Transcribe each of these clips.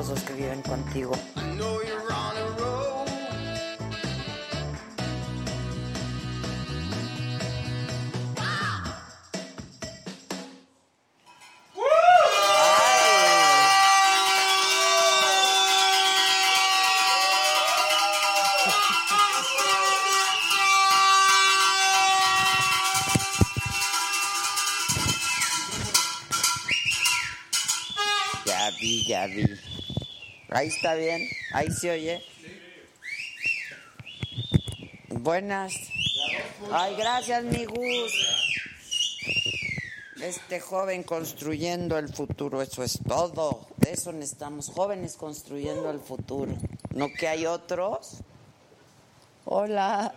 Estos que viven contigo. Ahí está bien, ahí se oye. Buenas. Ay, gracias, mi Gus. Este joven construyendo el futuro, eso es todo. De eso necesitamos, jóvenes construyendo el futuro. ¿No que hay otros? Hola.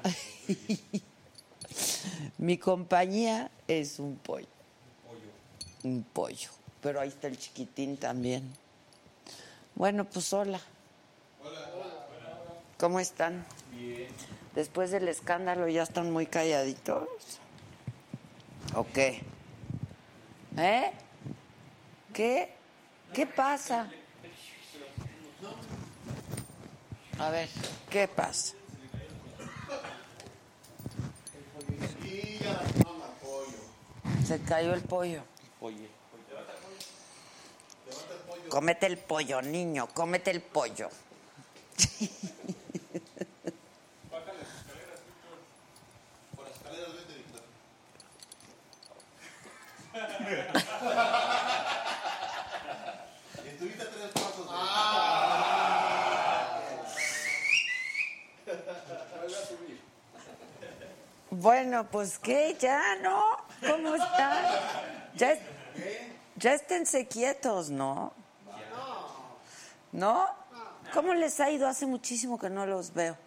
Mi compañía es un pollo. Un pollo. Pero ahí está el chiquitín también. Bueno, pues hola. ¿Cómo están? Bien. Después del escándalo ya están muy calladitos. ¿O qué? ¿Eh? ¿Qué? ¿Qué pasa? A ver, ¿qué pasa? Se cayó el pollo. Oye. Cómete el pollo, niño, cómete el pollo. Estuviste tres pasos. Bueno, pues qué, ya, ¿no? ¿Cómo están? Ya, es- ya esténse quietos, ¿no? ¿No? ¿Cómo les ha ido? Hace muchísimo que no los veo.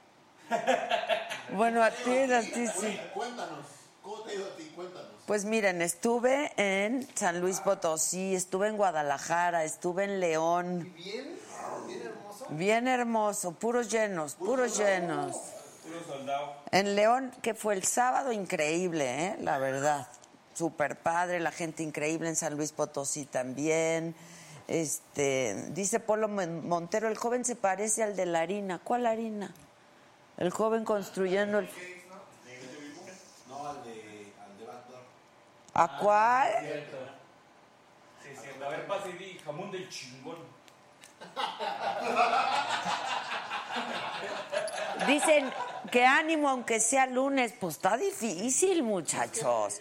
Bueno, a ti, a ti sí. Cuéntanos, ¿cómo te ha ido a ti? Cuéntanos. Pues miren, estuve en San Luis Potosí, estuve en Guadalajara, estuve en León. ¿Bien? ¿Bien hermoso? Bien hermoso, puros llenos, puros llenos. En León, que fue el sábado, increíble, ¿eh? la verdad. Super padre, la gente increíble en San Luis Potosí también. Este, dice Polo Mon- Montero, el joven se parece al de la harina. ¿Cuál harina? El joven construyendo el... No, al de, al de Backdoor. ¿A cuál? Sí, sí, a ver, pase y di jamón del chingón. Dicen que ánimo aunque sea lunes, pues está difícil, muchachos.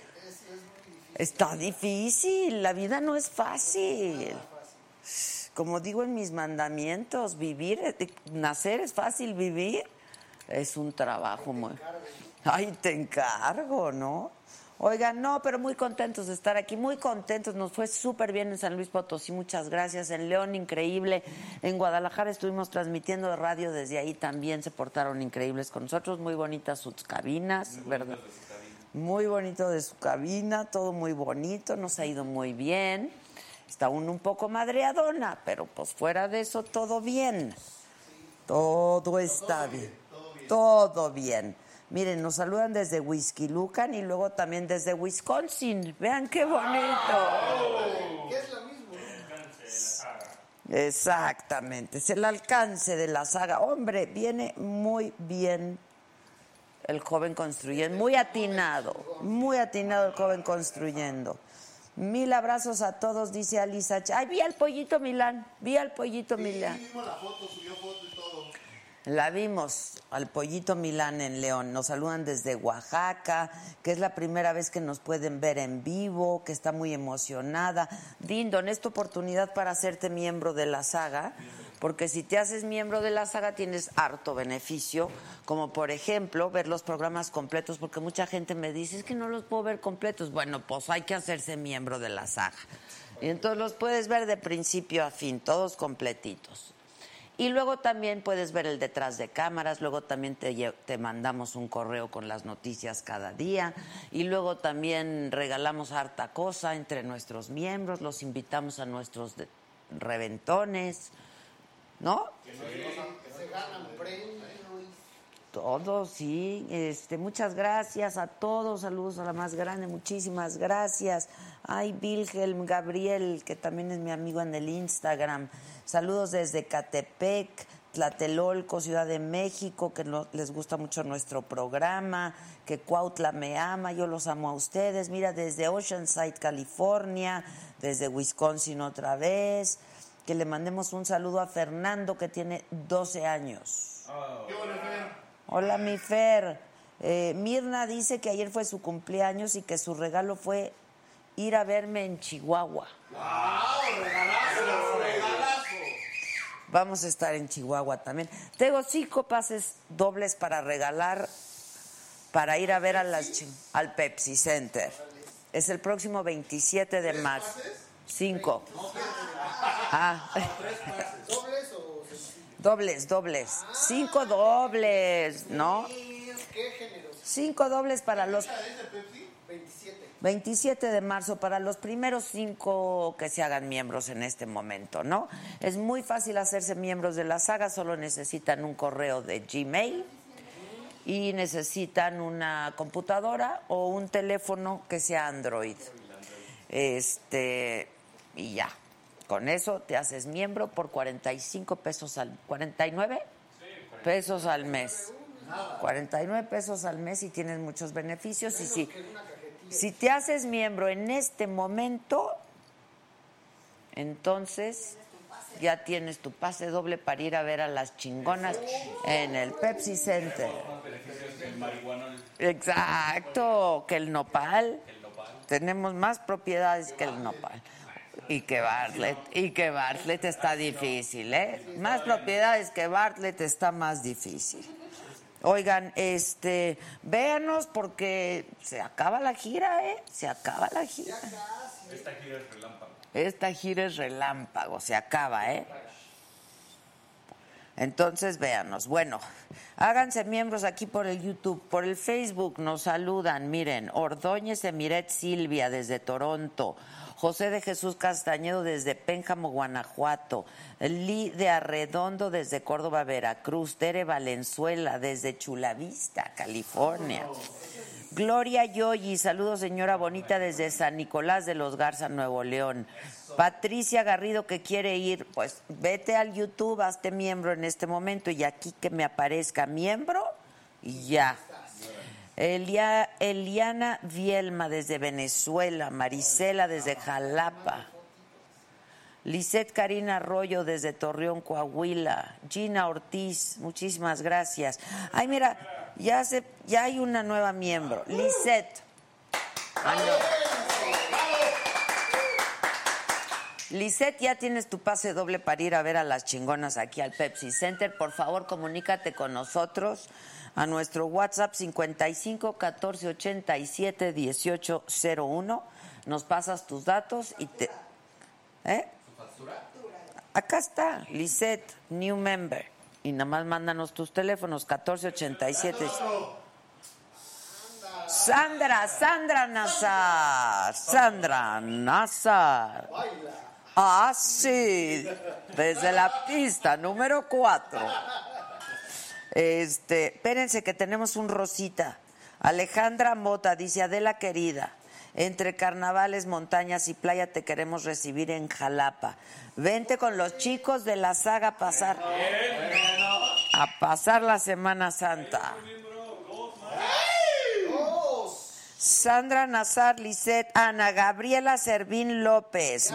Está difícil, la vida no es fácil. Como digo en mis mandamientos, vivir, eh, nacer es fácil, vivir es un trabajo muy... Ay, te encargo, ¿no? Oigan, no, pero muy contentos de estar aquí, muy contentos. Nos fue súper bien en San Luis Potosí, muchas gracias. En León, increíble. En Guadalajara estuvimos transmitiendo de radio desde ahí, también se portaron increíbles con nosotros. Muy bonitas sus cabinas, ¿verdad? Muy bonito de su cabina, todo muy bonito, nos ha ido muy bien. Está uno un poco madreadona, pero pues fuera de eso todo bien. Todo está bien. Todo bien. Miren, nos saludan desde Whisky Lucan y luego también desde Wisconsin. Vean qué bonito. ¿Qué es lo mismo? Exactamente, es el alcance de la saga. Hombre, viene muy bien el joven construyendo, muy atinado, muy atinado el joven construyendo. Mil abrazos a todos, dice Alisa. Ay, vi al pollito Milán, vi al pollito Milán. la foto, subió foto. La vimos al Pollito Milán en León. Nos saludan desde Oaxaca, que es la primera vez que nos pueden ver en vivo, que está muy emocionada. Dindo, en esta oportunidad para hacerte miembro de la saga, porque si te haces miembro de la saga tienes harto beneficio, como por ejemplo ver los programas completos, porque mucha gente me dice, es que no los puedo ver completos. Bueno, pues hay que hacerse miembro de la saga. Y entonces los puedes ver de principio a fin, todos completitos. Y luego también puedes ver el detrás de cámaras, luego también te, te mandamos un correo con las noticias cada día y luego también regalamos harta cosa entre nuestros miembros, los invitamos a nuestros de- reventones, ¿no? Todos, sí. Este, muchas gracias a todos. Saludos a la más grande. Muchísimas gracias. Ay, Wilhelm, Gabriel, que también es mi amigo en el Instagram. Saludos desde Catepec, Tlatelolco, Ciudad de México, que no- les gusta mucho nuestro programa, que Cuautla me ama, yo los amo a ustedes. Mira, desde Oceanside, California, desde Wisconsin otra vez. Que le mandemos un saludo a Fernando, que tiene 12 años. Hola, mi Fer. Eh, Mirna dice que ayer fue su cumpleaños y que su regalo fue ir a verme en Chihuahua. Vamos a estar en Chihuahua también. Tengo cinco pases dobles para regalar para ir a ver a las al Pepsi Center. Es el próximo 27 de marzo. Cinco. Ah. Dobles, dobles. Cinco dobles, ¿no? Cinco dobles para los 27 de marzo para los primeros cinco que se hagan miembros en este momento, ¿no? Es muy fácil hacerse miembros de la saga, solo necesitan un correo de Gmail y necesitan una computadora o un teléfono que sea Android. Este, y ya. Con eso te haces miembro por 45 pesos al 49 pesos al mes. 49 pesos al mes y tienes muchos beneficios y si si te haces miembro en este momento entonces ya tienes tu pase doble para ir a ver a las chingonas en el Pepsi Center. Exacto, que el nopal. Tenemos más propiedades que el nopal. Y que Bartlett, y que Bartlett está difícil, ¿eh? Más propiedades que Bartlett está más difícil. Oigan, este, véanos porque se acaba la gira, ¿eh? Se acaba la gira. Esta gira es relámpago. Esta gira es relámpago, se acaba, ¿eh? Entonces, véanos. Bueno, háganse miembros aquí por el YouTube, por el Facebook nos saludan. Miren, Ordóñez Emiret Silvia desde Toronto, José de Jesús Castañedo desde Pénjamo, Guanajuato, Lee de Arredondo desde Córdoba, Veracruz, Tere Valenzuela desde Chulavista, California. Gloria Yoyi, saludos señora bonita desde San Nicolás de los Garza, Nuevo León. Patricia Garrido que quiere ir, pues vete al YouTube, hazte miembro en este momento y aquí que me aparezca miembro y ya. Elia- Eliana Vielma desde Venezuela, Marisela desde Jalapa. Lisette Karina Arroyo desde Torreón, Coahuila. Gina Ortiz, muchísimas gracias. Ay, mira, ya, se, ya hay una nueva miembro. Lisette. Lisette, ya tienes tu pase doble para ir a ver a las chingonas aquí al Pepsi Center. Por favor, comunícate con nosotros a nuestro WhatsApp 55 14 87 18 01. Nos pasas tus datos y te. ¿Eh? Acá está, Lisette, new member. Y nada más mándanos tus teléfonos, 1487. Sandra, Sandra Nazar, Sandra Nazar. Ah, sí, desde la pista número 4. Este, espérense que tenemos un Rosita. Alejandra Mota dice, Adela querida, Entre carnavales, montañas y playa te queremos recibir en Jalapa. Vente con los chicos de la saga a pasar a pasar la Semana Santa. Sandra Nazar Lisset, Ana Gabriela Servín López.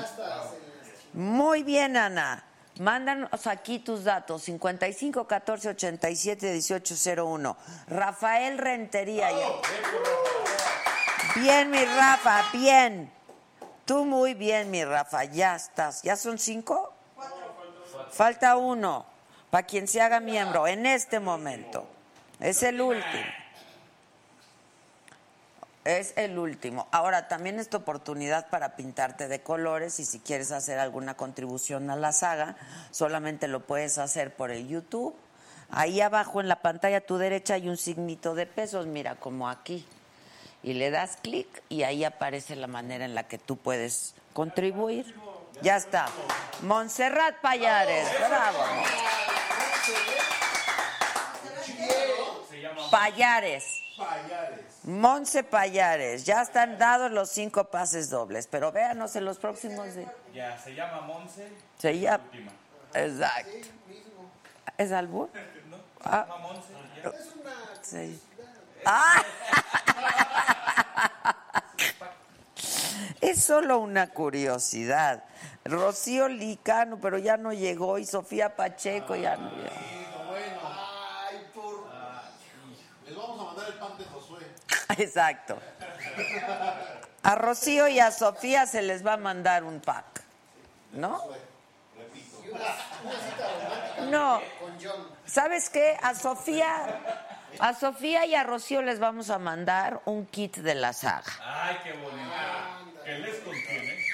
Muy bien, Ana. Mándanos aquí tus datos, 55 14 87 18 01. Rafael Rentería. ya. Bien, mi Rafa, bien. Tú muy bien, mi Rafa, ya estás. ¿Ya son cinco? Falta uno, para quien se haga miembro, en este momento. Es el último. Es el último. Ahora, también es tu oportunidad para pintarte de colores y si quieres hacer alguna contribución a la saga, solamente lo puedes hacer por el YouTube. Ahí abajo en la pantalla a tu derecha hay un signito de pesos, mira, como aquí. Y le das clic y ahí aparece la manera en la que tú puedes contribuir. Ya está. Montserrat Payares, bravo. Payares. Monse Payares, ya están dados los cinco pases dobles, pero véanos en los próximos días. Ya, se llama Monse. Se llama. Exacto. ¿Es albur? ¿No? Se Ah. llama Monse. ya. Sí. ¡Ah! Es solo una curiosidad. Rocío Licano, pero ya no llegó, y Sofía Pacheco ya no llegó. Ay, por. Les vamos a mandar el pan de Josué. Exacto. A Rocío y a Sofía se les va a mandar un pack, ¿no? No. ¿Sabes qué? A Sofía, a Sofía y a Rocío les vamos a mandar un kit de la saga. Ay, qué bonito. ¿Qué les contiene?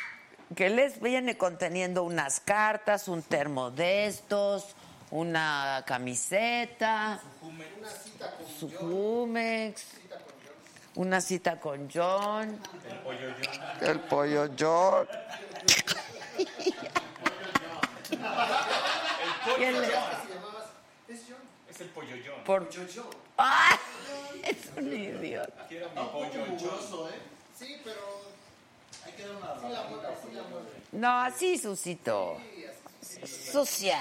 que les viene conteniendo unas cartas, un termo de estos, una camiseta, su Jumex, una cita con John, El pollo John. el pollo John. ¿Quién le- Es el pollo John. por- ¡Ah! Es un idiota. Quiero mi pollo John. ¿eh? Sí, pero. Hay que dar una rapidita, sí. No, así, Susito. Sucia.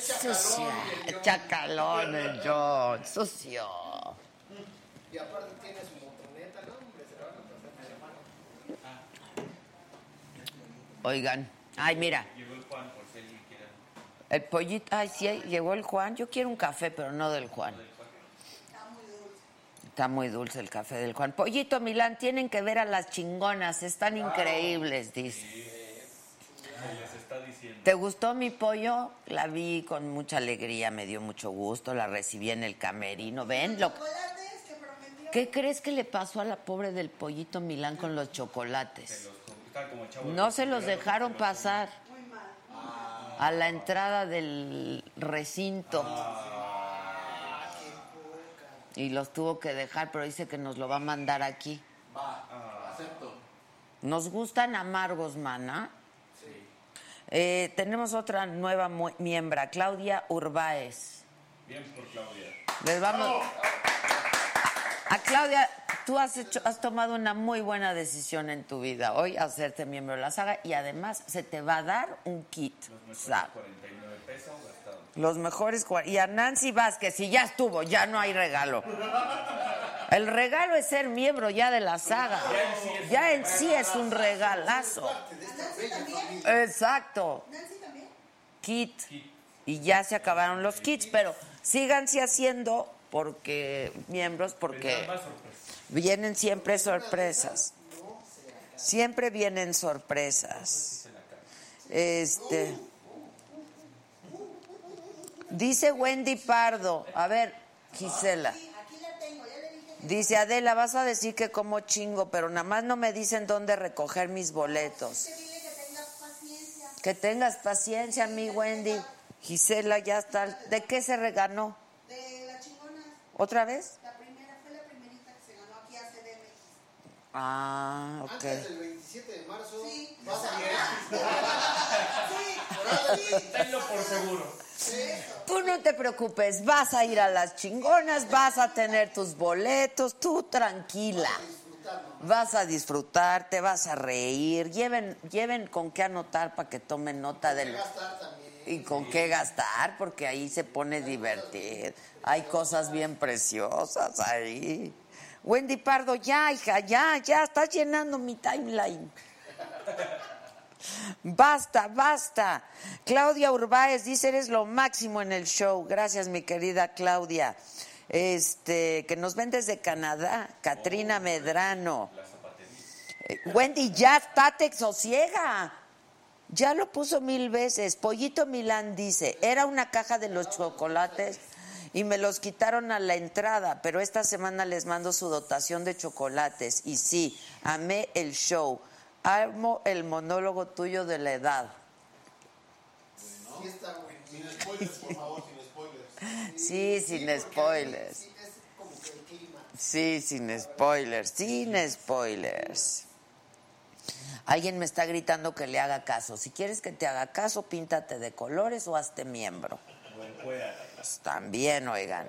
Sucia. Chacalón el John. Sucio. Y aparte tiene su motoneta, ¿no? Hombre, se la van a pasar de semana. Oigan. Ay, mira. Llegó el Juan por si alguien quiere. El pollito. Ay, sí, llegó el Juan. Yo quiero un café, pero no del Juan. Está muy dulce el café del Juan. Pollito Milán, tienen que ver a las chingonas. Están increíbles, dice. Se les está diciendo. ¿Te gustó mi pollo? La vi con mucha alegría, me dio mucho gusto. La recibí en el camerino. ¿Ven? Lo... ¿Qué crees que le pasó a la pobre del pollito Milán con los chocolates? No se los dejaron pasar a la entrada del recinto. Y los tuvo que dejar, pero dice que nos lo va a mandar aquí. Acepto. Nos gustan amargos, mana. Eh, tenemos otra nueva miembra, Claudia Urbáez. Bien por Claudia. Les vamos. A Claudia, tú has hecho, has tomado una muy buena decisión en tu vida hoy, hacerte miembro de la saga y además se te va a dar un kit. saga. 49 pesos gastados. Los mejores y a Nancy Vázquez, si ya estuvo, ya no hay regalo. El regalo es ser miembro ya de la saga. Ya en sí es un regalazo. Exacto. Kit. Y ya se acabaron los kits, pero síganse haciendo porque miembros porque vienen siempre sorpresas. Siempre vienen sorpresas. Este Dice Wendy Pardo, a ver, Gisela. Dice Adela, vas a decir que como chingo, pero nada más no me dicen dónde recoger mis boletos. Que tengas paciencia, mi Wendy. Gisela, ya está. ¿De qué se reganó? ¿Otra vez? la primera, fue la primerita que se ganó aquí a CDMX. Ah, ok. Antes del 27 de marzo Sí. vas a Tenlo por seguro. Tú no te preocupes, vas a ir a las chingonas, vas a tener tus boletos, tú tranquila. Vas a disfrutar, te vas a reír. Lleven, lleven con qué anotar para que tomen nota del. Y con qué gastar, porque ahí se pone divertido. Hay cosas bien preciosas ahí. Wendy Pardo, ya, hija, ya, ya, estás llenando mi timeline. Basta, basta. Claudia Urbáez dice, eres lo máximo en el show. Gracias, mi querida Claudia. Este, que nos ven desde Canadá, Katrina Medrano. Eh, Wendy, ya estate sosiega. Ya lo puso mil veces. Pollito Milán dice, era una caja de los chocolates y me los quitaron a la entrada, pero esta semana les mando su dotación de chocolates. Y sí, amé el show. Amo el monólogo tuyo de la edad. Bueno. Sin spoilers, por favor, sin spoilers. Sí, sin spoilers. Sí, sin spoilers, sin spoilers. Alguien me está gritando que le haga caso. Si quieres que te haga caso, píntate de colores o hazte miembro. Pues también, oigan.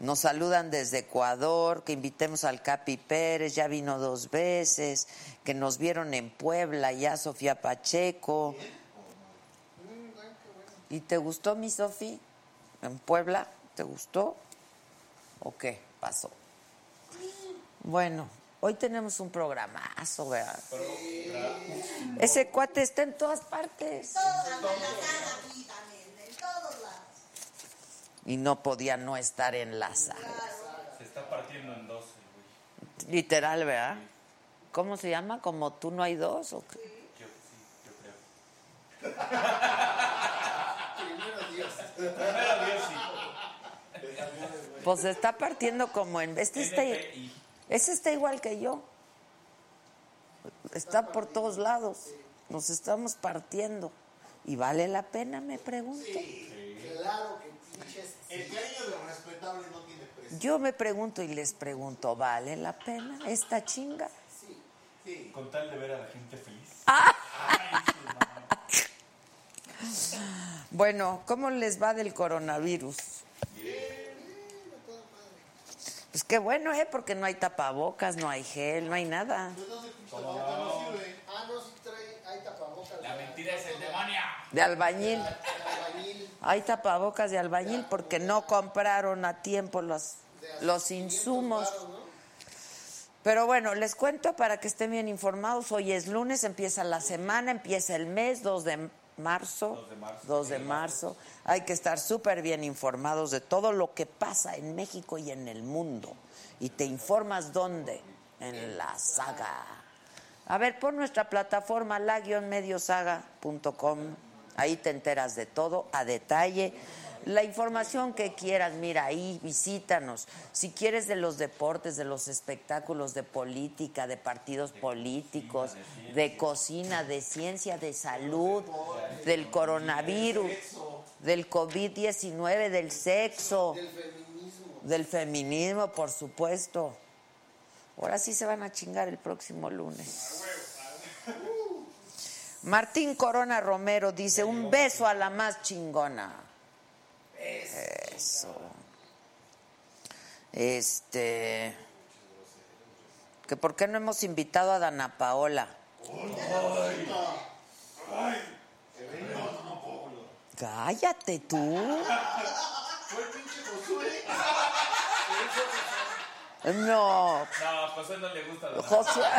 Nos saludan desde Ecuador, que invitemos al Capi Pérez, ya vino dos veces, que nos vieron en Puebla, ya Sofía Pacheco. ¿Y te gustó mi Sofi? ¿En Puebla? ¿Te gustó? ¿O qué pasó? Bueno, hoy tenemos un programazo, ¿verdad? Ese cuate está en todas partes. En todos lados. Y no podía no estar en la sala. Se está partiendo en dos, güey. Literal, ¿verdad? ¿Cómo se llama? ¿Como tú no hay dos? ¿o qué? Yo sí, yo creo. Primero Dios. Primero Dios sí. Pues se está partiendo como en... Este está. Ese está igual que yo. Está por todos lados. Nos estamos partiendo. ¿Y vale la pena, me pregunto? Claro que pinches. El cariño de respetable no tiene precio. Yo me pregunto y les pregunto, ¿vale la pena esta chinga? Con tal de ver a la gente feliz. Bueno, ¿cómo les va del coronavirus? Pues qué bueno, ¿eh? Porque no hay tapabocas, no hay gel, no hay nada. Ah, no, sí trae, hay tapabocas. La mentira es el demonio. De albañil. Albañil. Hay tapabocas de albañil porque no compraron a tiempo los, los insumos. Pero bueno, les cuento para que estén bien informados. Hoy es lunes, empieza la semana, empieza el mes, 2 de marzo. 2 de marzo. Hay que estar súper bien informados de todo lo que pasa en México y en el mundo. Y te informas dónde? En la saga. A ver, pon nuestra plataforma la-mediosaga.com. Ahí te enteras de todo a detalle. La información que quieras, mira ahí, visítanos. Si quieres de los deportes, de los espectáculos, de política, de partidos políticos, de cocina, de ciencia, de salud, del coronavirus, del COVID-19, del sexo, del feminismo, por supuesto. Ahora sí se van a chingar el próximo lunes. Martín Corona Romero dice, un beso a la más chingona. Eso. Este. Que por qué no hemos invitado a Dana Paola. Cállate tú. No, No, José no le gusta la Josué.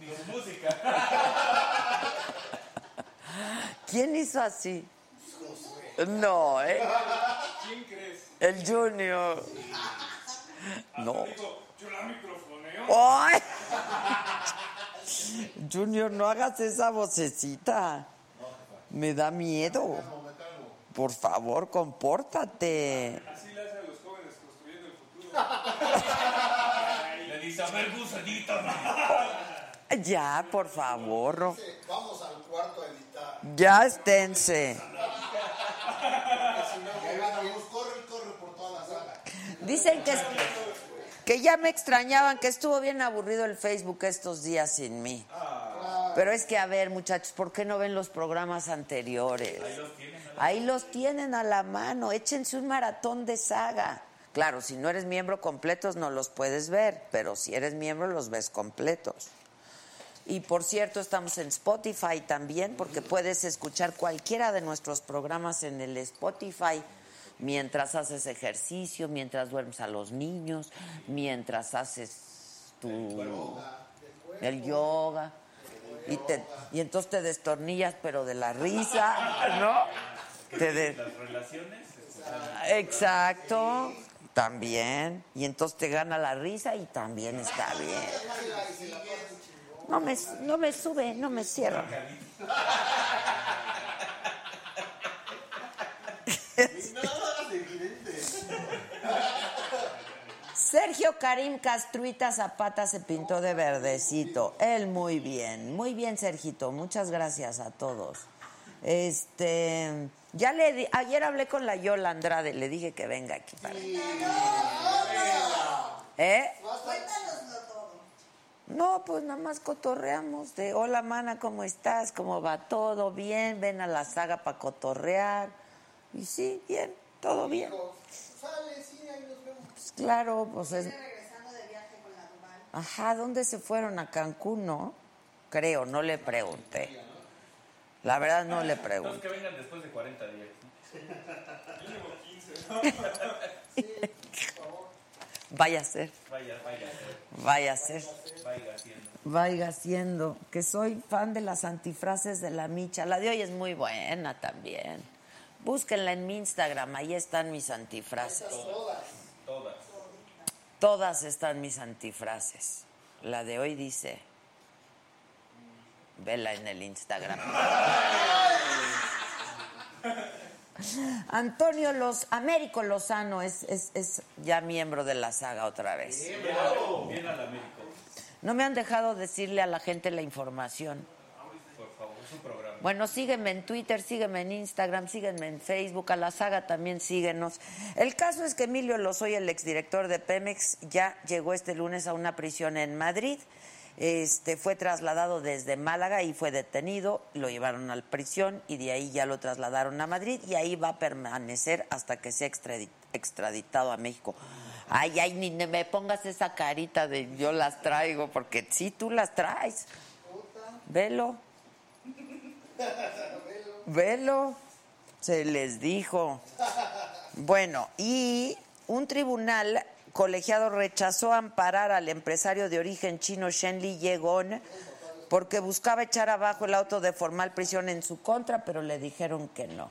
ni música. ¿Quién hizo así? No, ¿eh? ¿Quién crees? El Junior. No. Digo, yo la microfoneo. ¡Ay! Junior, no hagas esa vocecita. Me da miedo. Por favor, compórtate. Así le hace a los jóvenes construyendo el futuro. Le dice, a ver, gusanito. Ya, por favor. Vamos al cuarto editar. Ya esténse. Que van a bus, corre y corre por toda la sala. Dicen que, que ya me extrañaban, que estuvo bien aburrido el Facebook estos días sin mí. Pero es que, a ver, muchachos, ¿por qué no ven los programas anteriores? Ahí los tienen a la mano. Échense un maratón de saga. Claro, si no eres miembro completos no los puedes ver, pero si eres miembro los ves completos. Y por cierto, estamos en Spotify también, porque puedes escuchar cualquiera de nuestros programas en el Spotify mientras haces ejercicio, mientras duermes a los niños, mientras haces tu el yoga. Y, te, y entonces te destornillas, pero de la risa, ¿no? Te de- Las relaciones. Exacto, también. Y entonces te gana la risa y también está bien. No me, no me sube, no me cierra. Sergio Karim Castruita Zapata se pintó de verdecito. Él muy bien, muy bien, Sergito. Muchas gracias a todos. Este, ya le di- ayer hablé con la Yola Andrade, le dije que venga aquí para. ¿Eh? No, pues nada más cotorreamos de hola mana, ¿cómo estás? ¿Cómo va todo? Bien, ven a la saga para cotorrear. Y sí, bien, todo bien. Sale, sí, ahí nos vemos. Pues claro, pues es. Regresando de viaje con la Duval. Ajá, ¿dónde se fueron? A Cancún, ¿no? Creo, no le pregunté. La verdad no le pregunté. que vengan después de 40 días. Vaya a ser, vaya, vaya a ser. Vaya haciendo. Vaya siendo, que soy fan de las antifrases de la Micha. La de hoy es muy buena también. Búsquenla en mi Instagram, ahí están mis antifrases. Todas. Todas están mis antifrases. La de hoy dice, vela en el Instagram. Antonio Los, Américo Lozano es, es, es ya miembro de la saga otra vez. No me han dejado decirle a la gente la información. Bueno, sígueme en Twitter, sígueme en Instagram, sígueme en Facebook, a la saga también síguenos. El caso es que Emilio Lozoya, el exdirector de Pemex, ya llegó este lunes a una prisión en Madrid. Este fue trasladado desde Málaga y fue detenido, lo llevaron a la prisión y de ahí ya lo trasladaron a Madrid y ahí va a permanecer hasta que sea extradi- extraditado a México. Ay, ay, ni me pongas esa carita de yo las traigo, porque sí, tú las traes. Velo. Velo, se les dijo. Bueno, y un tribunal colegiado rechazó amparar al empresario de origen chino Shen Li Yegon porque buscaba echar abajo el auto de formal prisión en su contra, pero le dijeron que no.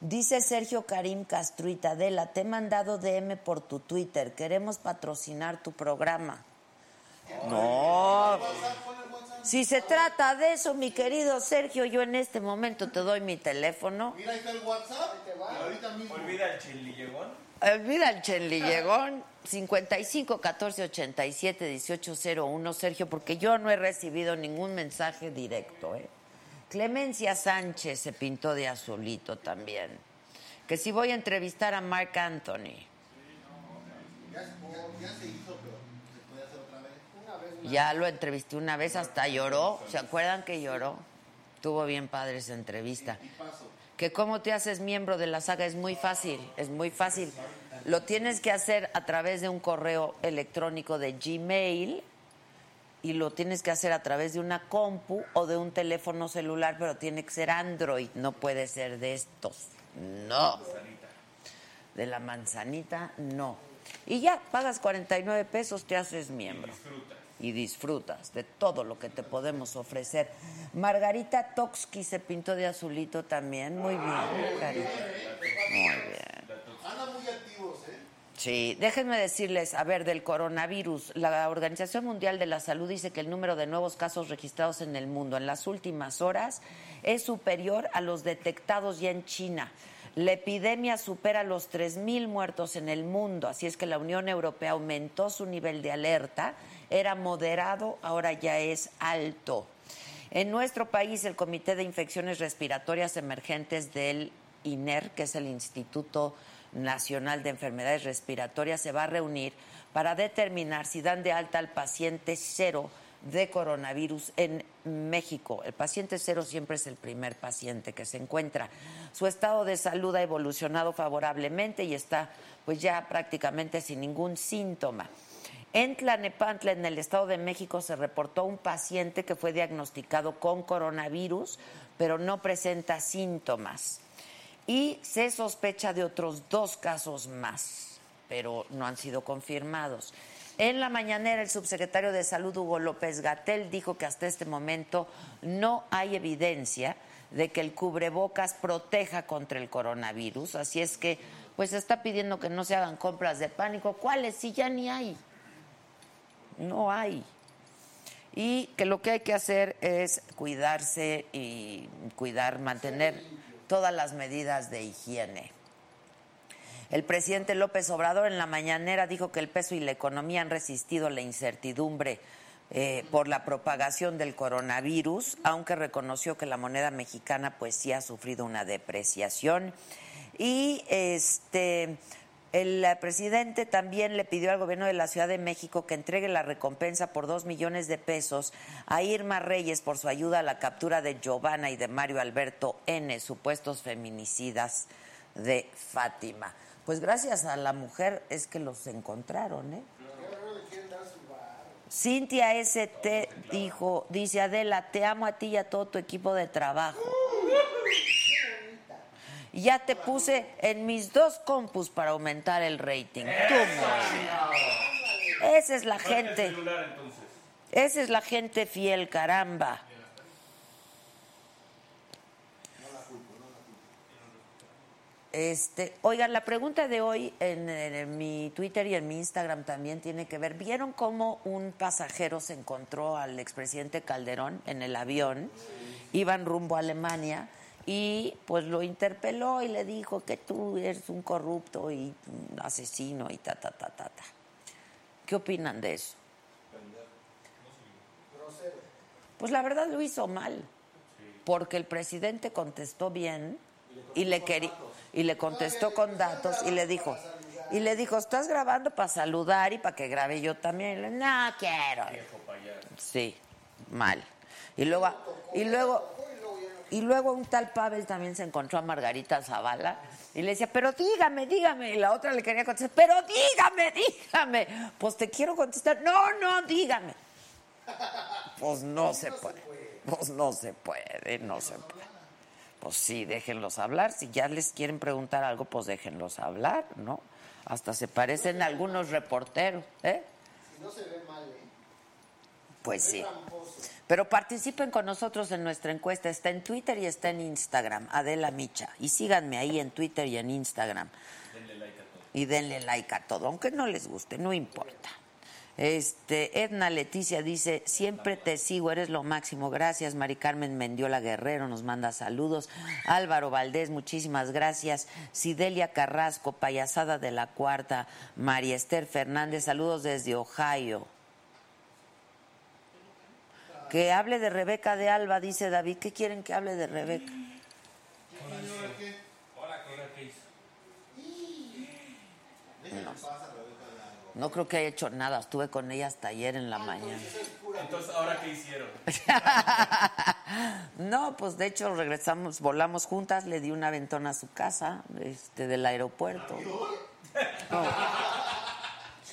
Dice Sergio Karim Castruita, Adela, te he mandado DM por tu Twitter, queremos patrocinar tu programa. No. Si se trata de eso, mi querido Sergio, yo en este momento te doy mi teléfono. Mira, ahí está el WhatsApp. Y ahorita mismo. Olvida el chilillegón. Olvida el chenlillegón 55 14 87 18 01, Sergio, porque yo no he recibido ningún mensaje directo. ¿eh? Clemencia Sánchez se pintó de azulito también. Que si voy a entrevistar a Mark Anthony. Ya, ya- ya se hizo, pero se puede hacer otra vez. Ya lo entrevisté una vez, hasta lloró. ¿Se acuerdan que lloró? Tuvo bien padre esa entrevista. Que cómo te haces miembro de la saga es muy fácil, es muy fácil. Lo tienes que hacer a través de un correo electrónico de Gmail y lo tienes que hacer a través de una compu o de un teléfono celular, pero tiene que ser Android, no puede ser de estos. No. De la manzanita, no. Y ya, pagas 49 pesos, te haces miembro. Y disfrutas de todo lo que te podemos ofrecer. Margarita Toxki se pintó de azulito también. Muy bien, Margarita. Muy bien. Andan muy activos, ¿eh? Sí, déjenme decirles, a ver, del coronavirus. La Organización Mundial de la Salud dice que el número de nuevos casos registrados en el mundo en las últimas horas es superior a los detectados ya en China. La epidemia supera los 3.000 muertos en el mundo, así es que la Unión Europea aumentó su nivel de alerta. Era moderado, ahora ya es alto. En nuestro país, el Comité de Infecciones Respiratorias Emergentes del INER, que es el Instituto Nacional de Enfermedades Respiratorias, se va a reunir para determinar si dan de alta al paciente cero de coronavirus en México. El paciente cero siempre es el primer paciente que se encuentra. Su estado de salud ha evolucionado favorablemente y está pues ya prácticamente sin ningún síntoma. En Tlanepantla, en el Estado de México, se reportó un paciente que fue diagnosticado con coronavirus, pero no presenta síntomas. Y se sospecha de otros dos casos más, pero no han sido confirmados. En la mañanera, el subsecretario de Salud, Hugo López Gatel, dijo que hasta este momento no hay evidencia de que el cubrebocas proteja contra el coronavirus. Así es que, pues está pidiendo que no se hagan compras de pánico. ¿Cuáles? Si ya ni hay. No hay. Y que lo que hay que hacer es cuidarse y cuidar, mantener todas las medidas de higiene. El presidente López Obrador en la mañanera dijo que el peso y la economía han resistido la incertidumbre eh, por la propagación del coronavirus, aunque reconoció que la moneda mexicana pues sí ha sufrido una depreciación. Y este el presidente también le pidió al gobierno de la Ciudad de México que entregue la recompensa por dos millones de pesos a Irma Reyes por su ayuda a la captura de Giovanna y de Mario Alberto N., supuestos feminicidas de Fátima. Pues gracias a la mujer es que los encontraron, ¿eh? Cintia ST dijo, dice Adela, te amo a ti y a todo tu equipo de trabajo. Y ya te puse en mis dos compus para aumentar el rating. Tú. Esa es la gente. celular. Esa es la gente fiel, caramba. Este, oigan, la pregunta de hoy en, en mi Twitter y en mi Instagram también tiene que ver. ¿Vieron cómo un pasajero se encontró al expresidente Calderón en el avión? Iban rumbo a Alemania y pues lo interpeló y le dijo que tú eres un corrupto y un asesino y ta, ta, ta, ta, ta. ¿Qué opinan de eso? Pues la verdad lo hizo mal, porque el presidente contestó bien y le quería y le contestó con datos y le dijo y le dijo estás grabando para saludar y para que grabe yo también. Y le, no quiero. Sí, mal. Y luego y luego y luego un tal Pavel también se encontró a Margarita Zavala y le decía, pero dígame, dígame. Y la otra le quería contestar, pero dígame, dígame. Pues te quiero contestar, no, no, dígame. Pues no se puede. Pues no se puede, no se puede. Pues sí, déjenlos hablar. Si ya les quieren preguntar algo, pues déjenlos hablar, ¿no? Hasta se parecen a algunos reporteros, ¿eh? Si no se ve mal, ¿eh? Pues sí. Pero participen con nosotros en nuestra encuesta. Está en Twitter y está en Instagram, Adela Micha. Y síganme ahí en Twitter y en Instagram. Y denle like a todo, aunque no les guste, no importa. Este, Edna Leticia dice, siempre te sigo, eres lo máximo. Gracias, Mari Carmen Mendiola Guerrero nos manda saludos. Álvaro Valdés, muchísimas gracias. Sidelia Carrasco, payasada de la cuarta. María Esther Fernández, saludos desde Ohio. Que hable de Rebeca de Alba, dice David. ¿Qué quieren que hable de Rebeca? Ahora, ¿qué hora qué hizo? No creo que haya hecho nada. Estuve con ella hasta ayer en la mañana. Entonces, ¿ahora qué hicieron? No, pues de hecho regresamos, volamos juntas, le di un aventón a su casa, este, del aeropuerto.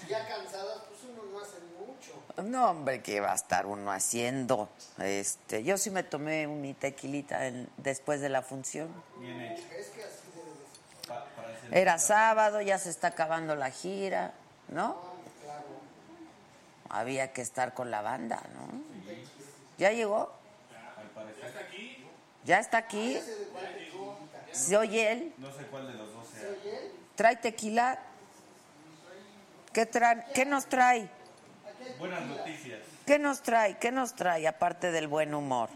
Ya cansadas, pues uno no hace mucho. No, hombre, ¿qué va a estar uno haciendo? Este, yo sí me tomé mi tequilita en- después de la función. Bien hecho. Era sábado, ya se está acabando la gira, ¿no? Había que estar con la banda, ¿no? ¿Ya llegó? ¿Ya está aquí? ¿Se oye él? No sé cuál de los dos sea. ¿Trae tequila? ¿Qué, trae? ¿Qué nos trae? Buenas noticias. ¿Qué nos trae? ¿Qué nos trae aparte del buen humor?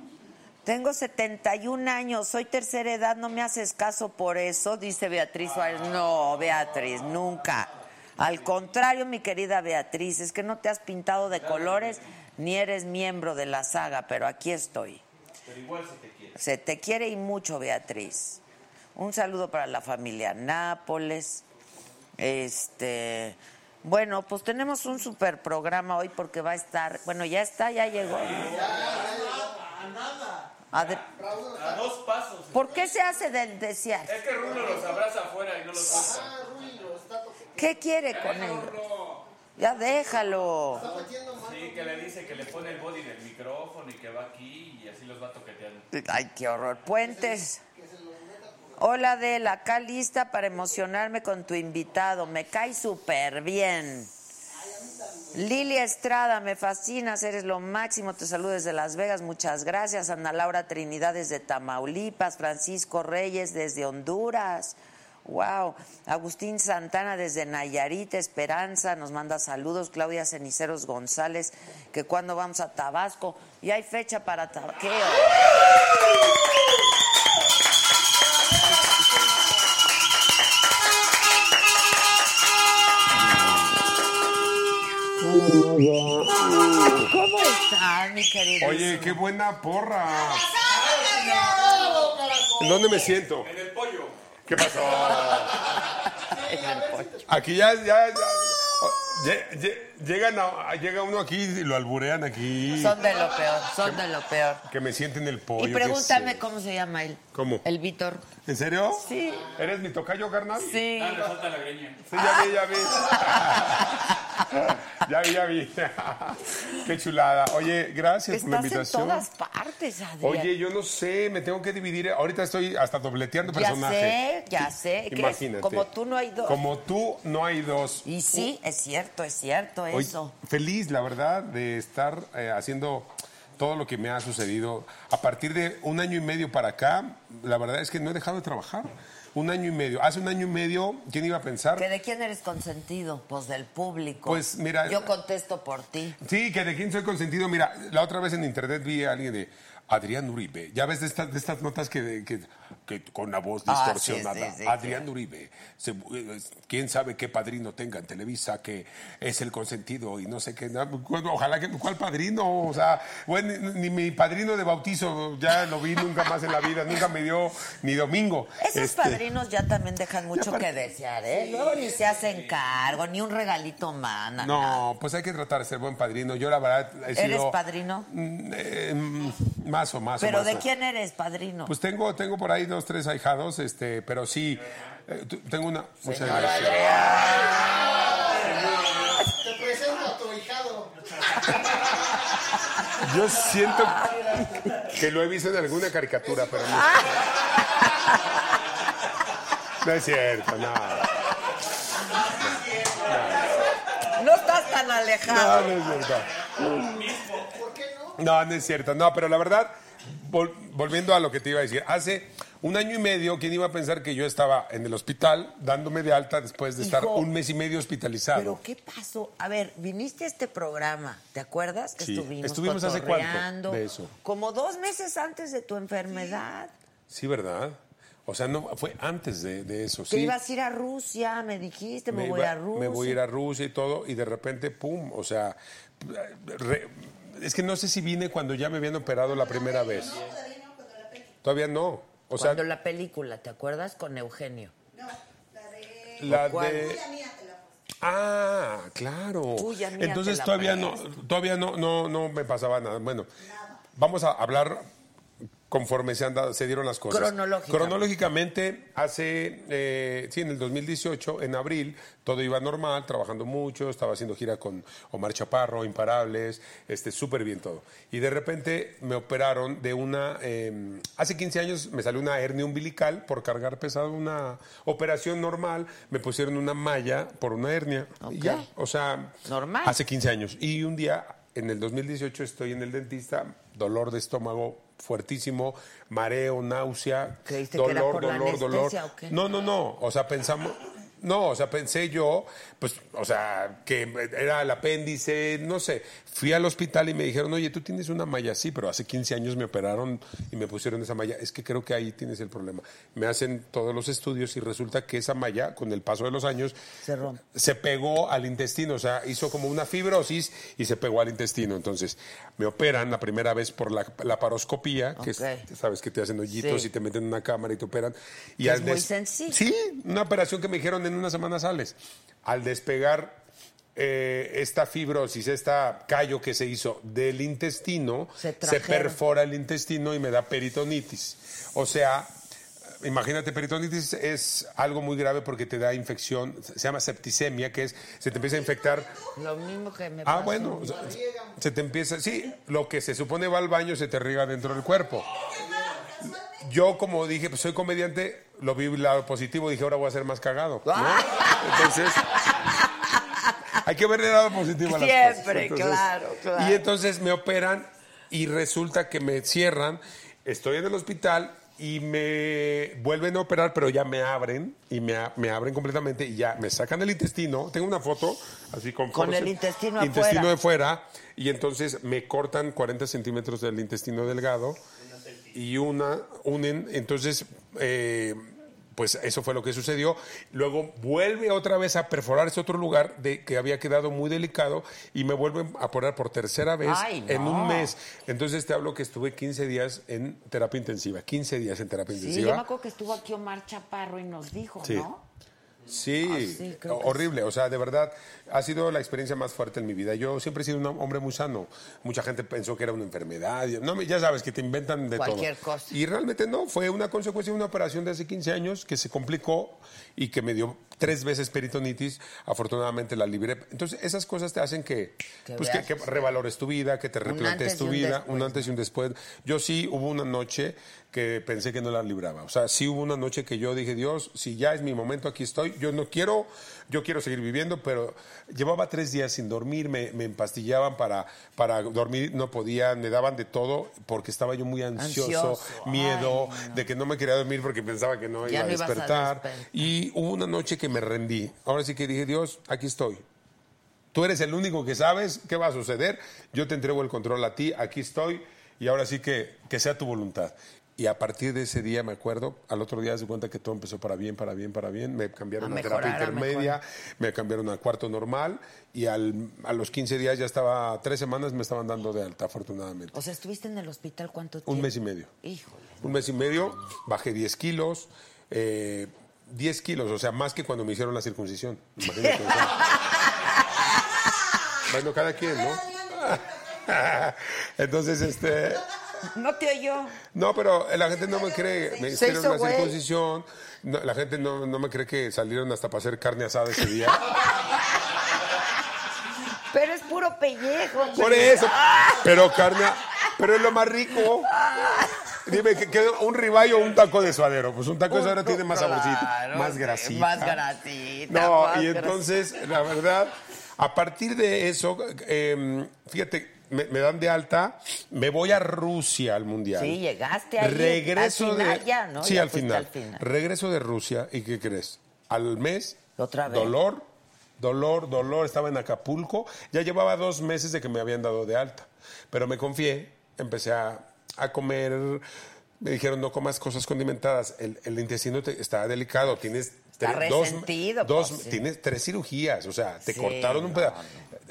Tengo 71 años, soy tercera edad, no me haces caso por eso, dice Beatriz Suárez. No, Beatriz, nunca. Al contrario, mi querida Beatriz, es que no te has pintado de colores ni eres miembro de la saga, pero aquí estoy. Pero igual se te quiere. Se te quiere y mucho, Beatriz. Un saludo para la familia Nápoles. Este, Bueno, pues tenemos un super programa hoy porque va a estar, bueno, ya está, ya llegó. Adri- A dos pasos. ¿Por qué se hace del desear? Es que Rulo los abraza afuera y no los toca. ¿Qué quiere con él? Ya déjalo. Sí, que le dice que le pone el body del micrófono y que va aquí y así los va toqueteando. Ay, qué horror. Puentes. Hola Adela, acá lista para emocionarme con tu invitado. Me cae súper bien. Lilia Estrada, me fascinas, eres lo máximo. Te saludo desde Las Vegas, muchas gracias. Ana Laura Trinidad desde Tamaulipas, Francisco Reyes desde Honduras. Wow. Agustín Santana desde Nayarit, Esperanza, nos manda saludos. Claudia Ceniceros González, que cuando vamos a Tabasco. Y hay fecha para Tabasco. ¿Cómo estás, mi querido? Oye, qué buena porra. ¿En dónde me siento? En el pollo. ¿Qué pasó? Aquí ya, ya, ya- lle- lle- llegan a- llega uno aquí y lo alburean aquí. Son de lo peor, son de lo peor. Que me sienten el pollo. Y ¿qué pregúntame cómo se llama él. ¿Cómo? El Víctor. ¿En serio? Sí. ¿Eres mi tocayo, carnal? Sí. Ah, le falta la greña. Sí, ya vi, ya vi. ya vi, ya vi. Qué chulada. Oye, gracias por la Estás en invitación. todas partes, Adrián. Oye, yo no sé, me tengo que dividir. Ahorita estoy hasta dobleteando ya personaje. sé, ya sé. Imagínate. Como tú no hay dos. Como tú no hay dos. Y sí, es cierto, es cierto Hoy, eso. feliz, la verdad, de estar eh, haciendo todo lo que me ha sucedido. A partir de un año y medio para acá, la verdad es que no he dejado de trabajar. Un año y medio. Hace un año y medio, ¿quién iba a pensar? ¿Que ¿De quién eres consentido? Pues del público. Pues, mira- Yo contesto por ti. Sí, que de quién soy consentido. Mira, la otra vez en internet vi a alguien de Adrián Uribe. Ya ves de estas, de estas notas que, que, que con la voz Ah, distorsionada. sí, sí, sí, Adrián Uribe. se- quién sabe qué padrino tenga en Televisa que es el consentido y no sé qué. Ojalá que. ¿Cuál padrino? O sea, bueno, ni, ni mi padrino de bautizo ya lo vi nunca más en la vida. Nunca me dio ni domingo. Esos Este, padrinos ya también dejan mucho que desear, ¿eh? Luego ni se hacen cargo, ni un regalito mana. No, pues hay que tratar de ser buen padrino. Yo la verdad he ¿Eres sido... padrino? Mm, eh, mm, más o más o ¿Pero más de quién eres padrino? Pues tengo, tengo por ahí dos, tres ahijados, este, pero sí, eh, tengo una. Muchas gracias. Te presento a tu hijado. Yo siento que lo he visto en alguna caricatura, pero no. No es cierto, no. No estás tan No, alejado. no es cierto. No, no es cierto. No, pero la verdad, vol- volviendo a lo que te iba a decir, hace un año y medio, ¿quién iba a pensar que yo estaba en el hospital dándome de alta después de estar un mes y medio hospitalizado? ¿Pero qué pasó? A ver, viniste a este programa, ¿te acuerdas? Que Sí, estuvimos estuvimos hace cuánto de eso. Como dos meses antes de tu enfermedad. Sí, ¿verdad? O sea, no fue antes de, de eso, Te sí. ibas a ir a Rusia, me dijiste, me, voy iba- a Rusia. Me voy a ir a Rusia y todo, y de repente, pum, o sea, re- es que no sé si vine cuando ya me habían operado la primera vez. Todavía no. O sea, Cuando la película, ¿te acuerdas? Con Eugenio. No, la de... la ¿Cuál? de... Tuya mía te la. Ah, claro. Tuya, mía, Entonces te la todavía no, todavía no, no, no me pasaba nada. Bueno, vamos a hablar conforme se, han dado- se dieron las cosas. Cronológicamente. Cronológicamente, hace, eh, sí, en el 2018, en abril, todo iba normal, trabajando mucho, estaba haciendo gira con Omar Chaparro, Imparables, este, súper bien todo. Y de repente me operaron de una, eh, hace 15 años me salió una hernia umbilical por cargar pesado, una operación normal, me pusieron una malla por una hernia. Y ya, o sea, Normal. hace 15 años. Y un día, en el 2018, estoy en el dentista, dolor de estómago fuertísimo, mareo, náusea, ¿Creíste que dolor, era por dolor, dolor. anestesia o qué? No, no, no. O sea, pensamos. No, o sea, pensé yo, pues, o sea, que era el apéndice, no sé. Fui al hospital y me dijeron, oye, tú tienes una malla, sí, pero hace 15 años me operaron y me pusieron esa malla. Es que creo que ahí tienes el problema. Me hacen todos los estudios y resulta que esa malla, con el paso de los años, Se rompe. se pegó al intestino, o sea, hizo como una fibrosis y se pegó al intestino. Entonces, me operan la primera vez por la, la paroscopía, que es- sabes que te hacen hoyitos Sí. y te meten en una cámara y te operan. Y es muy sencillo. Sí, una operación que me dijeron en una semana sales. Al despegar eh, esta fibrosis, esta callo que se hizo del intestino, Se perfora el intestino y me da peritonitis. O sea, imagínate, peritonitis es algo muy grave porque te da infección, se llama septicemia, que es, se te empieza a infectar Lo mismo que me Ah, pasó. bueno, o sea, se te empieza, sí, lo que se supone va al baño se te riega dentro del cuerpo. Yo como dije, pues soy comediante, lo vi lado positivo, dije, ahora voy a ser más cagado. ¿no? Entonces, hay que ver el lado positivo a las Siempre, cosas. claro, claro. Y entonces me operan y resulta que me cierran, estoy en el hospital y me vuelven a operar, pero ya me abren y me, me abren completamente y ya me sacan el intestino. Tengo una foto así con Con el intestino intestino de fuera y entonces me cortan 40 centímetros del intestino delgado y una unen, entonces eh, pues eso fue lo que sucedió. Luego vuelve otra vez a perforar ese otro lugar de que había quedado muy delicado y me vuelven a poner por tercera vez Ay, en un mes. Entonces te hablo que estuve 15 días en terapia intensiva, 15 días en terapia Sí, yo me intensiva. acuerdo que estuvo aquí Omar Chaparro y nos dijo, Sí. ¿no? Sí, Ah, sí, horrible. O sea, de verdad, ha sido la experiencia más fuerte en mi vida. Yo siempre he sido un hombre muy sano. Mucha gente pensó que era una enfermedad. No, ya sabes que te inventan de Cualquier todo. cosa. Y realmente no, fue una consecuencia de una operación de hace 15 años que se complicó y que me dio tres veces peritonitis. Afortunadamente la libré. Entonces, esas cosas te hacen que, Que pues, que, veas. que revalores tu vida, que te antes replantees y tu vida, después. un antes y un después. Yo sí hubo una noche que pensé que no la libraba. O sea, sí hubo una noche que yo dije, Dios, si ya es mi momento, aquí estoy. Yo no quiero, yo quiero seguir viviendo, pero llevaba tres días sin dormir, me, me empastillaban para, para dormir, no podía, me daban de todo porque estaba yo muy ansioso, Ansioso. miedo Ay, no. de que no me quería dormir porque pensaba que no Ya iba a no ibas a despertar. despertar. Y hubo una noche que me rendí. Ahora sí que dije, Dios, aquí estoy. Tú eres el único que sabes qué va a suceder. Yo te entrego el control a ti. Aquí estoy. Y ahora sí que, que sea tu voluntad. Y a partir de ese día, me acuerdo, al otro día se cuenta que todo empezó para bien, para bien, para bien. Me cambiaron A terapia mejorar, a intermedia, me cambiaron a cuarto normal. Y al- a los 15 días ya estaba, tres semanas me estaban dando de alta, afortunadamente. O sea, ¿estuviste en el hospital cuánto tiempo? Un mes y medio. Híjole. Un mes y medio, bajé 10 kilos. eh, 10 kilos, o sea, más que cuando me hicieron la circuncisión. Imagínate. bueno, cada quien, ¿no? Entonces, este. No te oyó. No, pero la gente no me cree. Me Se hicieron hizo la güey. circuncisión. no, la gente no, no me cree que salieron hasta para hacer carne asada ese día. Pero es puro pellejo. Por eso. Pero carne. Pero es lo más rico. Dime, ¿qué, qué- un ribeye o un taco de suadero? Pues un taco de suadero tiene más saborcito, claro, más sí, grasita. más grasita, No, más y grasita. entonces, la verdad, a partir de eso, eh, fíjate, me, me dan de alta, me voy a Rusia al Mundial. Sí, llegaste ahí, Regreso al final de... ya, ¿no? Sí, Ya al final. al final. Regreso de Rusia, ¿y qué crees? Al mes, Otra vez. dolor, dolor, dolor. Estaba en Acapulco. Ya llevaba dos meses de que me habían dado de alta. Pero me confié, empecé a, a comer. Me dijeron, no comas cosas condimentadas. El, el intestino te- está delicado. Tienes Está tres- dos, resentido, dos- pues, sí. tienes tres cirugías. O sea, te Sí, cortaron un no, pedazo.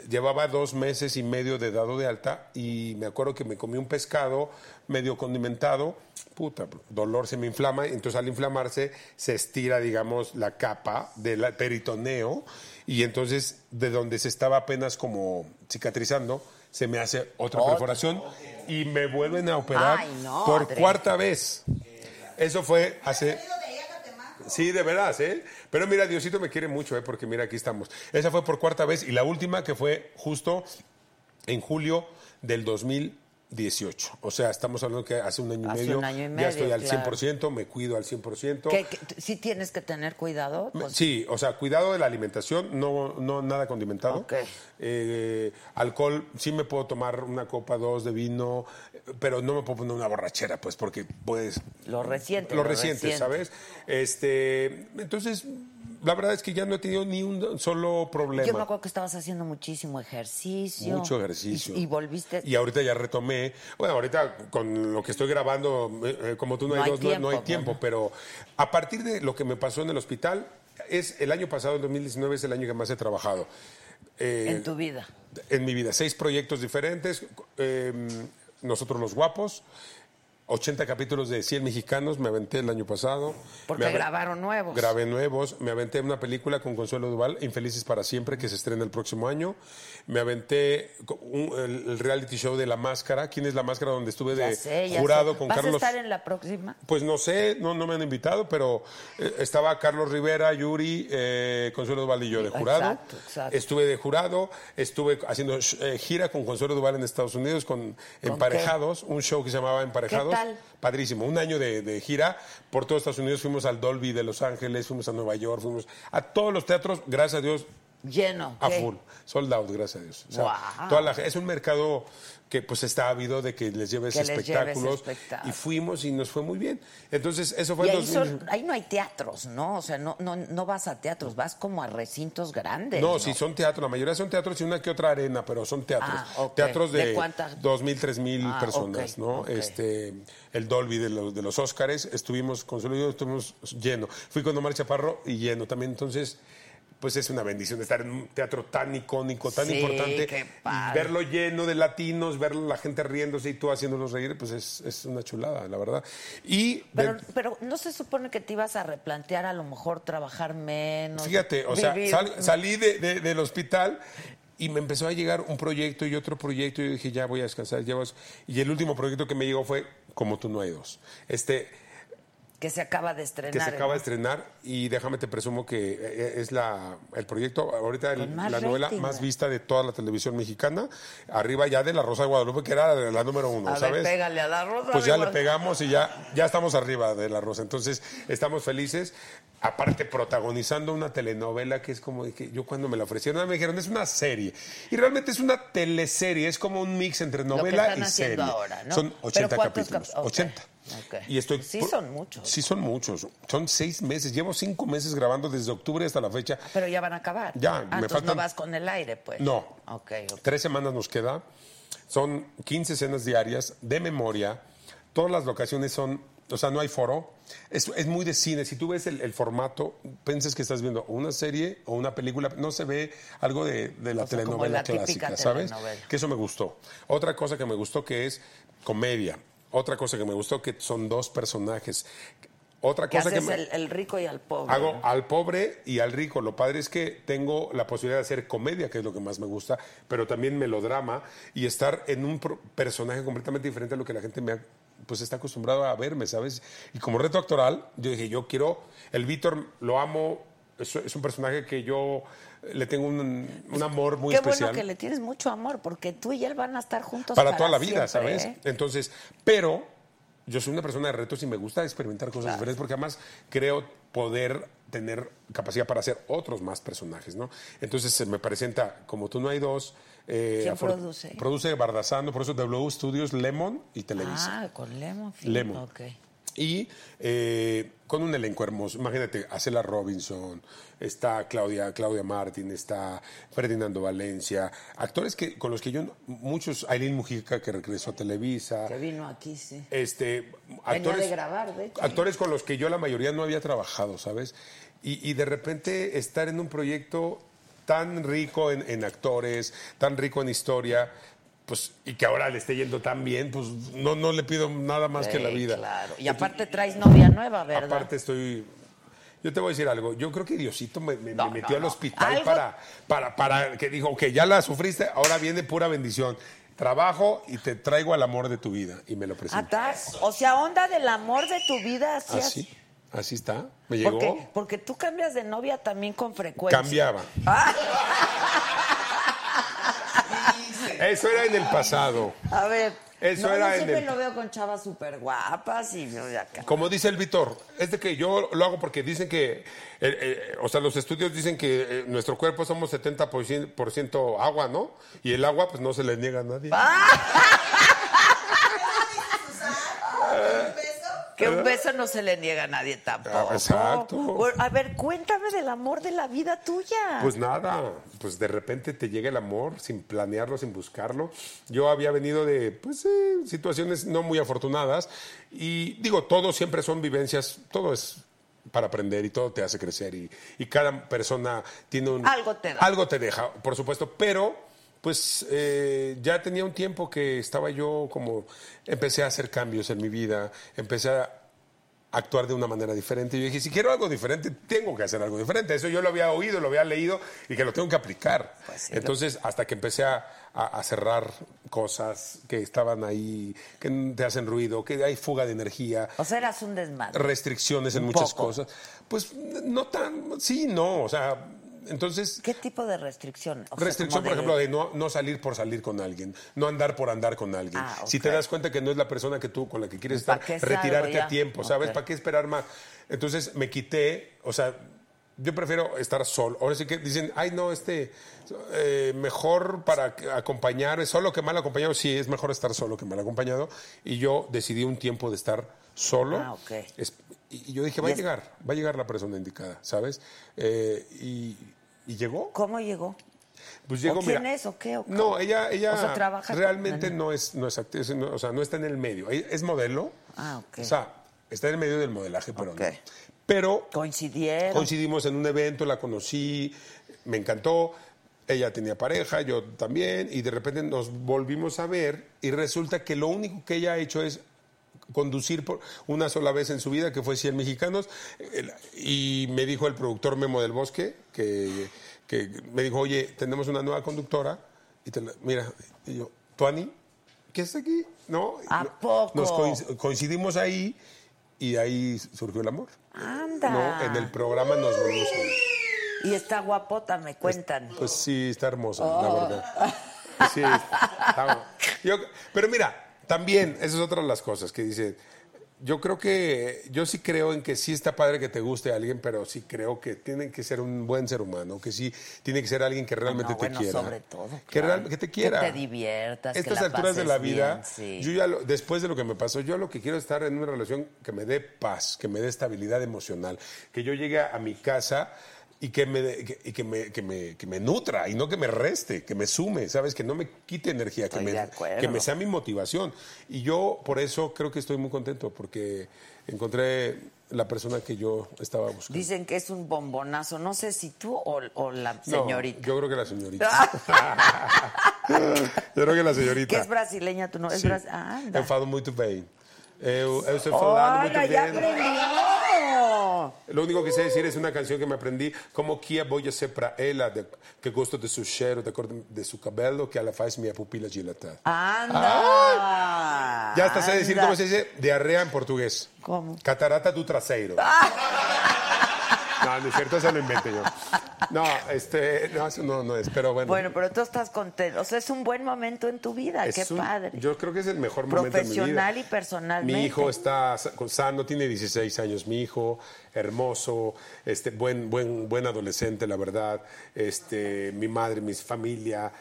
Llevaba dos meses y medio de dado de alta y me acuerdo que me comí un pescado medio condimentado. Puta, dolor se me inflama. Entonces, al inflamarse, se estira, digamos, la capa del peritoneo. Y entonces, de donde se estaba apenas como cicatrizando, se me hace otra perforación y me vuelven a operar Ay, no, por cuarta vez. Eso fue hace. Sí, de veras, ¿eh? Pero mira, Diosito me quiere mucho, ¿eh? Porque mira, aquí estamos. Esa fue por cuarta vez y la última que fue justo en julio del 2018. O sea, estamos hablando que hace un año, Hace y, medio, un año y Ya medio, estoy al claro. 100%, me cuido al 100%. ¿Qué, qué- sí tienes que tener cuidado. Pues, Sí, o sea, cuidado de la alimentación, no, no nada condimentado. Ok. Eh, alcohol, sí me puedo tomar una copa, dos de vino, pero no me puedo poner una borrachera, pues, porque pues... Lo reciente, Lo lo reciente, reciente. ¿sabes? Este, entonces, la verdad es que ya no he tenido ni un solo problema. Yo me acuerdo que estabas haciendo muchísimo ejercicio. Mucho ejercicio. Y, y volviste. Y ahorita ya retomé. Bueno, ahorita con lo que estoy grabando, eh, eh, como tú no, No hay dos, no- no, hay tiempo, tiempo. Pero a partir de lo que me pasó en el hospital, es el año pasado, el 2019, es el año que más he trabajado. Eh, en tu vida. en mi vida. Seis proyectos diferentes. eh, nosotros los guapos. 80 capítulos de 100 mexicanos, me aventé el año pasado. Porque Me grabaron nuevos. Grabé nuevos. Me aventé una película con Consuelo Duval, Infelices para Siempre, que se estrena el próximo año. Me aventé un- el, el reality show de La Máscara. ¿Quién es La Máscara? Donde estuve Ya de sé, ya jurado sé. con ¿Vas Carlos. a estar en la próxima? Pues no sé, no, no me han invitado, pero eh, estaba Carlos Rivera, Yuri, eh, Consuelo Duval y yo de jurado. Exacto, exacto. Estuve de jurado, estuve haciendo eh, gira con Consuelo Duval en Estados Unidos con Emparejados, un show que se llamaba Emparejados. ¿Qué tal? Padrísimo, un año de, de gira por todo Estados Unidos. Fuimos al Dolby de Los Ángeles, fuimos a Nueva York, fuimos a todos los teatros, gracias a Dios, Lleno. a ¿qué? full, sold out, gracias a Dios. O sea, Guau. toda la- es un mercado que pues está ávido de que les lleves Que les lleves espectáculos espectáculos. y fuimos y nos fue muy bien. Entonces, eso fue Y ahí, 2000. son- ahí no hay teatros, ¿no? O sea, no, no, no vas a teatros, vas como a recintos grandes. No, sí, son teatros. La mayoría son teatros y una que otra arena, pero son teatros. Ah. Teatros de, dos mil, tres mil Ah, personas, ¿no? Este, el Dolby de los, de los Óscares, estuvimos, yo estuvimos lleno. Fui con Omar Chaparro y lleno también. Entonces, pues es una bendición estar en un teatro tan icónico, tan Sí, importante. qué y padre. verlo lleno de latinos, ver la gente riéndose y tú haciéndolos reír, pues es, es una chulada, la verdad. Y Pero, de- pero no se supone que te ibas a replantear a lo mejor trabajar menos. Fíjate, o sea, sal- salí de- de- del hospital y me empezó a llegar un proyecto y otro proyecto y yo dije, ya voy a descansar, ya vas. Y el último proyecto que me llegó fue Como tú no hay dos. Este, que se acaba de estrenar. que se acaba de estrenar y déjame te presumo que eh, es la el proyecto ahorita el- la novela rating, más vista de toda la televisión mexicana arriba ya de la Rosa de Guadalupe que era la número uno A ver, sabes pégale a la rosa. pues ya le pegamos y ya ya estamos arriba de la Rosa. Entonces estamos felices aparte protagonizando una telenovela que es como que yo cuando me la ofrecieron me dijeron es una serie y realmente es una teleserie es como un mix entre Lo que novela están y haciendo serie. ahora, ¿no? son ¿Pero 80 cuántos capítulos cap- ok, 80 ok. y estoy Sí por- son muchos. Sí, son muchos. Son seis meses. Llevo cinco meses grabando desde octubre hasta la fecha. Pero ya van a acabar. Ya, Ah, me entonces faltan- no vas con el aire, pues. No. Ok, ok. Tres semanas nos queda. Son 15 escenas diarias de memoria. Todas las locaciones son, o sea, no hay foro. Es, es muy de cine. Si tú ves el, el formato, piensas que estás viendo una serie o una película. No se ve algo de, de la O sea, como telenovela la típica clásica, ¿sabes? telenovela. Que eso me gustó. Otra cosa que me gustó que es comedia. Otra cosa que me gustó que son dos personajes. Otra cosa que me... el, el rico y al pobre. Hago al pobre y al rico. Lo padre es que tengo la posibilidad de hacer comedia, que es lo que más me gusta, pero también melodrama y estar en un personaje completamente diferente a lo que la gente me ha, pues está acostumbrado a verme, ¿sabes? Y como reto actoral, yo dije, yo quiero, el Víctor lo amo, es, es un personaje que yo le tengo un, un amor muy Qué especial bueno que le tienes mucho amor, porque tú y él van a estar juntos para, toda la vida, siempre, ¿sabes? ¿eh? Entonces, pero yo soy una persona de retos y me gusta experimentar cosas diferentes porque además creo poder tener capacidad para hacer otros más personajes, ¿no? Entonces se me presenta como tú no hay dos. eh, ¿Quién produce? Produce Bardazano, por eso W Studios, Lemon y Televisa. Ah, con Lemon. Lemon. Ok. Y eh, con un elenco hermoso. Imagínate, Acela Robinson, está Claudia, Claudia Martín, está Ferdinando Valencia, actores que con los que yo, muchos, Aileen Mujica que regresó a Televisa, Que vino aquí, sí. este, actores, de grabar, de hecho. actores con los que yo la mayoría no había trabajado, ¿sabes? Y, y de repente estar en un proyecto tan rico en, en actores, tan rico en historia, pues, y que ahora le esté yendo tan bien, pues no, no le pido nada más que la vida. Claro. Y aparte traes novia nueva, ¿verdad? Aparte estoy... Yo te voy a decir algo. Yo creo que Diosito me, me- No, me metió no, al hospital para, para, para que dijo, que ya la sufriste, ahora viene pura bendición. Trabajo y te traigo al amor de tu vida. Y me lo presentó. Atrás. O sea, onda del amor de tu vida, así. Así, así está. Me llegó. Porque, porque tú cambias de novia también con frecuencia. Cambiaba. Eso era en el pasado. A ver. Eso no, era yo en siempre el- lo veo con chavas súper guapas y yo de acá. Como dice el Vitor, es de que yo lo hago porque dicen que, eh, eh, o sea, los estudios dicen que eh, nuestro cuerpo somos 70% por ciento agua, ¿no? Y el agua, pues no se le niega a nadie. Que un beso no se le niega a nadie tampoco. Ah, exacto. A ver, cuéntame del amor de la vida tuya. Pues nada, pues de repente te llega el amor sin planearlo, sin buscarlo. Yo había venido de pues, eh, situaciones no muy afortunadas y digo, todo siempre son vivencias, todo es para aprender y todo te hace crecer y, y cada persona tiene un... Algo te da. Algo te deja, por supuesto, pero pues eh, ya tenía un tiempo que estaba yo como, empecé a hacer cambios en mi vida, empecé a actuar de una manera diferente. Y yo dije, si quiero algo diferente, tengo que hacer algo diferente. Eso yo lo había oído, lo había leído y que lo tengo que aplicar. Pues sí, Entonces, hasta que empecé a, a- a cerrar cosas que estaban ahí, que te hacen ruido, que hay fuga de energía, O sea, eras un desmadre. restricciones en muchas poco. cosas, pues no tan, sí, no, o sea, entonces... ¿Qué tipo de restricción? O sea, Restricción, por ejemplo, de no, no salir por salir con alguien, no andar por andar con alguien. Ah, Si te das cuenta que no es la persona que tú con la que quieres ¿Para estar, retirarte a tiempo, ¿sabes? ¿Para qué esperar más? Entonces me quité, o sea, yo prefiero estar solo. Ahora sí que dicen, ay, no, este, eh, mejor para acompañar, es solo que mal acompañado. Sí, es mejor estar solo que mal acompañado. Y yo decidí un tiempo de estar solo. Ah, ok. Es- y y yo dije, va a llegar, va a llegar la persona indicada, ¿sabes? Eh, y, y llegó. ¿Cómo llegó? Pues llegó, ¿O quién mira, es o qué? o No, ella, ella O sea, trabaja realmente con- no es, no es actriz, no- o sea, no está en el medio. Es modelo. Ah, ok. O sea, está en el medio del modelaje, pero no. Pero Coincidieron. coincidimos en un evento, la conocí, me encantó. Ella tenía pareja, yo también, y de repente nos volvimos a ver y resulta que lo único que ella ha hecho es conducir por una sola vez en su vida, que fue 100 mexicanos, y me dijo el productor Memo del Bosque, que, que me dijo, oye, tenemos una nueva conductora, y te la- mira, y yo, Tuani, ¿qué es aquí? ¿No? ¿A poco? Nos coinc- coincidimos ahí y ahí surgió el amor. Anda. ¿no? En el programa nos volvimos. Y está guapota, me cuentan. Pues sí, está hermosa, Oh. la verdad. Sí, está- yo- pero mira, también, esas es otra de las cosas que dice. Yo creo que, yo sí creo en que sí está padre que te guste alguien, pero sí creo que tiene que ser un buen ser humano, que sí tiene que ser alguien que realmente No, te bueno, quiera. sobre todo, Que, claro. real- que te quiera. Que te diviertas, que Estas la alturas de la vida, bien, sí. yo ya, lo- después de lo que me pasó, yo lo que quiero es estar en una relación que me dé paz, que me dé estabilidad emocional, que yo llegue a mi casa y que me, que, y que me, que, me, que me nutra y no que me reste, que me sume, ¿sabes? Que no me quite energía, que Estoy me, que me sea mi motivación. Y yo por eso creo que estoy muy contento, porque encontré la persona que yo estaba buscando. Dicen que es un bombonazo. No sé si tú o, o la No, señorita. yo creo que la señorita. yo creo que la señorita. que es brasileña, tú no. Es bras- Ah, falo muito bem. Eu, eu estou falando muito ¡Hola, ya bem. Lo único que sé decir es una canción que me aprendí, como que voy a hacer para ella, de, que gosto de su cheiro, de cor de su cabelo, que ela faz minha pupila dilatar. ¡Anda! Ya hasta sé decir cómo se dice diarrea en portugués. ¿Cómo? Catarata tu trasero. No, no es cierto, eso lo inventé yo. No, este, no, eso no, no es, pero bueno. Bueno, pero tú estás contento. O sea, es un buen momento en tu vida. Es Qué un- padre. Yo creo que es el mejor momento de mi vida. Profesional y personalmente. Mi hijo está sa- sano, tiene 16 años, mi hijo, hermoso, este, buen, buen, buen adolescente, la verdad. Este, mi madre, mi familia.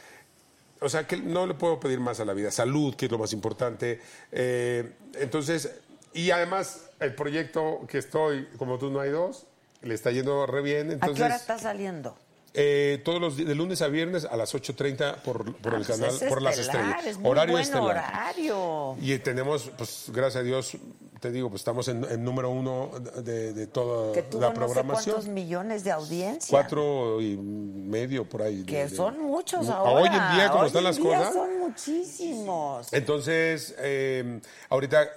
O sea, que no le puedo pedir más a la vida. Salud, que es lo más importante. Eh, entonces, y además, el proyecto que estoy, como tú no hay dos, le está yendo re bien. ¿A Entonces, qué hora estás saliendo? Eh, todos los de lunes a viernes a las 8.30 por, por Ah, el pues canal, es por las estelar, estrellas. Es muy horario buen estelar. horario. Y tenemos, pues gracias a Dios, te digo, pues estamos en, en número uno de, de toda Que tuvo la no sé programación. cuántos millones de audiencia. Cuatro y medio por ahí. Que de- son muchos ahora. Hoy en día, como Hoy están en las día cosas. son muchísimos. Entonces, eh, ahorita,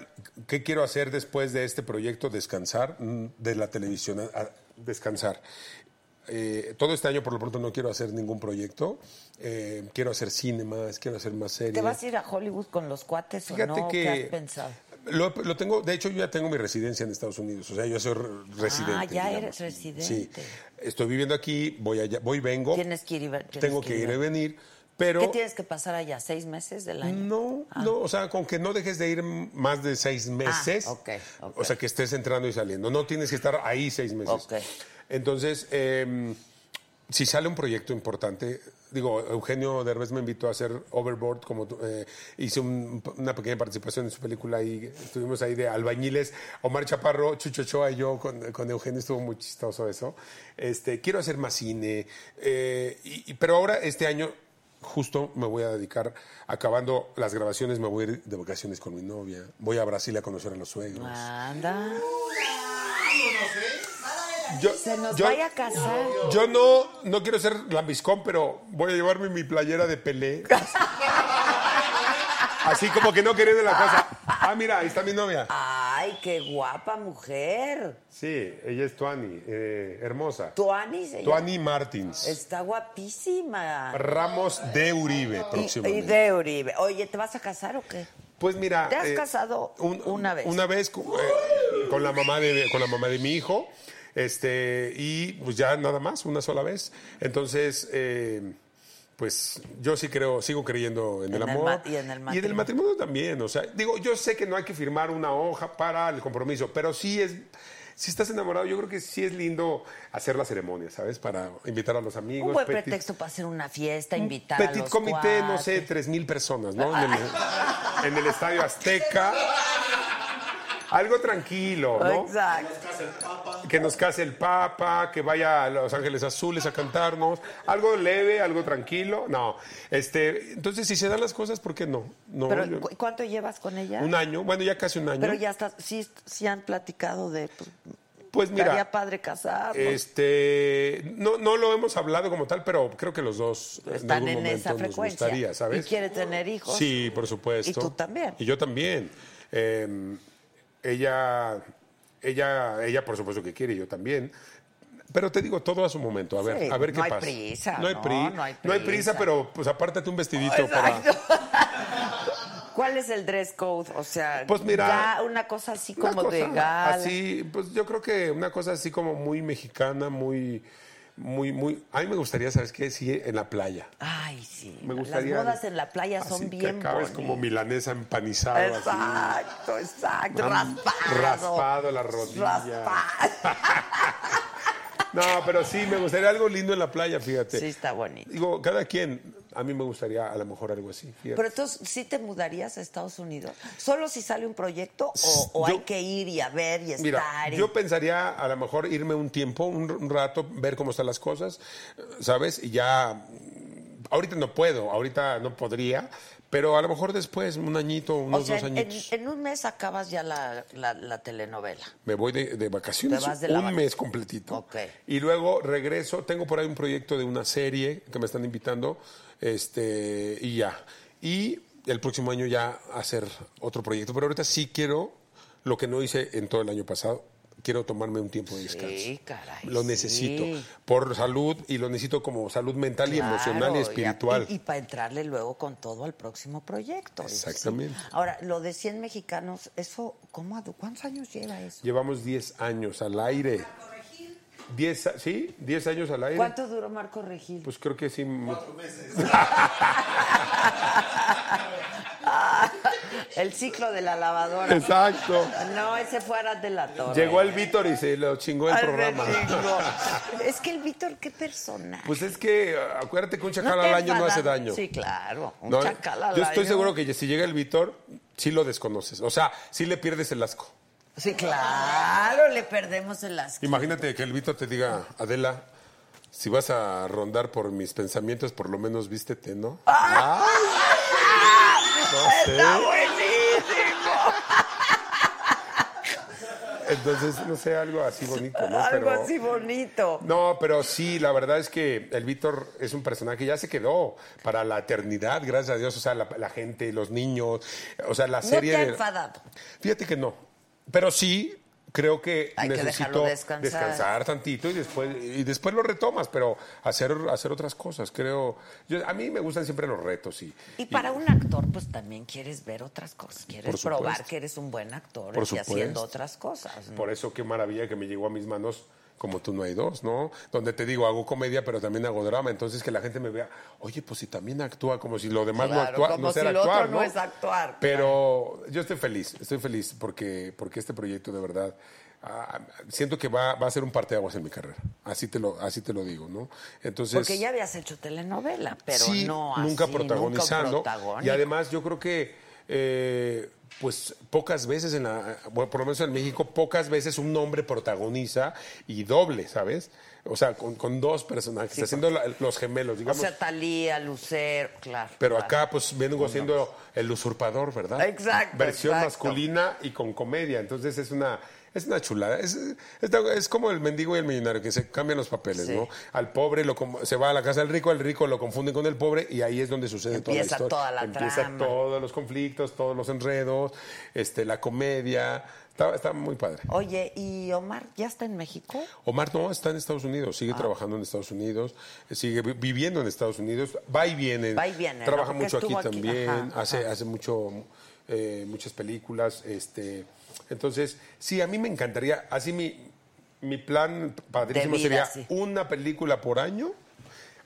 ¿qué quiero hacer después de este proyecto? Descansar mm, de la televisión, a- descansar. Eh, todo este año, por lo pronto, no quiero hacer ningún proyecto. Eh, quiero hacer cine más, quiero hacer más series. ¿Te vas a ir a Hollywood con los cuates Fíjate o no? que ¿Qué has pensado? Lo, lo tengo, de hecho, yo ya tengo mi residencia en Estados Unidos. O sea, yo soy re- residente. Ah, ya digamos. eres residente. Sí. Estoy viviendo aquí, voy allá, voy vengo. Tienes que ir y Tengo que ir y venir. Pero ¿Qué tienes que pasar allá? ¿Seis meses del año? no, no, o sea, con que no dejes de ir más de seis meses. Ah, ok, ok. O sea, que estés entrando y saliendo. No tienes que estar ahí seis meses. Entonces, eh, si sale un proyecto importante, digo, Eugenio Derbez me invitó a hacer Overboard, como eh, hice un- una pequeña participación en su película y estuvimos ahí de albañiles, Omar Chaparro, Chucho Ochoa y yo con, con Eugenio, estuvo muy chistoso eso. Este, quiero hacer más cine, eh, y- pero ahora este año justo me voy a dedicar, acabando las grabaciones, me voy a ir de vacaciones con mi novia, voy a Brasil a conocer a los suegros. Anda. Yo, Se nos yo- vaya a casar. yo no, no quiero ser lambiscón, pero voy a llevarme mi playera de Pelé. Así como que no quería de la casa. Ah, mira, ahí está mi novia. Ay, qué guapa mujer. Sí, ella es Tuani, eh, hermosa. Tuani se llama. Tuani Martins. Está guapísima. Ramos de Uribe, Y, y próximamente. de Uribe. Oye, ¿te vas a casar o qué? Pues mira, ¿Te has casado una vez? Una vez con, eh, con la mamá de con la mamá de mi hijo, este y pues ya nada más una sola vez. Entonces, eh, pues yo sí creo, sigo creyendo en, En el el amor y en el matrimonio. matrimonio también. O sea, digo, yo sé que no hay que firmar una hoja para el compromiso, pero sí es si estás enamorado, yo creo que sí es lindo hacer la ceremonia, ¿sabes? Para invitar a los amigos. Un buen petit- pretexto para hacer una fiesta, invitar a Petit los comité, no sé, tres mil personas, ¿no? En el, en el Estadio Azteca. Algo tranquilo, ¿no? Exacto. Que nos case el Papa, que vaya a Los Ángeles Azules a cantarnos. Algo leve, algo tranquilo. No. Este, entonces, si se dan las cosas, ¿por qué no? no Pero, yo- ¿cu- ¿cuánto llevas con ella? un año, bueno, ya casi un año. Pero ya está, sí, sí han platicado de, pues, pues mira, estaría padre casarnos. este, no, no lo hemos hablado como tal, pero creo que los dos Están en, algún en momento esa nos frecuencia. gustaría, ¿sabes? Y quiere tener hijos. Sí, por supuesto. Y tú también. Y yo también. Eh, ella, ella, ella, por supuesto que quiere, yo también. Pero te digo todo a su momento, a ver, Sí, a ver no qué pasa. prisa, no hay, no, pri- no hay no hay prisa, prisa. pero pues apártate un vestidito para. ¿Cuál es el dress code? O sea, Pues mira, ya una cosa así como de gala. Así, pues yo creo que una cosa así como muy mexicana, muy, muy, muy. A mí me gustaría, ¿sabes qué? Sí, en la playa. Ay, sí. Me gustaría. Las bodas en la playa son así que bien acabes bonitas. como milanesa empanizado. así. Exacto, exacto. Raspado. raspado la rodilla. Raspado. No, pero sí, me gustaría algo lindo en la playa, fíjate. Sí, está bonito. Digo, cada quien, a mí me gustaría a lo mejor algo así, fíjate. Pero entonces, ¿sí te mudarías a Estados Unidos? ¿Solo si sale un proyecto o, o Yo- hay que ir y a ver y estar? Mira, y- yo pensaría a lo mejor irme un tiempo, un, un rato, ver cómo están las cosas, ¿sabes? Y ya, mm, ahorita no puedo, ahorita no podría, pero a lo mejor después, un añito, unos o sea, dos añitos. en un mes acabas ya la, la- la telenovela. Me voy de, de vacaciones de la un vac- mes completito. Ok. Y luego regreso. Tengo por ahí un proyecto de una serie que me están invitando. Este, y ya. Y el próximo año ya hacer otro proyecto. Pero ahorita sí quiero lo que no hice en todo el año pasado. Quiero tomarme un tiempo de descanso. Sí, caray, Lo sí. necesito. Por salud y lo necesito como salud mental y emocional y a- espiritual. Y, para entrarle luego con todo al próximo proyecto. sí. Exactamente. Ahora, lo de 100 mexicanos, eso, ¿cómo, ¿cuántos años lleva eso? Llevamos 10 años al aire. 10, a- ¿Sí? 10 años al aire. ¿Cuánto duró Marco Regil? Pues creo que sí. El ciclo de la lavadora. Exacto. No, ese fuera de la torre. Llegó el Víctor y se lo chingó el Al programa. Es que el Víctor, qué persona. Pues es que acuérdate que un chacal al año no hace daño. Sí, claro. Un No, chacal al Yo estoy año. seguro que si llega el Víctor, sí lo desconoces. O sea, sí le pierdes el asco. Sí, claro, le perdemos el asco. Imagínate que el Víctor te diga, Adela, si vas a rondar por mis pensamientos, por lo menos vístete, ¿no? ¡Ah! no sé. ¡Está buenísimo! Entonces, no sé, algo así bonito, ¿no? Algo Pero- así bonito. No, pero sí, la verdad es que el Víctor es un personaje que ya se quedó para la eternidad, gracias a Dios. O sea, la, la gente, los niños, o sea, la No serie te ha de- enfadado. Fíjate que no. Pero sí, creo que Hay que necesito dejarlo descansar. tantito y después, y después lo retomas, pero hacer, hacer otras cosas. Creo. Yo, a mí me gustan siempre los retos. Y, Y para un actor, pues también quieres ver otras cosas. Quieres probar que eres un buen actor Por y supuesto. haciendo otras cosas. ¿no? Por eso qué maravilla que me llegó a mis manos como tú no hay dos, ¿no? Donde te digo, hago comedia, pero también hago drama. Entonces que la gente me vea, oye, pues si también actúa, como si lo demás no actúa, como no si lo actuar, otro no ¿no? es actuar, Pero yo estoy feliz, estoy feliz porque, porque este proyecto de verdad ah, siento que va, va a ser un parteaguas en mi carrera. Así te lo, así te lo digo, ¿no? Entonces. Porque ya habías hecho telenovela, pero sí, no así, nunca protagonizando. y además yo creo que eh, pues pocas veces en la, bueno, por lo menos en México, pocas veces un hombre protagoniza y doble, ¿sabes? o sea, con, con dos personajes, haciendo la- los gemelos, O digamos. sea, Talía, Lucero, claro. pero claro. acá, pues, vengo siendo el usurpador, ¿verdad? Exacto, Versión exacto. masculina y con comedia. Entonces es una, es una chulada. Es, es- es como el mendigo y el millonario, que se cambian los papeles, Sí. ¿no? Al pobre lo, se va a la casa del rico, al rico lo confunden con el pobre y ahí es donde sucede toda la Empieza historia. toda la Empieza trama. todos los conflictos, todos los enredos, este, la comedia. Está, está muy padre. Oye, ¿y Omar ya está en México? Omar no, está en Estados Unidos, Ah. sigue trabajando en Estados Unidos, sigue vi- viviendo en Estados Unidos, va y viene. Va y viene, Trabaja mucho aquí también, ajá, hace, ajá. hace mucho, eh, muchas películas. Este, entonces, sí, a mí me encantaría, así mi, mi plan padrísimo vida, sería sí. una película por año,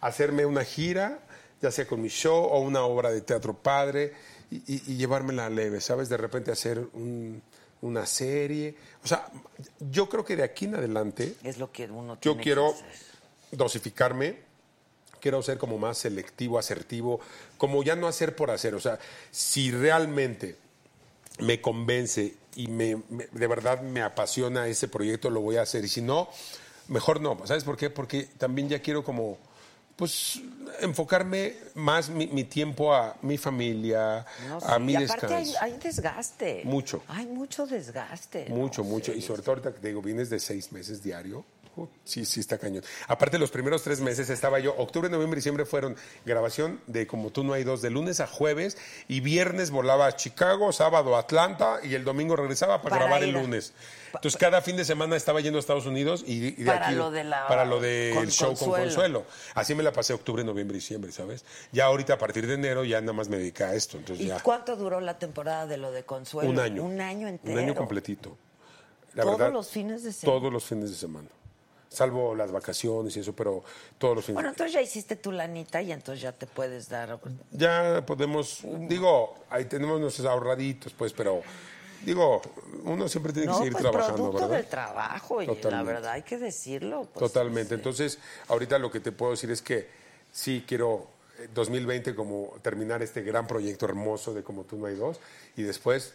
hacerme una gira, ya sea con mi show o una obra de teatro padre, y, y- y llevármela leve, ¿sabes? De repente hacer un- una serie. O sea, yo creo que de aquí en adelante Es lo que uno yo tiene quiero que hacer. dosificarme, quiero ser como más selectivo, asertivo, como ya no hacer por hacer. O sea, si realmente me convence y me, me- de verdad me apasiona ese proyecto, lo voy a hacer. Y si no, mejor no. ¿Sabes por qué? Porque también ya quiero como, pues, enfocarme más mi, mi tiempo a mi familia, No, a mi y aparte hay, descanso. hay desgaste. Mucho. Hay mucho desgaste. ¿no? Mucho, mucho. Sí. Y sobre todo ahorita que te digo, vienes de seis meses diario. Sí, sí, está cañón. Aparte, los primeros tres meses estaba yo, octubre, noviembre y diciembre fueron grabación de Como tú no hay dos, de lunes a jueves, y viernes volaba a Chicago, sábado a Atlanta, y el domingo regresaba para, Para grabar el a- lunes. Entonces, cada fin de semana estaba yendo a Estados Unidos y, y de Para aquí- lo de la- para lo del show con Consuelo. Consuelo. Así me la pasé octubre, noviembre y diciembre, ¿sabes? Ya ahorita, a partir de enero, ya nada más me dediqué a esto. Entonces, ¿Y ya. cuánto duró la temporada de lo de Consuelo? Un año. Un año entero. Un año completito. La ¿Todos verdad, los fines de semana? Todos los fines de semana. Salvo las vacaciones y eso, pero todos los fines Bueno, entonces ya hiciste tu lanita y entonces ya te puedes dar. Ya podemos, digo, ahí tenemos nuestros ahorraditos, pues, pero digo, uno siempre tiene que seguir pues trabajando, producto ¿verdad? del trabajo y la Totalmente. verdad hay que decirlo. pues, Totalmente. sí. Entonces, ahorita lo que te puedo decir es que sí quiero eh, 2020 como terminar este gran proyecto hermoso de Como tú no hay dos y después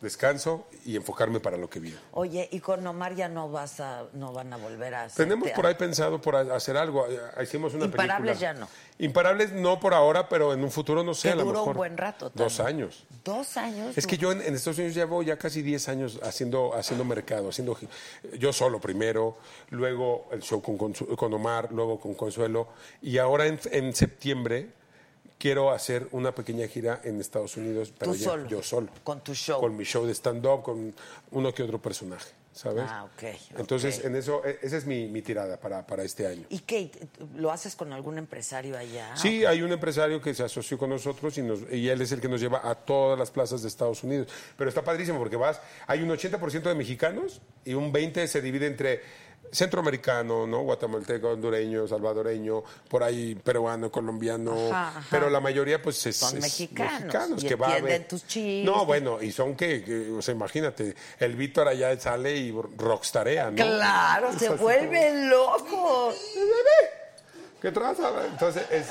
descanso y enfocarme para lo que viene. Oye, y con Omar ya no vas a, no van a volver a hacer Tenemos por ahí pensado por hacer algo. Eh, Hicimos una Imparables película. ya no. Imparables no por ahora, pero en un futuro no sé, Que a lo duró mejor. un buen rato. Dos años. Dos años. Es que yo en, en Estados Unidos llevo ya casi 10 años haciendo, haciendo mercado, haciendo yo solo primero, luego el show con, con Omar, luego con Consuelo, y ahora en, en septiembre quiero hacer una pequeña gira en Estados Unidos, pero ya- solo, yo solo. con tu show. Con mi show de stand-up, con uno que otro personaje, ¿sabes? Ah, ok, Entonces, en eso, e- esa es mi, mi tirada para, para este año. ¿Y qué? ¿Lo haces con algún empresario allá? Sí, hay un empresario que se asoció con nosotros y, nos- y él es el que nos lleva a todas las plazas de Estados Unidos. Pero está padrísimo porque vas, hay un 80% de mexicanos y un 20% se divide entre centroamericano, ¿no? Guatemalteco, hondureño, salvadoreño, por ahí peruano, colombiano, Ajá, ajá. pero la mayoría pues es, Son es mexicanos, y que va a ver. tus chistes. No, bueno, y son que, o sea, imagínate, el Víctor allá sale y rockstarea, ¿no? Claro, se vuelve loco. ¿Qué traza? Entonces es.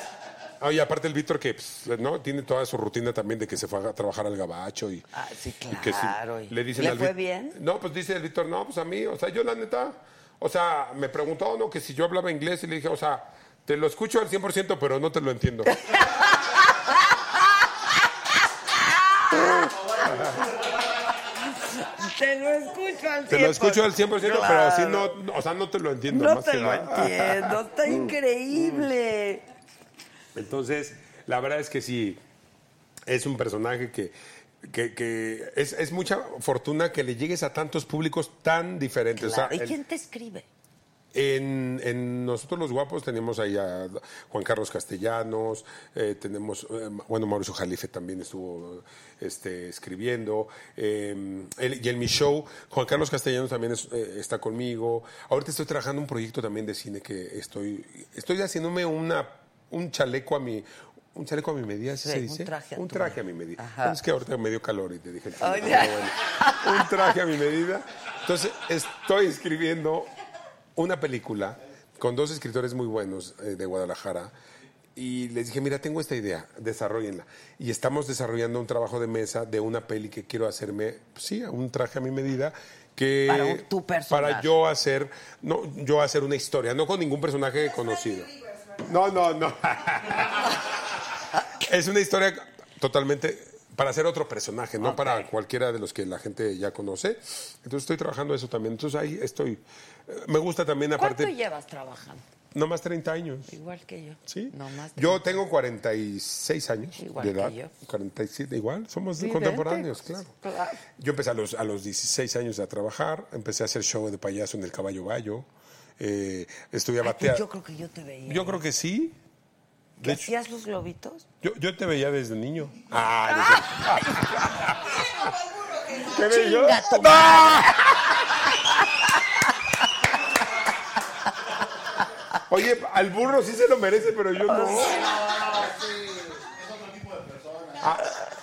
Oye, aparte el Víctor que pues, no tiene toda su rutina también de que se fue a trabajar al gabacho y, Ah, sí, y que sí, claro, le dicen ¿le al fue bien? No, pues dice el Víctor, no, pues a mí, o sea, yo la neta, o sea, me preguntó no que si yo hablaba inglés y le dije, o sea, te lo escucho al 100%, pero no te lo entiendo. Te lo escucho al 100%. Te lo escucho al 100%, pero así no, o sea, no te lo entiendo. No más te que lo nada. entiendo, está increíble. Entonces, la verdad es que sí, es un personaje que, que, que es, es mucha fortuna que le llegues a tantos públicos tan diferentes. O sea, Claro, ¿Y quién te escribe? en, en Nosotros los Guapos tenemos ahí a Juan Carlos Castellanos, eh, tenemos, eh, bueno, Mauricio Jalife también estuvo este, escribiendo, eh, el- y en mi show, Juan Carlos Castellanos también es- eh, está conmigo. Ahorita estoy trabajando un proyecto también de cine que estoy, estoy haciéndome una, un chaleco a mi... Un chaleco a mi medida, ¿sí Sí, se un traje a un traje a mi medida. Ajá. Es que ahorita me dio calor y te dije bueno. Un traje a mi medida. Entonces, estoy escribiendo una película con dos escritores muy buenos eh, de Guadalajara y les dije, mira, tengo esta idea, desarrollenla. Y estamos desarrollando un trabajo de mesa de una peli que quiero hacerme, pues sí, un traje a mi medida. Que Para un- tu personaje. para yo hacer, no, yo hacer una historia, no con ningún personaje conocido. No, no, no. es una historia totalmente para hacer otro personaje, no para cualquiera de los que la gente ya conoce. Entonces estoy trabajando eso también. Entonces ahí estoy. Eh, Me gusta también ¿Cuánto aparte, llevas trabajando? no más 30 años. Igual que yo. Sí. No más. Yo tengo 46 años Igual de que edad. yo. 47, igual, somos contemporáneos, claro. Claro. Yo empecé a los, a los 16 años a trabajar, empecé a hacer show de payaso en el Caballo Bayo, eh, estudiaba Ay, pues teatro. yo creo que yo te veía. Yo creo que sí. ¿Que hecho, hacías los globitos? yo, yo te veía desde niño. Ah, sé. ¿Qué veía yo? ¡No! Oye, al burro sí se lo merece, pero yo no. Ah,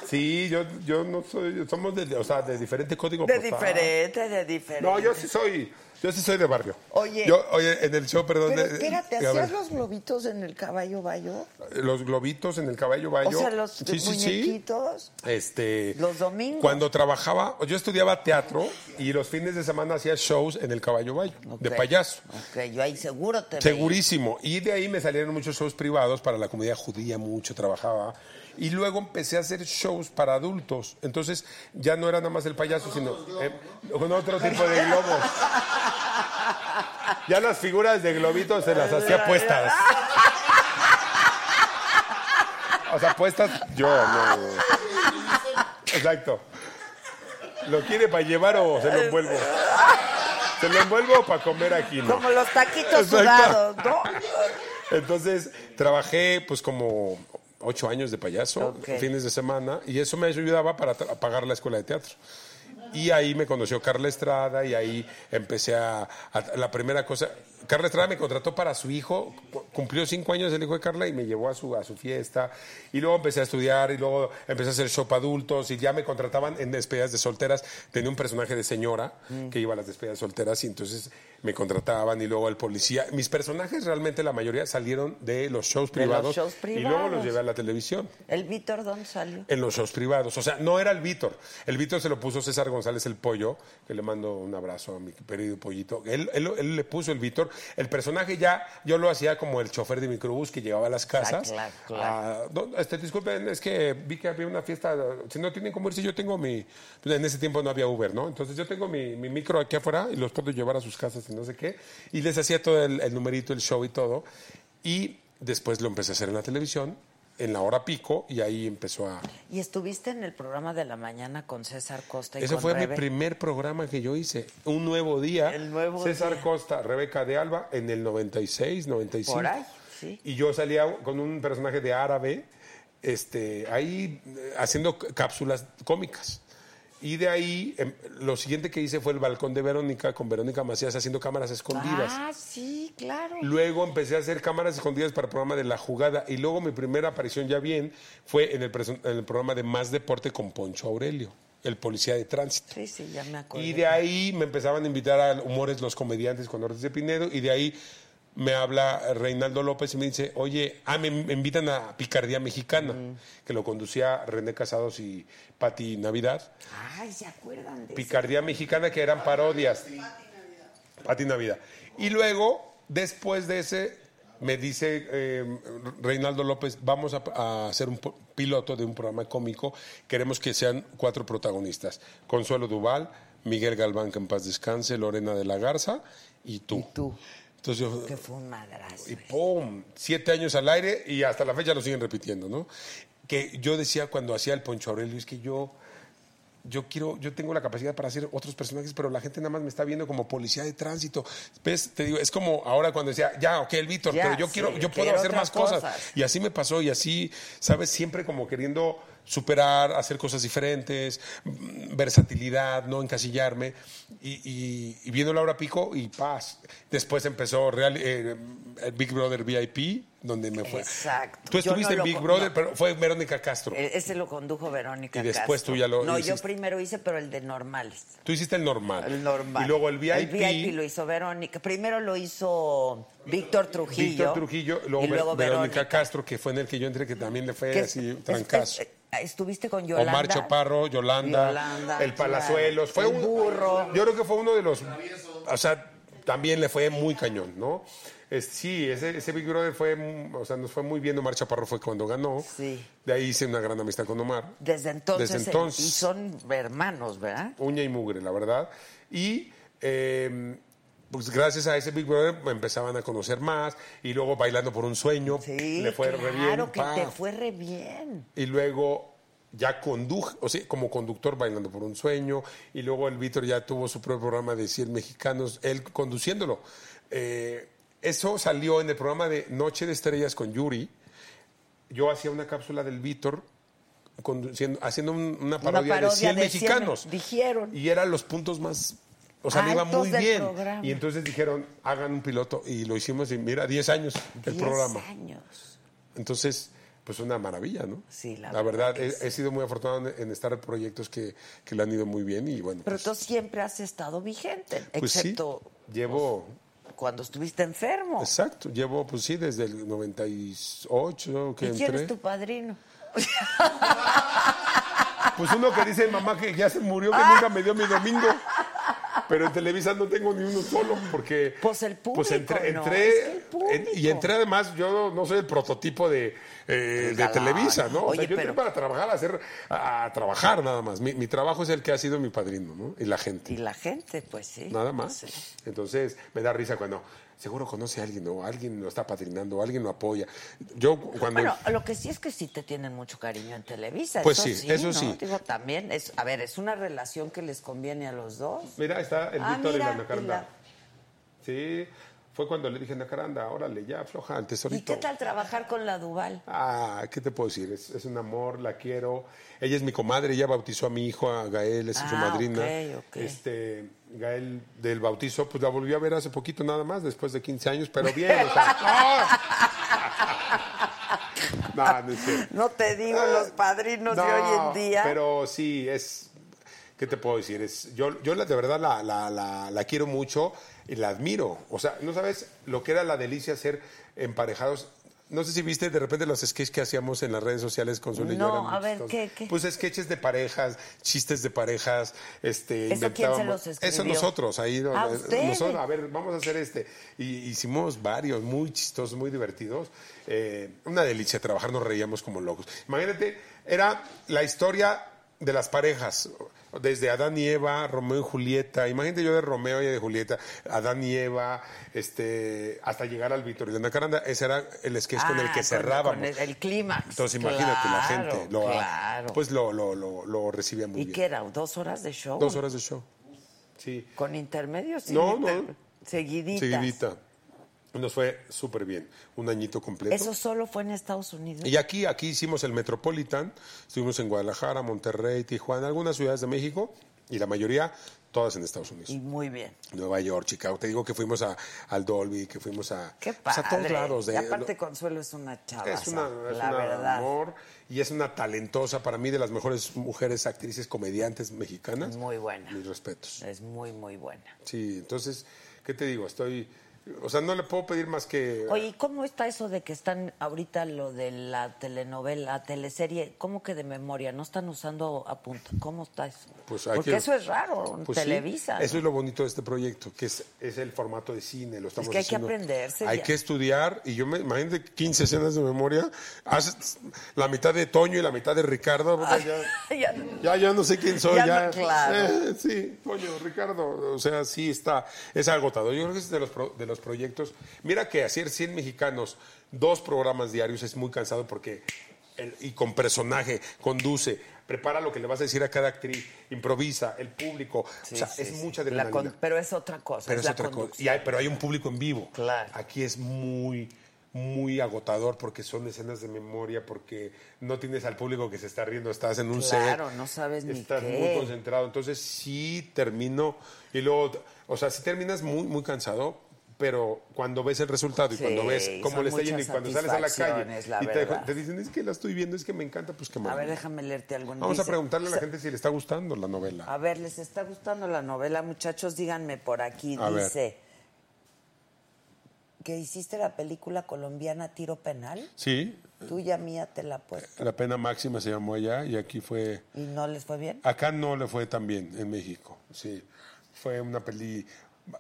sí, yo, yo no soy, somos de, o sea, de diferente código De postal. diferente, de diferente. No, yo sí soy, yo sí soy de barrio. Oye. Yo, oye, en el show, perdón. Pero de- espérate, ver, ¿hacías los globitos en el caballo bayo? los globitos en el caballo bayo. O sea, los Sí, sí, sí. muñequitos. Este, Los domingos. Cuando trabajaba, yo estudiaba teatro y los fines de semana hacía shows en el Caballo Bayo, de payaso. Ok, yo ahí seguro te veía. Segurísimo. Y de ahí me salieron muchos shows privados para la comunidad judía, mucho trabajaba. Y luego empecé a hacer shows para adultos. Entonces ya no era nada más el payaso, sino eh, con otro tipo de globos. Ya las figuras de globitos se las hacía puestas. O sea, puestas yo, no. Exacto. ¿Lo quiere para llevar o se lo envuelvo? ¿Se lo envuelvo para comer aquí? No. Como los taquitos Exacto. sudados, ¿no? Entonces trabajé pues como ocho años de payaso, fines de semana, y eso me ayudaba para pagar la escuela de teatro. Y ahí me conoció Carla Estrada y ahí empecé a, a- la primera cosa. Carla Estrada me contrató para su hijo, cu- cumplió cinco años el hijo de Carla y me llevó a su, a su fiesta. Y luego empecé a estudiar y luego empecé a hacer show para adultos y ya me contrataban en despedidas de solteras. Tenía un personaje de señora que iba a las despedidas solteras y entonces me contrataban y luego el policía. Mis personajes realmente la mayoría salieron de los shows De los privados shows y luego los privados. llevé a la televisión ¿El Víctor dónde salió? en los shows privados. O sea, no era el Víctor. El Víctor se lo puso César González el Pollo, que le mando un abrazo a mi querido Pollito. Él, él- él le puso el Víctor. El personaje ya, yo lo hacía como el chofer de microbús que llegaba a las casas. claro, claro. Ah, este, disculpen, es que vi que había una fiesta. Si no tienen cómo irse, yo tengo mi. en ese tiempo no había Uber, ¿no? Entonces yo tengo mi, mi micro aquí afuera y los puedo llevar a sus casas y no sé qué. Y les hacía todo el, el numerito, el show y todo. Y después lo empecé a hacer en la televisión, en la hora pico, y ahí empezó a. Y estuviste en el programa de la mañana con César Costa y Ese con fue mi primer programa que yo hice. Un nuevo día. El nuevo César día. Costa, Rebeca de Alba, en el 96, 95. Por ahí, sí. Y yo salía con un personaje de árabe, este, ahí eh, haciendo cápsulas cómicas. Y de ahí, em, lo siguiente que hice fue el balcón de Verónica, con Verónica Macías haciendo cámaras escondidas. Ah, sí, claro. Luego empecé a hacer cámaras escondidas para el programa de La Jugada. Y luego mi primera aparición ya bien fue en el, preso- en el programa de Más Deporte con Poncho Aurelio, el policía de tránsito. Sí, sí, ya me acuerdo. Y de ahí me empezaban a invitar a Humores los Comediantes con Ortiz de Pinedo. Y de ahí me habla Reinaldo López y me dice, oye, ah, me, me invitan a Picardía Mexicana, que lo conducía René Casados y Pati Navidad. Ay, ¿se acuerdan de? Picardía Mexicana, que eran parodias. Pati Navidad. Y luego, después de ese, me dice eh, Reinaldo López, vamos a, a hacer un piloto de un programa cómico. Queremos que sean cuatro protagonistas. Consuelo Duval, Miguel Galván, que en paz descanse, Lorena de la Garza y tú. Y tú. Entonces yo, Que fue un madrazo. y ¡pum! Siete años al aire y hasta la fecha lo siguen repitiendo, ¿no? Que yo decía cuando hacía el Poncho Aurelio, es que yo, yo quiero, yo tengo la capacidad para hacer otros personajes, pero la gente nada más me está viendo como policía de tránsito. ¿Ves? Te digo, es como ahora cuando decía, ya, ok, el Víctor, Ya, pero yo sí, quiero, yo puedo hacer más cosas. cosas. Y así me pasó, y así, ¿sabes? Siempre como queriendo superar, hacer cosas diferentes, versatilidad, no encasillarme. Y, y, y viendo Laura Pico y paz. Después empezó Real, eh, el Big Brother VIP, donde me fue. Exacto. Tú estuviste no en Big Brother, no. pero fue Verónica Castro. E- Ese lo condujo Verónica Y después Castro. tú ya lo No, yo primero hice, pero el de normales. Tú hiciste el normal. El normal. Y luego el VIP. El VIP lo hizo Verónica. Primero lo hizo Víctor Trujillo. Víctor Trujillo, luego, y luego Ver- Verónica, Verónica. Castro, que fue en el que yo entré, que también le fue así, trancazo. es- estuviste con Yolanda. Omar Chaparro, Yolanda, Yolanda, el Palazuelos. Fue un burro. Yo creo que fue uno de los. O sea, también le fue muy cañón, ¿no? Sí, ese, ese Big Brother fue. O sea, nos fue muy bien. Omar Chaparro fue cuando ganó. Sí. De ahí hice una gran amistad con Omar. Desde entonces. Desde entonces. Y son hermanos, ¿verdad? Uña y mugre, la verdad. Y. eh, pues gracias a ese Big Brother me empezaban a conocer más y luego bailando por un sueño Sí, le fue re bien. claro que pa. te fue re bien. y luego ya conduje, o sea, como conductor bailando por un sueño, y luego el Víctor ya tuvo su propio programa de 100 mexicanos, él conduciéndolo. Eh, eso salió en el programa de Noche de Estrellas con Yuri. Yo hacía una cápsula del Víctor haciendo un- una parodia, parodia de 100 de 100 mexicanos. dijeron. Y eran los puntos más... O sea, le iba muy bien. programa. Y entonces dijeron, hagan un piloto. Y lo hicimos y mira, 10 años el Diez programa. años. Entonces, pues una maravilla, ¿no? Sí, la la verdad, he, sí. he sido muy afortunado en, estar en proyectos que, que le han ido muy bien y bueno, Pero pues, tú siempre has estado vigente, pues sí, excepto llevo, cuando estuviste enfermo. exacto, llevo, pues sí, desde el 98 que ¿Y quién entré. es tu padrino? Pues uno que dice mamá que ya se murió, que nunca me dio mi domingo. Pero en Televisa no tengo ni uno solo porque... Pues el público, entré, ¿no? entré- Es el público. en- y entré además, yo no soy el prototipo de, eh, de. Televisa, ¿no? o sea, yo pero- entré para trabajar, a, hacer, a, a trabajar nada más. Mi, mi trabajo es el que ha sido mi padrino, ¿no? Y la gente. Y la gente, pues sí. Nada más. Sí. Entonces me da risa cuando seguro conoce a alguien o alguien lo está padrinando, alguien lo apoya. Yo cuando Bueno, lo que sí es que sí te tienen mucho cariño en Televisa. Pues eso sí, sí, eso ¿no? sí. Digo, también es, a ver, es una relación que les conviene a los dos. mira, está el Ah, Víctor y la Nacaranda. y la- Sí, fue cuando le dije Nacaranda, órale, ya afloja el ¿Y tesorito. qué tal trabajar con la Duval? Ah, ¿qué te puedo decir? Es, es un amor, la quiero. Ella es mi comadre, ella bautizó a mi hijo, a Gael, es su Ah, madrina. ok, ok. Este, Gael del bautizo, pues la volví a ver hace poquito nada más, después de 15 años, pero bien, o sea. ¡no! No, no es cierto. No te digo los padrinos de hoy en día. Pero sí, es. ¿Qué te puedo decir? Es, yo, yo de verdad la, la, la, la quiero mucho y la admiro. O sea, no sabes lo que era la delicia ser emparejados. No sé si viste de repente los sketches que hacíamos en las redes sociales con Zuli y yo, No, a ver. ¿qué, qué? Pues sketches de parejas, chistes de parejas, este, ¿Eso quién se los escribió? Eso nosotros, ahí ¿A ustedes? nosotros, a ver, vamos a hacer este. Y hicimos varios, muy chistosos, muy divertidos. Eh, una delicia trabajar, nos reíamos como locos. Imagínate, era la historia de las parejas, desde Adán y Eva, Romeo y Julieta. Imagínate yo de Romeo y de Julieta, Adán y Eva, este, hasta llegar al Víctor y la Nacaranda. Ese era el sketch con el Ah, que cerrábamos. con el, el clímax. Entonces imagínate, la gente lo, claro. pues lo, lo, lo, lo recibía muy ¿Y bien. qué era? ¿Dos horas de show? Dos horas de show. Sí. ¿Con intermedios? No, inter- no. Seguiditas. Seguidita. Nos fue súper bien. Un añito completo. Eso solo fue en Estados Unidos. Y aquí, aquí hicimos el Metropolitan. Estuvimos en Guadalajara, Monterrey, Tijuana, algunas ciudades de México y la mayoría todas en Estados Unidos. Y muy bien. Nueva York, Chicago. Te digo que fuimos a, al Dolby, que fuimos a, Qué pues, padre. a todos lados. De, y aparte Consuelo es una chava. es una, es la una verdad. amor y es una talentosa, para mí, de las mejores mujeres actrices comediantes mexicanas. Muy buena. Mis respetos. Es muy, muy buena. Sí, entonces, ¿qué te digo? Estoy, o sea, no le puedo pedir más que... Oye, ¿y cómo está eso de que están ahorita lo de la telenovela, teleserie? ¿Cómo que de memoria? ¿No están usando apunta? ¿Cómo está eso? Pues hay Porque que- eso es raro, Pues sí, Televisa. eso es lo bonito de este proyecto, que es, es el formato de cine. Lo estamos que hay que haciendo. aprenderse Hay ya. que estudiar. Y yo me imagínate 15 escenas de memoria. Haces la mitad de Toño y la mitad de Ricardo. ya, Ya- ya, ya no sé quién soy. Ya Ya, no, claro. Eh, sí, Toño, Ricardo. O sea, sí está. Es agotador. Yo creo que es de los, de los proyectos. Mira que hacer 100 mexicanos, dos programas diarios es muy cansado porque. el- y con personaje, conduce, prepara lo que le vas a decir a cada actriz, improvisa, el público. Sí, o sea, sí, es sí. mucha adrenalina. con- Pero es otra cosa. Pero es otra cosa. conducción. Y hay- pero hay un público en vivo. Claro. Aquí es muy, muy agotador porque son escenas de memoria, porque no tienes al público que se está riendo, estás en un set. Claro, no sabes ni Estás qué. muy concentrado. Entonces sí termino y luego, o sea, sí terminas muy, muy cansado. Pero cuando ves el resultado y Sí, cuando ves cómo le está yendo y cuando sales a la calle y te, dicen, es que la estoy viendo, es que me encanta, pues que A ver, déjame leerte algo. Vamos a preguntarle a la gente si le está gustando la novela. A ver, ¿les está gustando la novela, muchachos? Díganme por aquí. A ver. Dice que hiciste la película colombiana Tiro Penal. Sí, Tuya, mía, te la puesto. la pena máxima se llamó allá y aquí fue... ¿Y no les fue bien? Acá no le fue tan bien en México, sí. Fue una peli...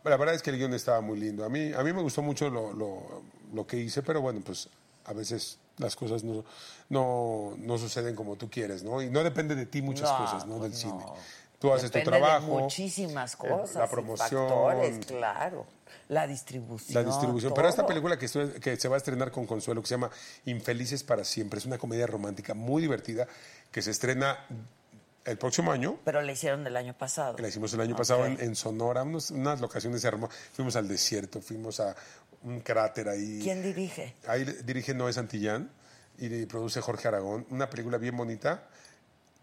La verdad es que el guion estaba muy lindo. A mí, a mí me gustó mucho lo, lo- lo que hice, pero bueno, pues a veces las cosas no, no, no suceden como tú quieres, ¿no? Y no depende de ti muchas No, cosas, ¿no? Del pues cine. no. Tú haces tu de trabajo. muchísimas eh, cosas. La promoción. Factores, claro. La distribución. La distribución. Pero esta película que, estoy- que se va a estrenar con Consuelo, que se llama Infelices para Siempre, es una comedia romántica muy divertida que se estrena el próximo año. Pero la hicieron del año pasado. La hicimos el año pasado en, en Sonora, unos- unas locaciones hermosas. Fuimos al desierto, fuimos a un cráter ahí. ¿Quién dirige? Ahí dirige Noé Santillán y produce Jorge Aragón. Una película bien bonita.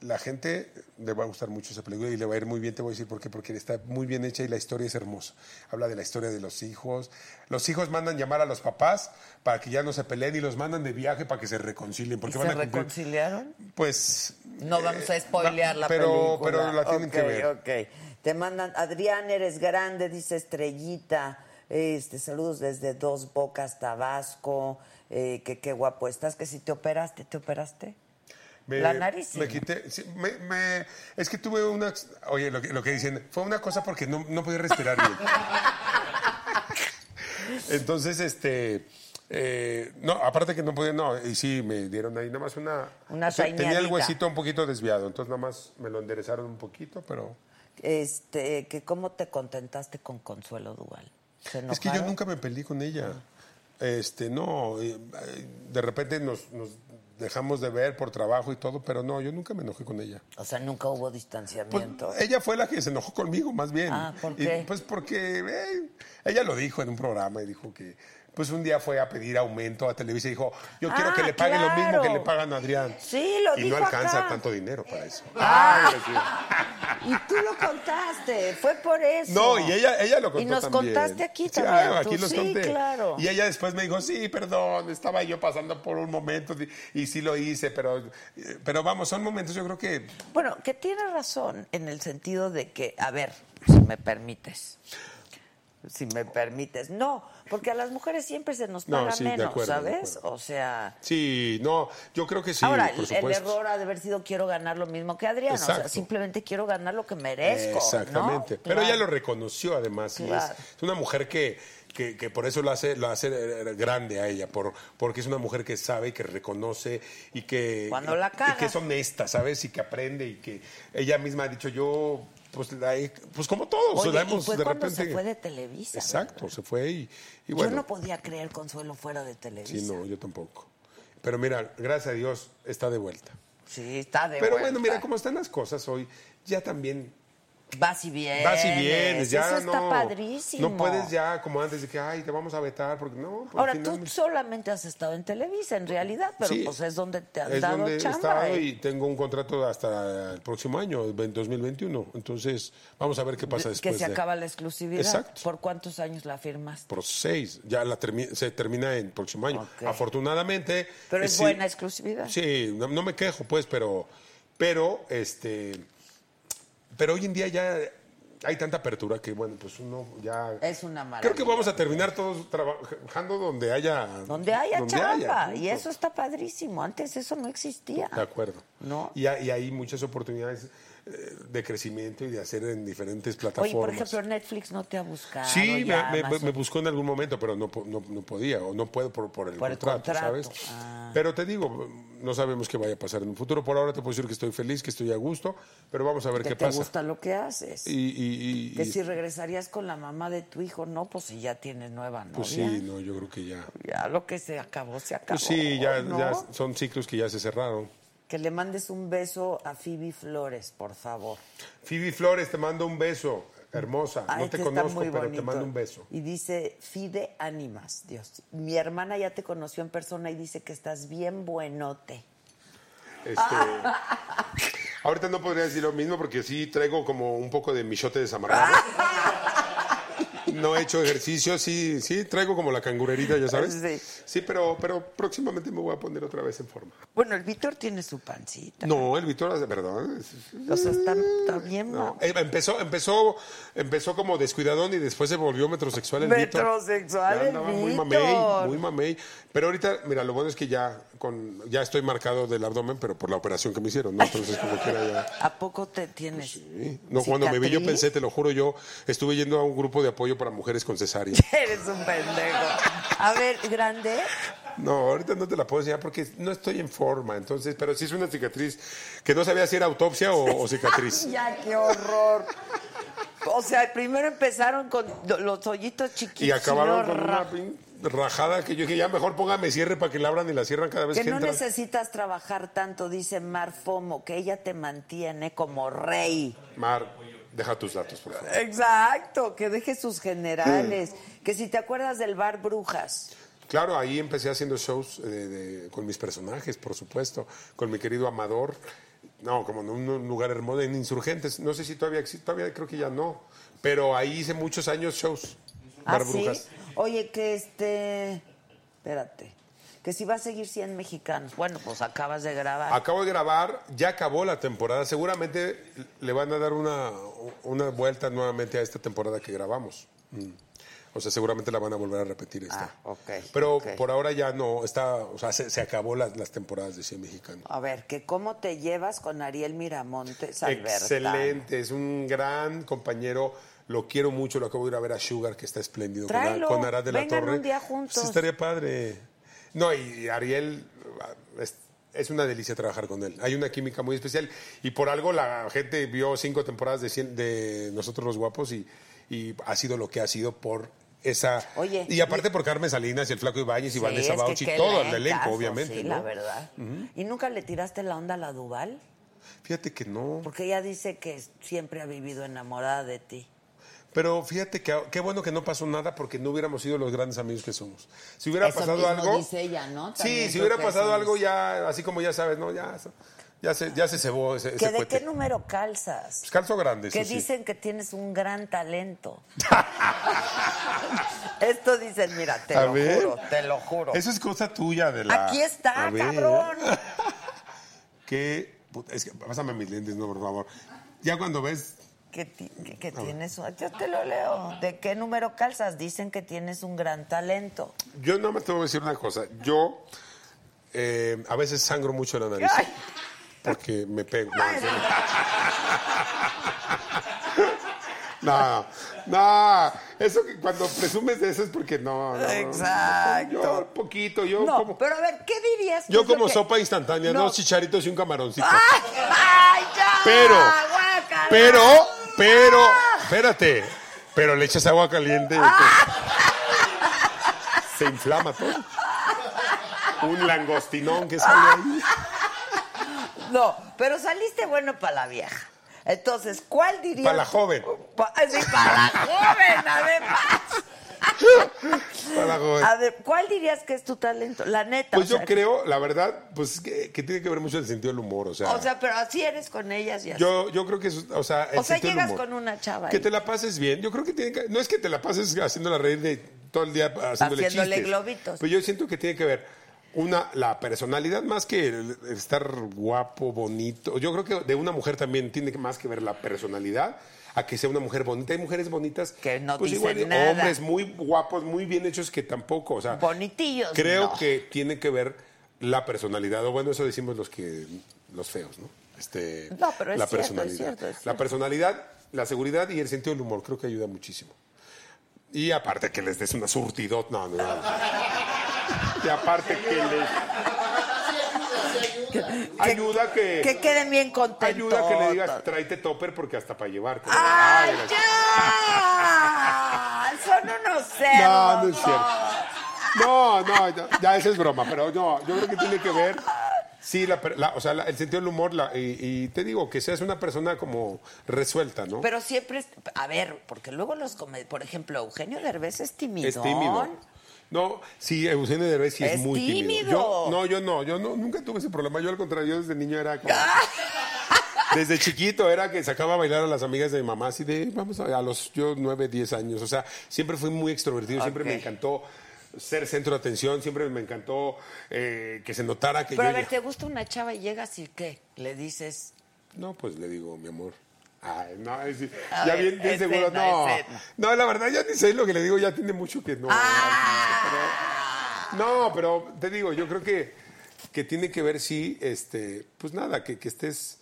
La gente le va a gustar mucho esa película y le va a ir muy bien, te voy a decir por qué, porque está muy bien hecha y la historia es hermosa. Habla de la historia de los hijos. Los hijos mandan llamar a los papás para que ya no se peleen y los mandan de viaje para que se reconcilien. ¿Y Porque se a reconciliaron? Pues. No vamos a spoilear la pero, película. Pero la tienen que ver. ok. Te mandan, Adrián, eres grande, dice Estrellita. Este, saludos desde Dos Bocas, Tabasco. Eh, que qué guapo estás, que si te operaste, ¿te operaste? Me, La nariz, Me quité. sí, me- me- es que tuve una. Oye, lo que, lo que dicen. Fue una cosa porque no, no podía respirar bien. Entonces, este. eh, no, aparte que no podía, no, y sí, me dieron ahí nada más una. Una o sea, Tenía el huesito un poquito desviado, entonces nada más me lo enderezaron un poquito, pero. Este, que cómo te contentaste con Consuelo Duval. ¿Se Es que yo nunca me peleé con ella. Este, no, eh, de repente nos, nos dejamos de ver por trabajo y todo, pero no, yo nunca me enojé con ella. O sea, nunca hubo Pues, distanciamiento. ella fue la que se enojó conmigo, más bien. Ah, ¿por Y, qué? pues porque eh, ella lo dijo en un programa y dijo que pues un día fue a pedir aumento a Televisa y dijo, yo quiero Ah, que le paguen lo mismo que le pagan a Adrián. Sí, lo y dijo no alcanza acá. tanto dinero para eso. Ah. Ay. Y tú lo contaste, fue por eso. No, y ella, ella lo contó Y nos también. contaste aquí Sí, también. ah, tú. aquí los sí, conté. claro. Y ella después me dijo, sí, perdón, estaba yo pasando por un momento y, y sí lo hice, pero, pero vamos, son momentos yo creo que Bueno, que tiene razón en el sentido de que, a ver, si me permites. Si me permites. No, porque a las mujeres siempre se nos No, paga sí, menos, acuerdo, ¿sabes? O sea. sí, no, yo creo que sí, Ahora, por el, error ha de haber sido quiero ganar lo mismo que Adrián. O sea, simplemente quiero ganar lo que merezco. Exactamente. ¿no? Pero Claro. ella lo reconoció además. y es, es una mujer que, que, que por eso lo hace, lo hace eh, grande a ella, por, porque es una mujer que sabe y que reconoce y que, Cuando la y caga. que es honesta, ¿sabes? Y que aprende y que ella misma ha dicho yo. Pues, la pues como todos, Oye, la y hemos fue de cuando repente. se fue de Televisa. Exacto, ¿verdad? se fue y, y Yo bueno. no podía creer Consuelo fuera de Televisa. sí, no, yo tampoco. Pero mira, gracias a Dios está de vuelta. Sí, está de Pero vuelta. bueno, mira cómo están las cosas hoy. Ya también Vas y vienes. Vas y vienes, ya Eso está no. padrísimo. No puedes ya como antes de que, ay, te vamos a vetar, porque no. pues, Ahora, tú finalmente- solamente has estado en Televisa, en realidad, pero Sí, pues es donde te han es dado donde he chamba. estado ¿eh? y tengo un contrato hasta el próximo año, el 2021. Entonces, vamos a ver qué pasa después. que se de- acaba la exclusividad. Exacto. ¿Por cuántos años la firmaste? Por seis. Ya la termi- se termina el próximo año. Afortunadamente. Pero es sí- buena exclusividad. Sí, no, no me quejo, pues, pero, pero, este, pero hoy en día ya hay tanta apertura que, bueno, pues uno ya... Es una maravilla. Creo que vamos a terminar todos trabajando donde haya... Donde haya donde chamba. haya, y eso está padrísimo. Antes eso no existía. De acuerdo. ¿No? Y, hay- y hay muchas oportunidades eh, de crecimiento y de hacer en diferentes Oye, plataformas. por ejemplo, Netflix no te ha buscado. Sí, me, ya, me- Amazon. me buscó en algún momento, pero no, no, no podía o no puedo por, por el Por el contrato, ¿sabes? ah. Pero te digo, no sabemos qué vaya a pasar en un futuro. Por ahora te puedo decir que estoy feliz, que estoy a gusto, pero vamos a ver que qué te pasa. gusta lo que haces. Y, y- y- que y- si regresarías con la mamá de tu hijo, no, pues si ya tienes nueva novia. pues sí, no, yo creo que ya. Ya lo que se acabó, se acabó. Pues sí, ya, ¿no? ya son ciclos que ya se cerraron. Que le mandes un beso a Phoebe Flores, por favor. Phoebe Flores, te mando un beso. Hermosa. Ay, no te conozco, pero te mando un beso. Y dice, Fide Ánimas, Dios. Mi hermana ya te conoció en persona y dice que estás bien buenote. Este, ahorita no podría decir lo mismo porque sí traigo como un poco de michote desamarrado. No he hecho ejercicio, sí, sí, traigo como la cangurerita, ya sabes. Sí. Sí, pero, pero próximamente me voy a poner otra vez en forma. Bueno, el Víctor tiene su pancita. No, el Víctor, de verdad. O sea, está, está bien, No, eh, empezó, empezó, empezó como descuidadón y después se volvió metrosexual el Víctor. Metrosexual Ya el andaba muy Víctor. mamey, muy mamey. Pero ahorita, mira, lo bueno es que ya con, ya estoy marcado del abdomen, pero por la operación que me hicieron, ¿no? Entonces como que era ya. ¿A poco te tienes? Sí. No, cuando me vi yo cicatriz? pensé, te lo juro, yo estuve yendo a un grupo de apoyo para mujeres con cesárea. Eres un pendejo. A ver, grande. No, ahorita no te la puedo enseñar porque no estoy en forma, entonces, pero sí es una cicatriz que no sabía si era autopsia o, o cicatriz. Ya, qué horror. O sea, primero empezaron con lo- los hoyitos chiquitos. Y acabaron con una rajada que yo dije, ya mejor póngame cierre para que la abran y la cierran cada vez Que que, no entran. necesitas trabajar tanto, dice Mar Fomo, que ella te mantiene como rey. Mar, deja tus datos, por favor. Exacto, que deje sus generales. Que si te acuerdas del bar Brujas. Claro, ahí empecé haciendo shows eh, de- con mis personajes, por supuesto, con mi querido Amador. No, como en un lugar hermoso, en Insurgentes. No sé si todavía existe, todavía creo que ya no. Pero ahí hice muchos años shows. ¿Ah, Bar sí? Brujas. Oye, que este... Espérate. Que si va a seguir 100 mexicanos. Bueno, pues acabas de grabar. Acabo de grabar, ya acabó la temporada. Seguramente le van a dar una, una vuelta nuevamente a esta temporada que grabamos. Mm. O sea, seguramente la van a volver a repetir esta. Ah, ok, Pero por ahora ya no, está, o sea, se, se acabó las, las temporadas de 100 mexicanos. A ver, que cómo te llevas con Ariel Miramontes Alberta. Excelente, es un gran compañero. Lo quiero mucho, lo acabo de ir a ver a Sugar, que está espléndido. con- Tráelo, Con, Arad de la Torre. un día juntos. Sí, estaría padre. No, y Ariel es, es una delicia trabajar con él. Hay una química muy especial. Y por algo la gente vio cinco temporadas de, cien- de Nosotros los Guapos y, y ha sido lo que ha sido por esa... Oye, y aparte por Carmen Salinas y el Flaco Ibáñez y Sí, Vanessa Bauchi, todo el elenco, obviamente. Sí, ¿no? la verdad. ¿Y nunca le tiraste la onda a la Duval? Fíjate que no. Porque ella dice que siempre ha vivido enamorada de ti. Pero fíjate que qué bueno que no pasó nada porque no hubiéramos sido los grandes amigos que somos. Si hubiera Eso pasado algo. dice ella, ¿no? Sí, si hubiera pasado algo ya, así como ya sabes, ¿no? Ya, ya se, ya se cebó ese, ¿Que ese ¿De qué número calzas? Pues calzo grande, que sí. dicen que tienes un gran talento. Esto dicen, mira, te A lo ver. juro, te lo juro. Eso es cosa tuya de la. Aquí está, A cabrón. Que. puta, Es que, pásame mis lentes, no, por favor. Ya cuando ves. Que, que- que tienes un- Yo te lo leo. ¿De qué número calzas? Dicen que tienes un gran talento. Yo no me tengo que decir una cosa. Yo. eh, a veces sangro mucho la nariz. Ay. Porque me pego. No. No, no, eso que cuando presumes de eso es porque no, no, no. Exacto. Yo poquito, yo No, como, pero a ver, ¿qué dirías? yo como que- sopa instantánea, No. dos chicharitos y un camaroncito. ¡Ay, ya! Pero, guácala! pero, pero, espérate, pero le echas agua caliente. y pues, se inflama todo. Un langostinón que sale ahí. No, pero saliste bueno para la vieja. Entonces, ¿cuál dirías? Para la joven. Pa- sí, para la joven, además. Para. A ver, ¿cuál dirías que es tu talento? La neta. Pues o yo sea, creo, la verdad, pues que, que tiene que ver mucho el sentido del humor, o sea. O sea, pero así eres con ellas y así. Yo, yo creo que es, o sea, el O sea, sentido del llegas humor. con una chava Que ahí. te la pases bien. Yo creo que tiene que, no es que te la pases haciéndola reír de todo el día haciéndole, Haciéndole chistes. globitos. Pero yo siento que tiene que ver una la personalidad más que el, estar guapo, bonito. Yo creo que de una mujer también tiene más que ver la personalidad a que sea una mujer bonita. Hay mujeres bonitas Que no pues dicen igual, nada. hombres muy guapos, muy bien hechos que tampoco, o sea, Bonitillos, Creo no. que tiene que ver la personalidad, o bueno, eso decimos los que los feos, ¿no? Este, No, pero es la cierto, es personalidad. cierto, es La personalidad, la seguridad y el sentido del humor creo que ayuda muchísimo. Y aparte que les des una surtidot, no, no. no. Y aparte que les ayuda que, Que queden bien contentos. ayuda que le digas tráete topper porque hasta para llevarte. ¡Ay, Ay, ya! Son unos cerdos. No, no es cierto. No, no, ya, ya esa es broma, pero no, yo creo que tiene que ver Sí, la, la- o sea, la- el sentido del humor, y, y te digo, que seas una persona como resuelta, ¿no? Pero siempre, a ver, porque luego los por ejemplo, Eugenio Derbez es tímido. es tímido. No, sí, Eugenio Derbez sí es, Es muy tímido. tímido. Yo, no, yo no, yo no, nunca tuve ese problema. Yo al contrario, yo desde niño era como... Desde chiquito era que sacaba a bailar a las amigas de mi mamá, así de, vamos a, a los, yo nueve, diez años. O sea, siempre fui muy extrovertido, siempre me encantó ser centro de atención, siempre me encantó eh, que se notara que Pero a yo... ver, ¿te gusta una chava y llegas y qué? Le dices, No, pues le digo, mi amor. Ay, no, es- ya ver, bien, bien seguro, no. No, la verdad, ya ni sé lo que le digo, ya tiene mucho que no. ¡Ah! pero- no, pero te digo, yo creo que, que tiene que ver, sí, este, pues nada, que, que estés.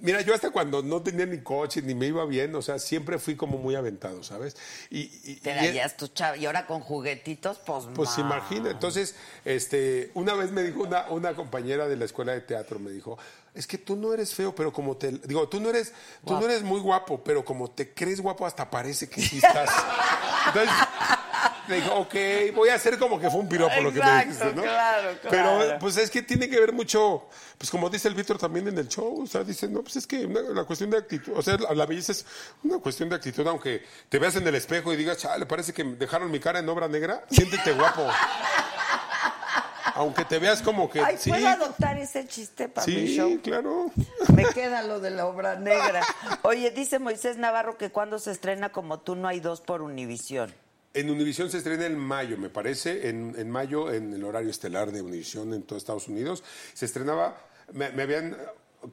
Mira, yo hasta cuando no tenía ni coche ni me iba bien, o sea, siempre fui como muy aventado, ¿sabes? Y, y- te darías tu chava. Y ahora con juguetitos, pues pues imagina. Entonces, este, una vez me dijo una, una compañera de la escuela de teatro, me dijo, es que tú no eres feo, pero como te... Digo, tú no eres, tú no eres muy guapo, pero como te crees guapo, hasta parece que sí estás. Entonces, le dijo, ok, voy a hacer como que fue un piropo lo que me Exacto, dijiste, ¿no? claro, claro. Pero, pues es que tiene que ver mucho, pues como dice el Víctor también en el show, o sea, dice, no, pues es que una- la cuestión de actitud, o sea, la, la belleza es una cuestión de actitud, aunque te veas en el espejo y digas, chale, parece que dejaron mi cara en obra negra, siéntete guapo. Aunque te veas como que... Ay, sí, ¿puedo adoptar ese chiste para mi sí, show? claro. Me queda lo de la obra negra. Oye, dice Moisés Navarro que cuando se estrena como tú no hay dos por Univisión. En Univisión se estrena en mayo, me parece, en, en mayo en el horario estelar de Univisión en todo Estados Unidos. Se estrenaba, me, me habían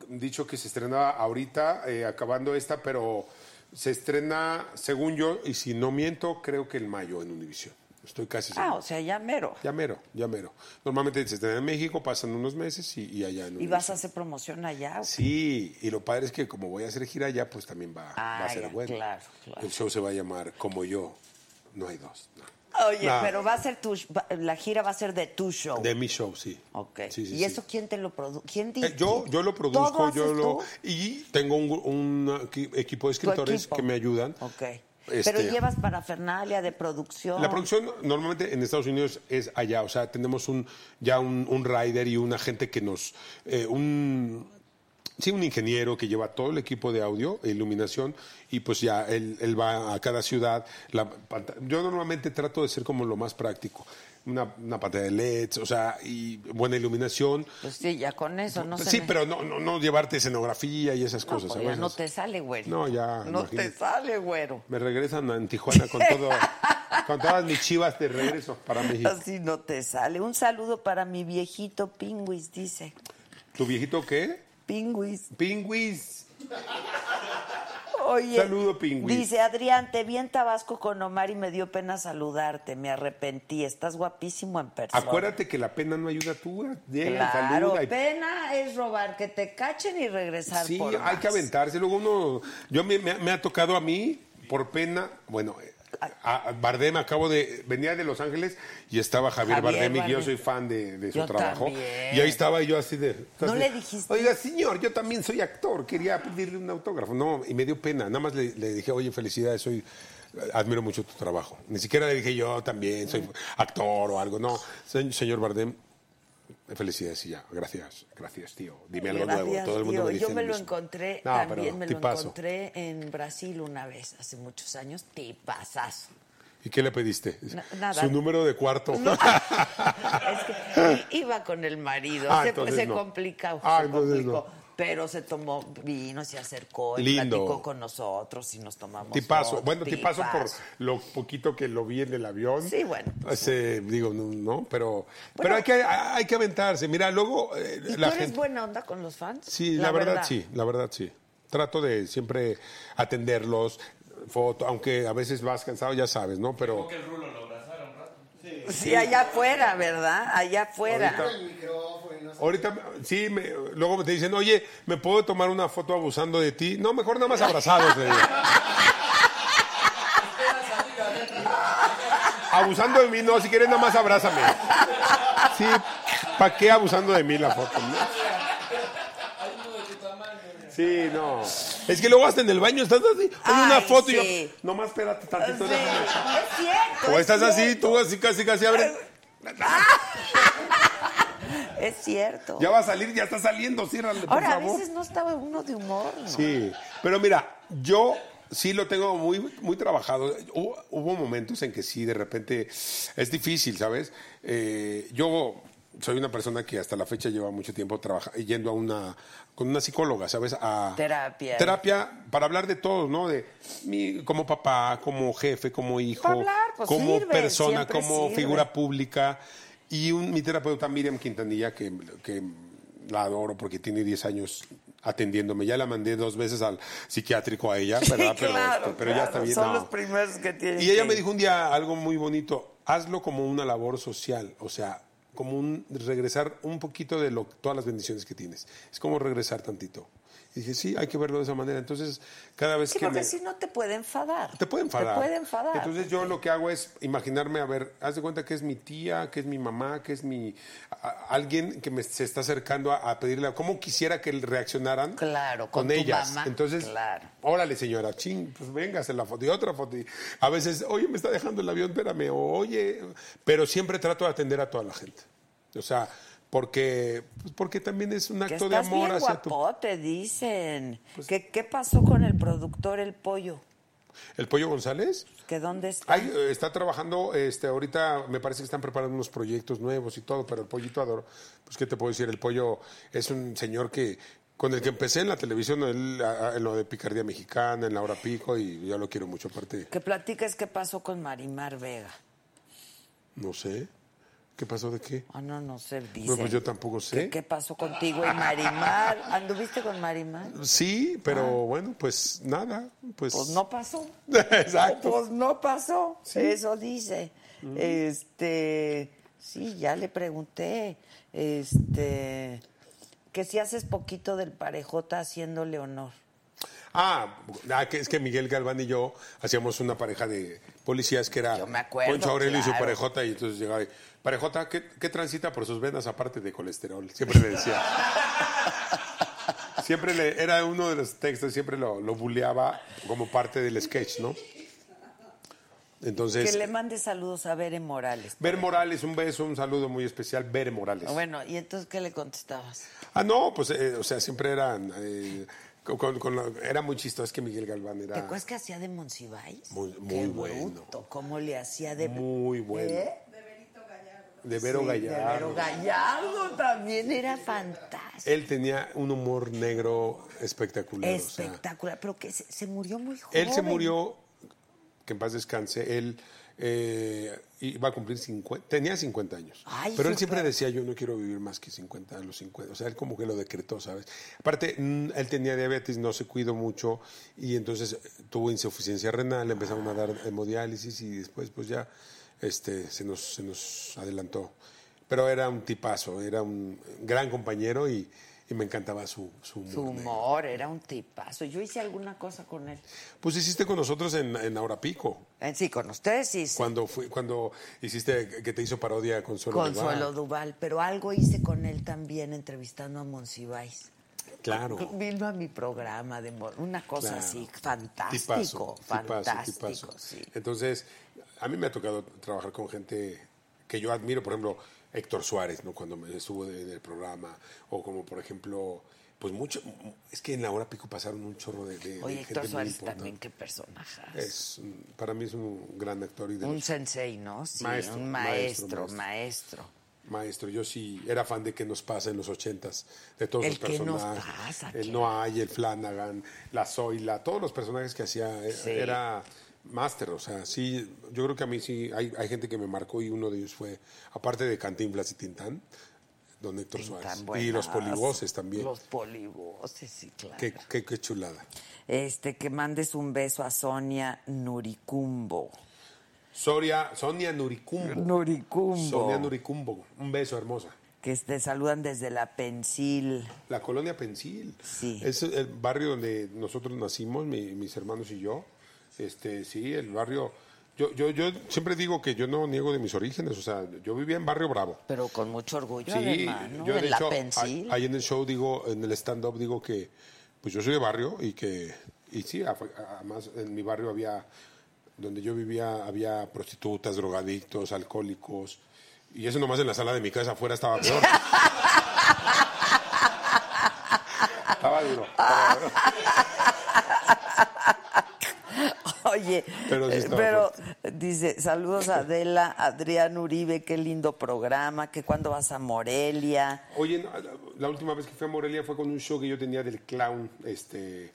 dicho que se estrenaba ahorita, eh, acabando esta, pero se estrena, según yo, y si no miento, creo que en mayo en Univisión. Estoy casi Ah, seguro. o sea, ya mero. Ya mero, ya mero. Normalmente se estrena en México, pasan unos meses y, y allá en ¿Y vas a hacer promoción allá? Sí, y lo padre es que como voy a hacer gira allá, pues también va, va Ah, a ser ya, bueno. claro, claro. El show se va a llamar Como yo, no hay dos. no. Oye, pero va a ser tu, la gira va a ser de tu show. De mi show, sí. Ok. Sí, sí, ¿Y sí. eso quién te lo produce? ¿Quién Eh, yo, yo lo ¿Todo produzco, yo haces lo... tú? Y tengo un, un equi- equipo de escritores equipo. que me ayudan. Ok. Este, Pero llevas parafernalia de producción. La producción normalmente en Estados Unidos es allá, o sea, tenemos un ya un, un rider y un agente que nos... eh, un, sí, un ingeniero que lleva todo el equipo de audio e iluminación y pues ya él, él va a cada ciudad. La yo normalmente trato de ser como lo más práctico. Una, una pantalla de LEDs, o sea, y buena iluminación. Pues sí, ya con eso, no sí, pero no, no, no llevarte escenografía y esas No, cosas. pues no te sale, güero. No, ya, No te sale, güero. Me regresan en Tijuana con todo, con todas mis chivas de regreso para México. Así no te sale. Un saludo para mi viejito Pingüis, dice. ¿Tu viejito qué? Pingüis. Pingüis. Oye. Saludo. Dice Adrián, te vi en Tabasco con Omar y me dio pena saludarte. Me arrepentí. Estás guapísimo en persona. Acuérdate que la pena no ayuda tú. Llega, Claro, saluda. y- pena es robar, que te cachen y regresar Sí, por hay más. que aventarse. Luego uno, yo me, me- me ha tocado a mí, por pena, bueno, eh, a, a Bardem acabo de, venía de Los Ángeles y estaba Javier, Javier Bardem y yo soy fan de, de su Yo trabajo. también. Y ahí estaba yo así de... ¿No le dijiste? Oiga, señor, yo también soy actor, quería pedirle un autógrafo. No, y me dio pena. Nada más le, le dije, oye, felicidades, soy... Admiro mucho tu trabajo. Ni siquiera le dije yo también soy actor o algo. No, Se- señor Bardem, felicidades y ya. Gracias, gracias, tío. Dime algo nuevo. Gracias, Todo el mundo tío. me dice Yo me lo mismo. encontré, No, también me lo tipazo. encontré en Brasil una vez, hace muchos años. Tipazazo. ¿Y qué le pediste? Nada. Su número de cuarto. Es que i- iba con el marido, Ah, se, entonces se complicó, Ah, se entonces complicó. No. Pero se tomó vino, se acercó y Lindo. platicó con nosotros y nos tomamos Tipazo. fotos. Bueno, tipazo por Tipazo. lo poquito que lo vi en el avión. Sí, bueno, pues, Ese, digo, no, no, pero, pero hay, que, hay que aventarse. Mira, luego eh, ¿Y tú la eres gente... buena onda con los fans? Sí, la, verdad, sí, la verdad sí. Trato de siempre atenderlos, foto, aunque a veces vas cansado, ya sabes, ¿no? Pero que el rulo lo abrazara un rato. Sí, allá afuera, ¿verdad? Allá afuera. Ahorita- Ahorita sí, me- luego te dicen, oye, ¿me puedo tomar una foto abusando de ti? No, mejor nada más abrazados. le digo. abusando de mí, no, si quieres nada más abrázame. Sí, ¿para qué abusando de mí la foto? no? Sí, no. Es que luego hasta en el baño estás así, hay una Ay, foto y yo, sí. nomás espérate tantito. Sí, déjame. es cierto. O es estás así, cierto. tú así casi casi abres. Es cierto. Ya va a salir, ya está saliendo, ciérrale, por Ahora, a veces no estaba uno de humor, ¿no? Sí, pero mira, yo sí lo tengo muy, muy trabajado. Hubo, hubo momentos en que sí, de repente es difícil, ¿sabes? Eh, yo soy una persona que hasta la fecha lleva mucho tiempo trabaja, yendo a una con una psicóloga, ¿sabes? A Terapia. Terapia para hablar de todo, ¿no? De mi, como papá, como jefe, como hijo, Para hablar, pues como sirve, persona, como sirve. figura pública. Y un- mi terapeuta Miriam Quintanilla, que, que la adoro porque tiene 10 años atendiéndome. Ya la mandé dos veces al psiquiátrico a ella, ¿verdad? pero, claro, este, pero ya está claro, bien. Son no. los primeros que tienen. Y ella que- me dijo un día algo muy bonito, hazlo como una labor social, o sea, como un regresar un poquito de lo, todas las bendiciones que tienes. Es como regresar tantito. Y dije, sí, hay que verlo de esa manera. Entonces, cada vez Sí, que porque me... si no te puede enfadar. Te puede enfadar. Te puede enfadar. Entonces yo lo que hago es imaginarme, a ver, haz de cuenta que es mi tía, que es mi mamá, que es mi... a- alguien que me se está acercando a, a pedirle, ¿cómo quisiera que reaccionaran Claro, con, con tu ellas? mamá, Entonces, claro. órale señora, ching, pues véngase la foto y otra foto. Y a veces, oye, me está dejando el avión, espérame, o oye, pero siempre trato de atender a toda la gente. O sea, porque, pues, porque también es un que acto de amor bien hacia tu... guapote, dicen. ¿Qué, ¿Qué pasó con el productor El Pollo? ¿El Pollo González? ¿Que dónde está? Ay, eh, está trabajando, este, ahorita me parece que están preparando unos proyectos nuevos y todo, pero el pollito adoro. Pues, ¿qué te puedo decir? El pollo es un señor que, con el que empecé en la televisión, él, a- a- en lo de Picardía Mexicana, en la hora pico, y yo lo quiero mucho, aparte, Que platiques qué pasó con Marimar Vega. no sé. ¿Qué pasó de qué? Ah, no, no sé, dice. No, pues yo tampoco sé. ¿Qué, qué pasó contigo y Marimar? ¿Anduviste con Marimar? Sí, pero bueno, pues nada, pues... Ah. Pues no pasó. Exacto. Pues no pasó. Eso dice. Este, sí, ya le pregunté. Este, que si haces poquito del parejota haciéndole honor. Ah, ah, que es que Miguel Galván y yo hacíamos una pareja de policías que era Yo me acuerdo, Poncho Aurelio y su parejota y entonces llegaba y, parejota, ¿qué, qué transita por sus venas aparte de colesterol? Siempre le decía. siempre le, era uno de los textos, siempre lo, lo buleaba como parte del sketch, ¿no? Entonces, que le mande saludos a Bere Morales. Ver Morales, un beso, un saludo muy especial, Ver Morales. Bueno, ¿y entonces qué le contestabas? Ah, no, pues, eh, o sea, siempre eran, eh, con- con- con la- era muy chistoso, es que Miguel Galván era... ¿Te acuerdas que hacía de Monsiváis? Muy- muy Qué bueno. bruto, ¿Cómo le hacía de... Muy bueno. ¿Eh? De Vero Sí, de Gallardo. Vero Gallardo también era fantástico. Él tenía un humor negro espectacular. o sea, Espectacular, pero que se, se murió muy joven. él se murió, que en paz descanse, él eh, iba a cumplir 50, tenía 50 años. Ay, pero él siempre decía, yo no quiero vivir más que 50 a los 50. O sea, él como que lo decretó, ¿sabes? Aparte, mm, él tenía diabetes, no se cuidó mucho y entonces eh, tuvo insuficiencia renal, le empezaron a dar hemodiálisis y después pues ya este, se, nos, se nos adelantó. Pero era un tipazo, era un gran compañero y, y me encantaba su, su humor. Su negro. humor, era un tipazo. Yo hice alguna cosa con él. Pues hiciste con nosotros en, en Ahora Pico. Eh, Sí, con ustedes sí. Cuando, fui, cuando hiciste que te hizo parodia Consuelo Consuelo Duval. Duval, pero algo hice con él también entrevistando a Monsiváis. Claro. Vino a mi programa de una cosa Claro. así, fantástico, Tipazo, tipazo, fantástico, tipazo. sí. Entonces, a mí me ha tocado trabajar con gente que yo admiro, por ejemplo, Héctor Suárez, ¿no? Cuando me estuvo en el programa, o como por ejemplo, pues mucho, es que en la hora pico pasaron un chorro de, de- Oye, Héctor Suárez también, qué personaje. Es, para mí es un gran actor y de Un los- sensei, ¿no? Sí, Maestro, un maestro, maestro, maestro. maestro. Yo sí era fan de qué nos pasa en los ochentas, de todos El los qué nos personajes. pasa, el ¿qué? No hay, el Flanagan, la Zoila, todos los personajes que hacía eh, Sí. era máster, o sea, sí, yo creo que a mí sí, hay, hay gente que me marcó y uno de ellos fue, aparte de Cantinflas y Tintán, don Héctor Suárez. Y los polivoces también. Los polivoces, sí, claro. Qué, qué, qué chulada. Este, que mandes un beso a Sonia Nuricumbo. Soria, Sonia Nuricumbo. Nuricumbo. Sonia Nuricumbo, un beso hermosa. Que te saludan desde la Pensil. La colonia Pensil. Sí. Es el barrio donde nosotros nacimos, mi- mis hermanos y yo. Este, sí, el barrio. Yo, yo, yo siempre digo que yo no niego de mis orígenes. O sea, yo vivía en Barrio Bravo. Pero con mucho orgullo, Sí, además, ¿no? yo de la hecho, ahí- ahí en el show digo, en el stand-up digo que, pues yo soy de barrio y que, y sí, además en mi barrio había, donde yo vivía, había prostitutas, drogadictos, alcohólicos, Y eso nomás en la sala de mi casa afuera estaba peor. estaba duro. estaba duro. Oye, Pero sí eh, pero dice, saludos a Adela, Adrián Uribe, qué lindo programa, que cuando vas a Morelia. Oye, la, última vez que fui a Morelia fue con un show que yo tenía del clown, este,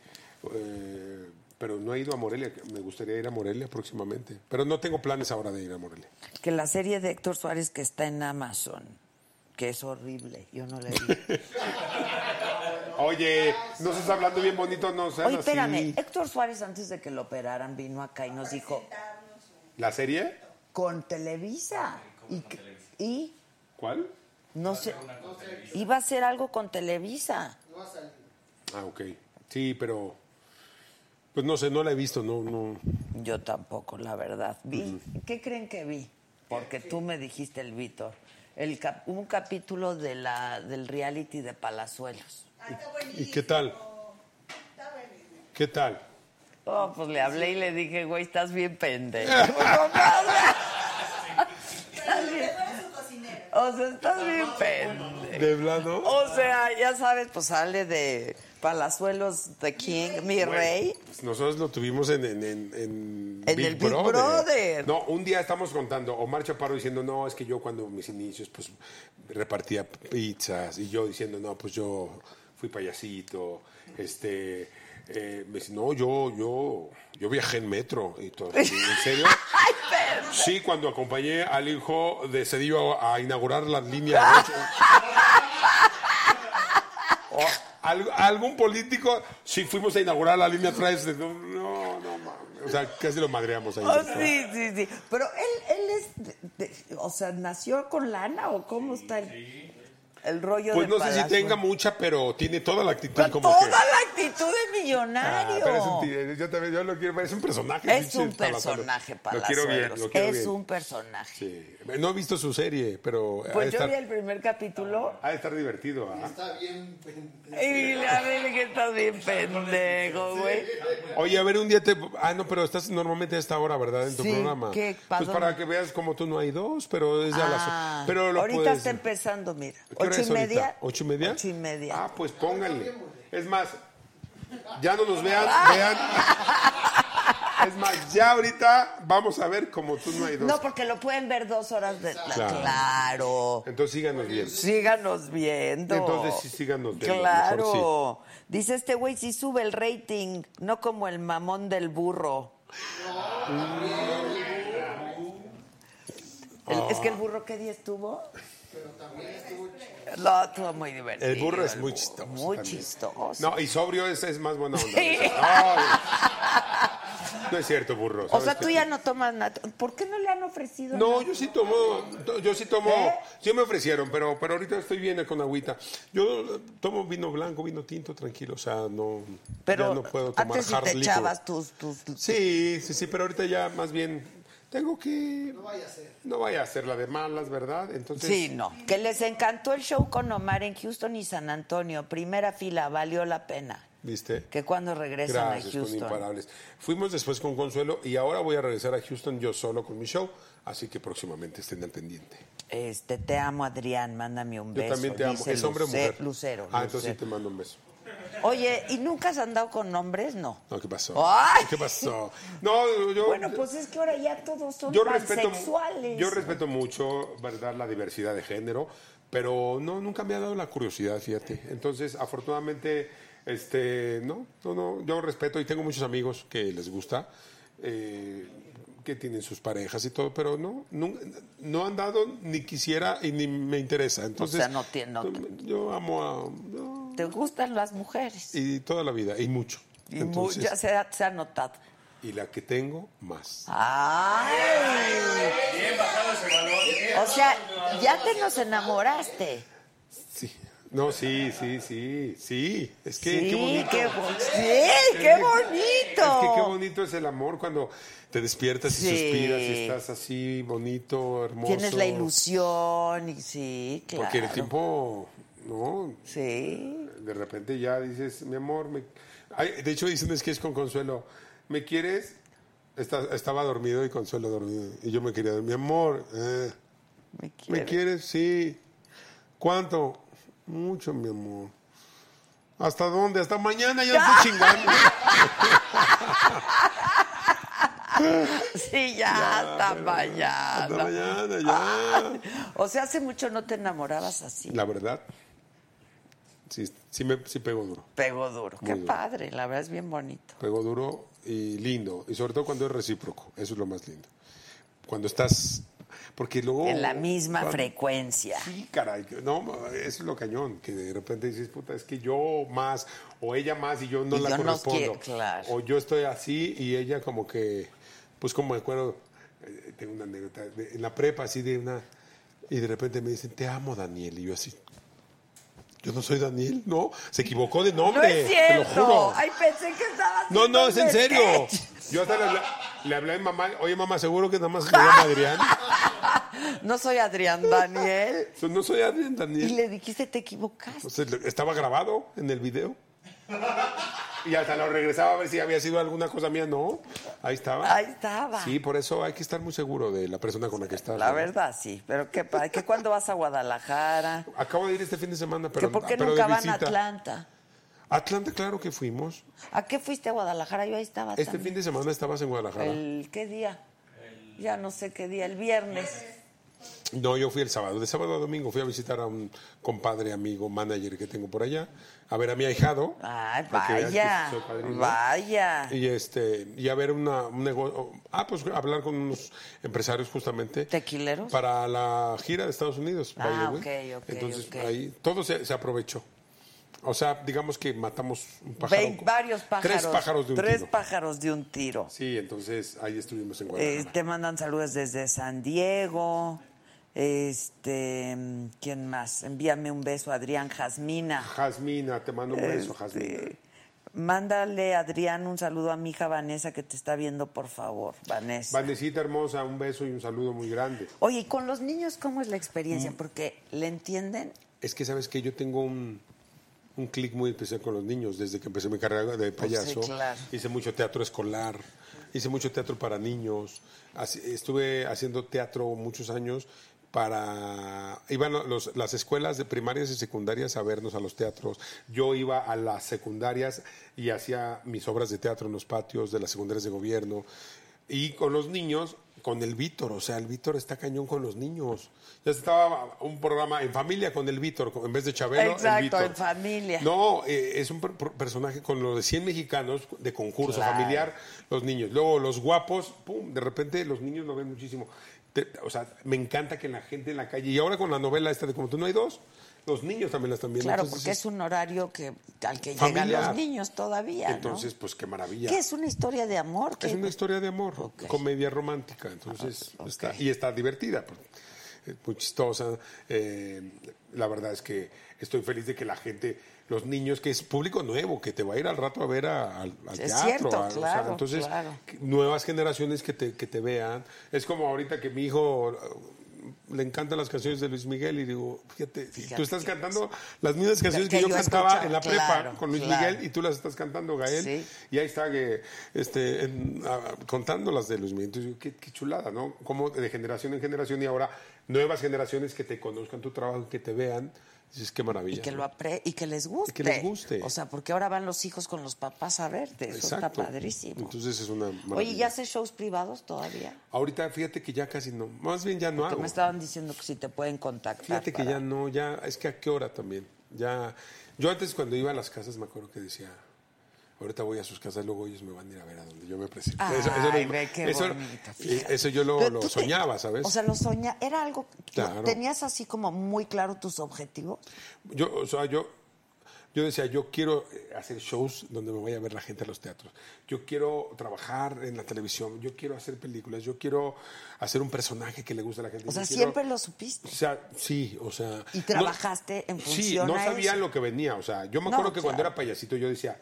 eh, pero no he ido a Morelia. Me gustaría ir a Morelia próximamente, pero no tengo planes ahora de ir a Morelia. Que la serie de Héctor Suárez que está en Amazon, que es horrible, yo no la vi. Oye, no se está hablando bien bonito, no sean Oye, así. espérame, Héctor Suárez antes de que lo operaran vino acá y nos dijo, ¿La serie? con Televisa. Y, ¿Cuál? no sé, iba a hacer algo con Televisa. Ah, ok. Sí, pero pues no sé, no la he visto, no, no. Yo tampoco, la verdad. Vi. ¿Qué creen que vi? Porque tú me dijiste el Víctor. El cap- un capítulo de la, del reality de Palazuelos. ¿Y qué tal? ¿Qué tal? Oh, pues le hablé y le dije, güey, estás bien pendejo. Bien- O sea, estás bien pendejo. ¿De plano? O sea, ya sabes, pues sale de Palazuelos The King, mi rey. Pues nosotros lo tuvimos en, en, en, en En el Big Brother. No, un día estamos contando, Omar Chaparro diciendo, no, es que yo cuando mis inicios, pues repartía pizzas, y yo diciendo, no, pues yo fui payasito, este, eh, me dice, no, yo, yo, yo viajé en metro, y todo, ¿en serio? Sí, cuando acompañé al hijo de Cedillo a, a inaugurar la línea 8. O al- algún político, sí fuimos a inaugurar la línea 3. de- No, no, no mames. O sea, casi lo madreamos ahí. Oh, sí, sí, sí. Pero él, él es, de- de- o sea, ¿nació con lana o cómo está el, el rollo Pues de no sé si tenga mucha, pero tiene toda la actitud como Toda que. la actitud de Ah, millonario. pero es un, tío, yo también yo lo quiero es un personaje. Es un personaje, Lo quiero bien, Palazuelos. lo quiero Es bien. un personaje. Sí. No he visto su serie, pero Pues yo estar, vi el primer capítulo ha de estar divertido. ¿ah? Está bien. y hablé que estás bien pendejo, güey. Oye, a ver, un día te... Ah, no, pero estás normalmente a esta hora, ¿verdad? En tu Sí, programa. ¿qué? ¿Pa' Pues para que veas como tú no hay dos, pero es ya Ah, las... Pero lo ahorita puedes- está empezando, mira. ¿Qué hora ¿Ocho y es ahorita? media? ¿Ocho y media? Ocho y media. Ah, pues pónganle. Es más, ya no nos vean, vean. Es más, ya ahorita vamos a ver como tú no hay dos. No, porque lo pueden ver dos horas de... Claro. Claro. Entonces síganos bien. Síganos viendo. Entonces sí, síganos viendo, Claro. mejor Dice este güey, si sube el rating, no como el mamón del burro. El- es que el burro, ¿qué día estuvo? No, estuvo muy divertido. El burro es muy chistoso. Muy también. chistoso. No, y sobrio es, es más buena onda. Sí. No, no es cierto, burro. O ¿sabes sea, tú ya no tomas nada. ¿Por qué no le han ofrecido No, nada? yo sí tomo, yo sí tomo, ¿Eh? sí me ofrecieron, pero, pero ahorita estoy bien con agüita. Yo tomo vino blanco, vino tinto, tranquilo, o sea, no, Pero ya no puedo tomar antes sí hard te liquor. echabas tus... tus, tus- Sí, sí, sí, pero ahorita ya más bien tengo que... No vaya a ser. No vaya a ser la de malas, ¿verdad? Entonces... Sí, no. Que les encantó el show con Omar en Houston y San Antonio. Primera fila, valió la pena. ¿Viste? Que cuando regresan Gracias, a con Houston. Imparables. Fuimos después con Consuelo y ahora voy a regresar a Houston yo solo con mi show, así que próximamente estén al pendiente. Este, te amo, Adrián, mándame un Yo beso. también te amo. dice ¿Es hombre o mujer? Lucero. Ah, entonces sí te mando un beso. Oye, ¿y nunca has andado con hombres? No. No, ¿qué pasó? ¡Ay! ¿Qué pasó? No, yo... Bueno, pues es que ahora ya todos son yo respeto, yo respeto mucho, ¿verdad?, la diversidad de género, pero no, nunca me ha dado la curiosidad, fíjate. Entonces, afortunadamente, este, no, no, no, yo respeto y tengo muchos amigos que les gusta, eh, que tienen sus parejas y todo, pero no, no, no han dado, ni quisiera y ni me interesa. Entonces, sea, no tiene- no yo amo a... no, ¿Te gustan las mujeres? y toda la vida, y mucho. Y Entonces, mu- ya se ha, se ha notado. y la que tengo, más. ¡Ay! Bien bajado ese balón. O sea, ya te nos enamoraste. Sí. No, sí, sí, sí, sí. Es que sí, qué bonito. qué bo- sí, qué bonito. Es que qué bonito es el amor cuando te despiertas y suspiras y estás así bonito, hermoso. Tienes la ilusión y sí, claro. Porque el tiempo, no, Sí. de repente ya dices, mi amor, me... Ay, de hecho dicen es que es con Consuelo, ¿me quieres? Está- estaba dormido y Consuelo dormido. Y yo me quería, mi amor, eh, Me quiere. ¿Me quieres? Sí. ¿Cuánto? Mucho, mi amor. ¿Hasta dónde? Hasta mañana ya estoy chingando. Sí, ya, hasta pero- mañana. Hasta mañana, ya. O sea, hace mucho no te enamorabas así. La verdad, sí, sí, me, sí pegó duro. Pegó duro. Qué duro. padre, la verdad es bien bonito. Pegó duro y lindo. Y sobre todo cuando es recíproco. Eso es lo más lindo. Cuando estás... Porque luego... en la misma cuando- frecuencia. Sí, caray. No, eso es lo cañón. Que de repente dices, puta, es que yo más, o ella más y yo no Y la yo no correspondo. quiero, claro. O yo estoy así y ella como que... Pues como me acuerdo, eh, tengo una anécdota, en la prepa así de una... Y de repente me dicen, te amo, Daniel. Y yo así... Yo no soy Daniel, no. Se equivocó de nombre. No es cierto. Te lo juro. Ay, pensé que estabas. No, no, es en serio. sketch. Yo hasta le hablé, le hablé a mi mamá, oye mamá, seguro que nada más me llama Adrián. No soy Adrián Daniel. No soy Adrián Y Daniel. le dijiste, te equivocaste. Entonces, estaba grabado en el video. Y hasta lo regresaba a ver si había sido alguna cosa mía. No, ahí estaba. Ahí estaba. Sí, por eso hay que estar muy seguro de la persona con la que estás. La ¿no? verdad, sí. Pero qué padre. ¿Que cuándo vas a Guadalajara? Acabo de ir este fin de semana, pero, ¿Que por qué pero nunca van a. Atlanta? Atlanta, claro que fuimos. ¿A qué fuiste a Guadalajara? Yo ahí estaba Este también. fin de semana estabas en Guadalajara. ¿El qué día? Ya no sé qué día, el viernes. No, yo fui el sábado. De sábado a domingo fui a visitar a un compadre, amigo, manager que tengo por allá. A ver a mi ahijado. Ay, que que vaya, padrino. vaya. Y este, y a ver una, un negocio. Ah, pues hablar con unos empresarios justamente. ¿Tequileros? Para la gira de Estados Unidos. Ah, ok, ok, Entonces, ahí todo se, se aprovechó. O sea, digamos que matamos un pájaro. Vein- varios pájaros. Tres pájaros de un Tres tiro. pájaros de un tiro. Sí, entonces ahí estuvimos en Eh, Guadalajara. te mandan saludos desde San Diego. Este, ¿quién más? Envíame un beso, Adrián Jasmina. Jasmina, te mando un beso, Este, Jasmina. Mándale, Adrián, un saludo a mi hija Vanessa que te está viendo, por favor, Vanessa. Vanesita hermosa, un beso y un saludo muy grande. Oye, ¿y con los niños cómo es la experiencia? Mm. Porque le entienden. Es que sabes que yo tengo un, un clic muy especial con los niños desde que empecé mi carrera de payaso. Pues claro. Hice mucho teatro escolar, hice mucho teatro para niños. Estuve haciendo teatro muchos años para iban los- las escuelas de primarias y secundarias a vernos a los teatros. Yo iba a las secundarias y hacía mis obras de teatro en los patios de las secundarias de gobierno. Y con los niños, con el Víctor, o sea, el Víctor está cañón con los niños. Ya estaba un programa en familia con el Víctor, en vez de Chabelo, el Exacto, en familia. No, eh, es un per- per- personaje con lo de 100 mexicanos de concurso Claro. familiar, los niños. Luego los guapos, pum, de repente los niños lo ven muchísimo. Te- o sea, me encanta que la gente en la calle, y ahora con la novela esta de Como tú no hay dos, los niños también la están viendo. Claro, Entonces, porque es un horario que al que Familiar. llegan los niños todavía, ¿no? Entonces, pues qué maravilla. ¿Qué es una historia de amor? Es ¿Qué- una historia de amor, comedia romántica, entonces Ah, está, y está divertida, pues, eh, muy chistosa. eh, la verdad es que estoy feliz de que la gente, los niños, que es público nuevo, que te va a ir al rato a ver a- al, al Es teatro. cierto, a- o sea, claro, entonces, claro. nuevas generaciones que te, que te vean. Es como ahorita que mi hijo le encantan las canciones de Luis Miguel y digo, fíjate, Fíjate tú estás cantando las mismas canciones que que, yo, yo cantaba en la prepa claro, con Luis claro. Miguel y tú las estás cantando, Gael. Sí. Y ahí está que, este, en- ah, contando las de Luis Miguel. Entonces, digo, qué, qué chulada, ¿no? Como de generación en generación y ahora nuevas generaciones que te conozcan tu trabajo, que te vean. Dices, qué maravilla. Y que, ¿no? lo apre y que les guste. que les guste. O sea, porque ahora van los hijos con los papás a verte. Eso Exacto. está padrísimo. Entonces es una maravilla. Oye, ¿ya haces shows privados todavía? Ahorita fíjate que ya casi no. Más bien ya no Porque hago. me estaban diciendo que si te pueden contactar. Fíjate que ya no, ya, es que a qué hora también. Ya, yo antes cuando iba a las casas me acuerdo que decía, ahorita voy a sus casas, luego ellos me van a ir a ver a donde yo me presento. Ay, lo- ve, qué eso- bonito, eh, eso yo lo, te- soñaba, ¿sabes? O sea, lo soña, era algo. Claro. ¿Tenías así como muy claro tus objetivos? Yo, o sea, yo, yo decía, yo quiero eh, hacer shows donde me vaya a ver la gente a los teatros. Yo quiero trabajar en la televisión. Yo quiero hacer películas. Yo quiero hacer un personaje que le guste a la gente. O sea, quiero- siempre lo supiste. O sea, sí, o sea. ¿Y no- trabajaste en Sí, función no a sabía eso? lo que venía. O sea, yo me No, acuerdo que cuando era payasito yo decía,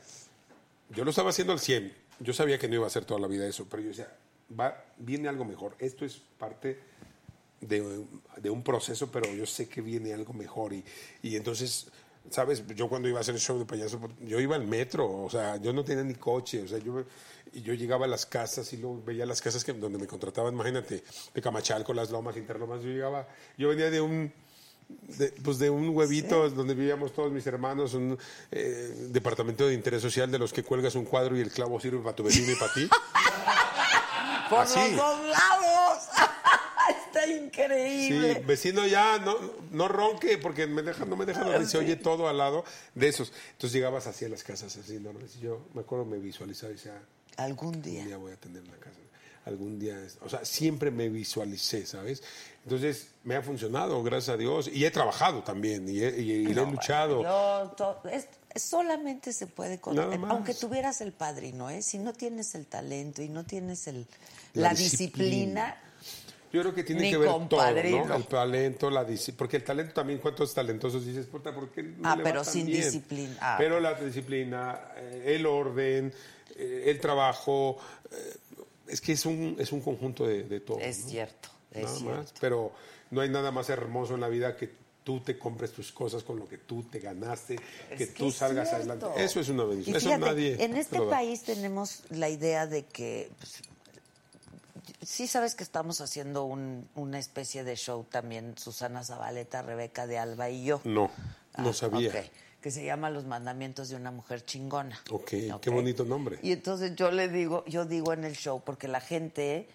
yo lo estaba haciendo al 100. Yo sabía que no iba a hacer toda la vida eso, pero yo decía, va, viene algo mejor. Esto es parte de, de un proceso, pero yo sé que viene algo mejor. Y, y entonces ¿sabes? Yo cuando iba a hacer el show de payaso, yo iba al metro, o sea, yo no tenía ni coche, o sea, yo, yo llegaba a las casas y luego veía las casas que, donde me contrataban, imagínate, de Camachalco, Las Lomas, Interlomas, yo llegaba, yo venía de un... de- pues de un huevito donde vivíamos todos mis hermanos, un eh, departamento de interés social de los que cuelgas un cuadro y el clavo sirve para tu vecino y para ti. Por Así. los dos lados. Está Sí, increíble. vecino ya, no, no ronque, porque me dejan, no me dejan dormir, se oye todo al lado de esos. Entonces llegabas así a las casas, así, ¿no? Y yo me acuerdo, me visualizaba y decía, Algún día. día voy a tener una casa. Algún día, o sea, siempre me visualicé, ¿sabes? Entonces, me ha funcionado, gracias a Dios. Y he trabajado también, y he, y- y he luchado. To- es- solamente se puede con, más. aunque tuvieras el padrino, ¿eh? Si no tienes el talento y no tienes el La la, disciplina. disciplina, Yo creo que tiene que ver con todo, padrino. ¿no? El talento, la disciplina. Porque el talento también, ¿cuántos talentosos dices? Puta, ¿por qué no Ah, le pero va tan sin bien? disciplina. Ah. Pero la disciplina, eh, el orden, eh, el trabajo, eh, es que es un, es un conjunto de, de todo. es ¿no? cierto, es Nada cierto. más. Pero no hay nada más hermoso en la vida que tú te compres tus cosas con lo que tú te ganaste, que tú salgas cierto. adelante. Eso es una Y bendición. Eso fíjate, nadie. en te este país tenemos la idea de que pues, sí sabes que estamos haciendo un- una especie de show también Susana Zabaleta, Rebeca de Alba y yo. No, no Ah, sabía. ok, que se llama Los mandamientos de una mujer chingona. Ok, qué bonito nombre. Y entonces yo le digo, yo digo en el show, porque la gente,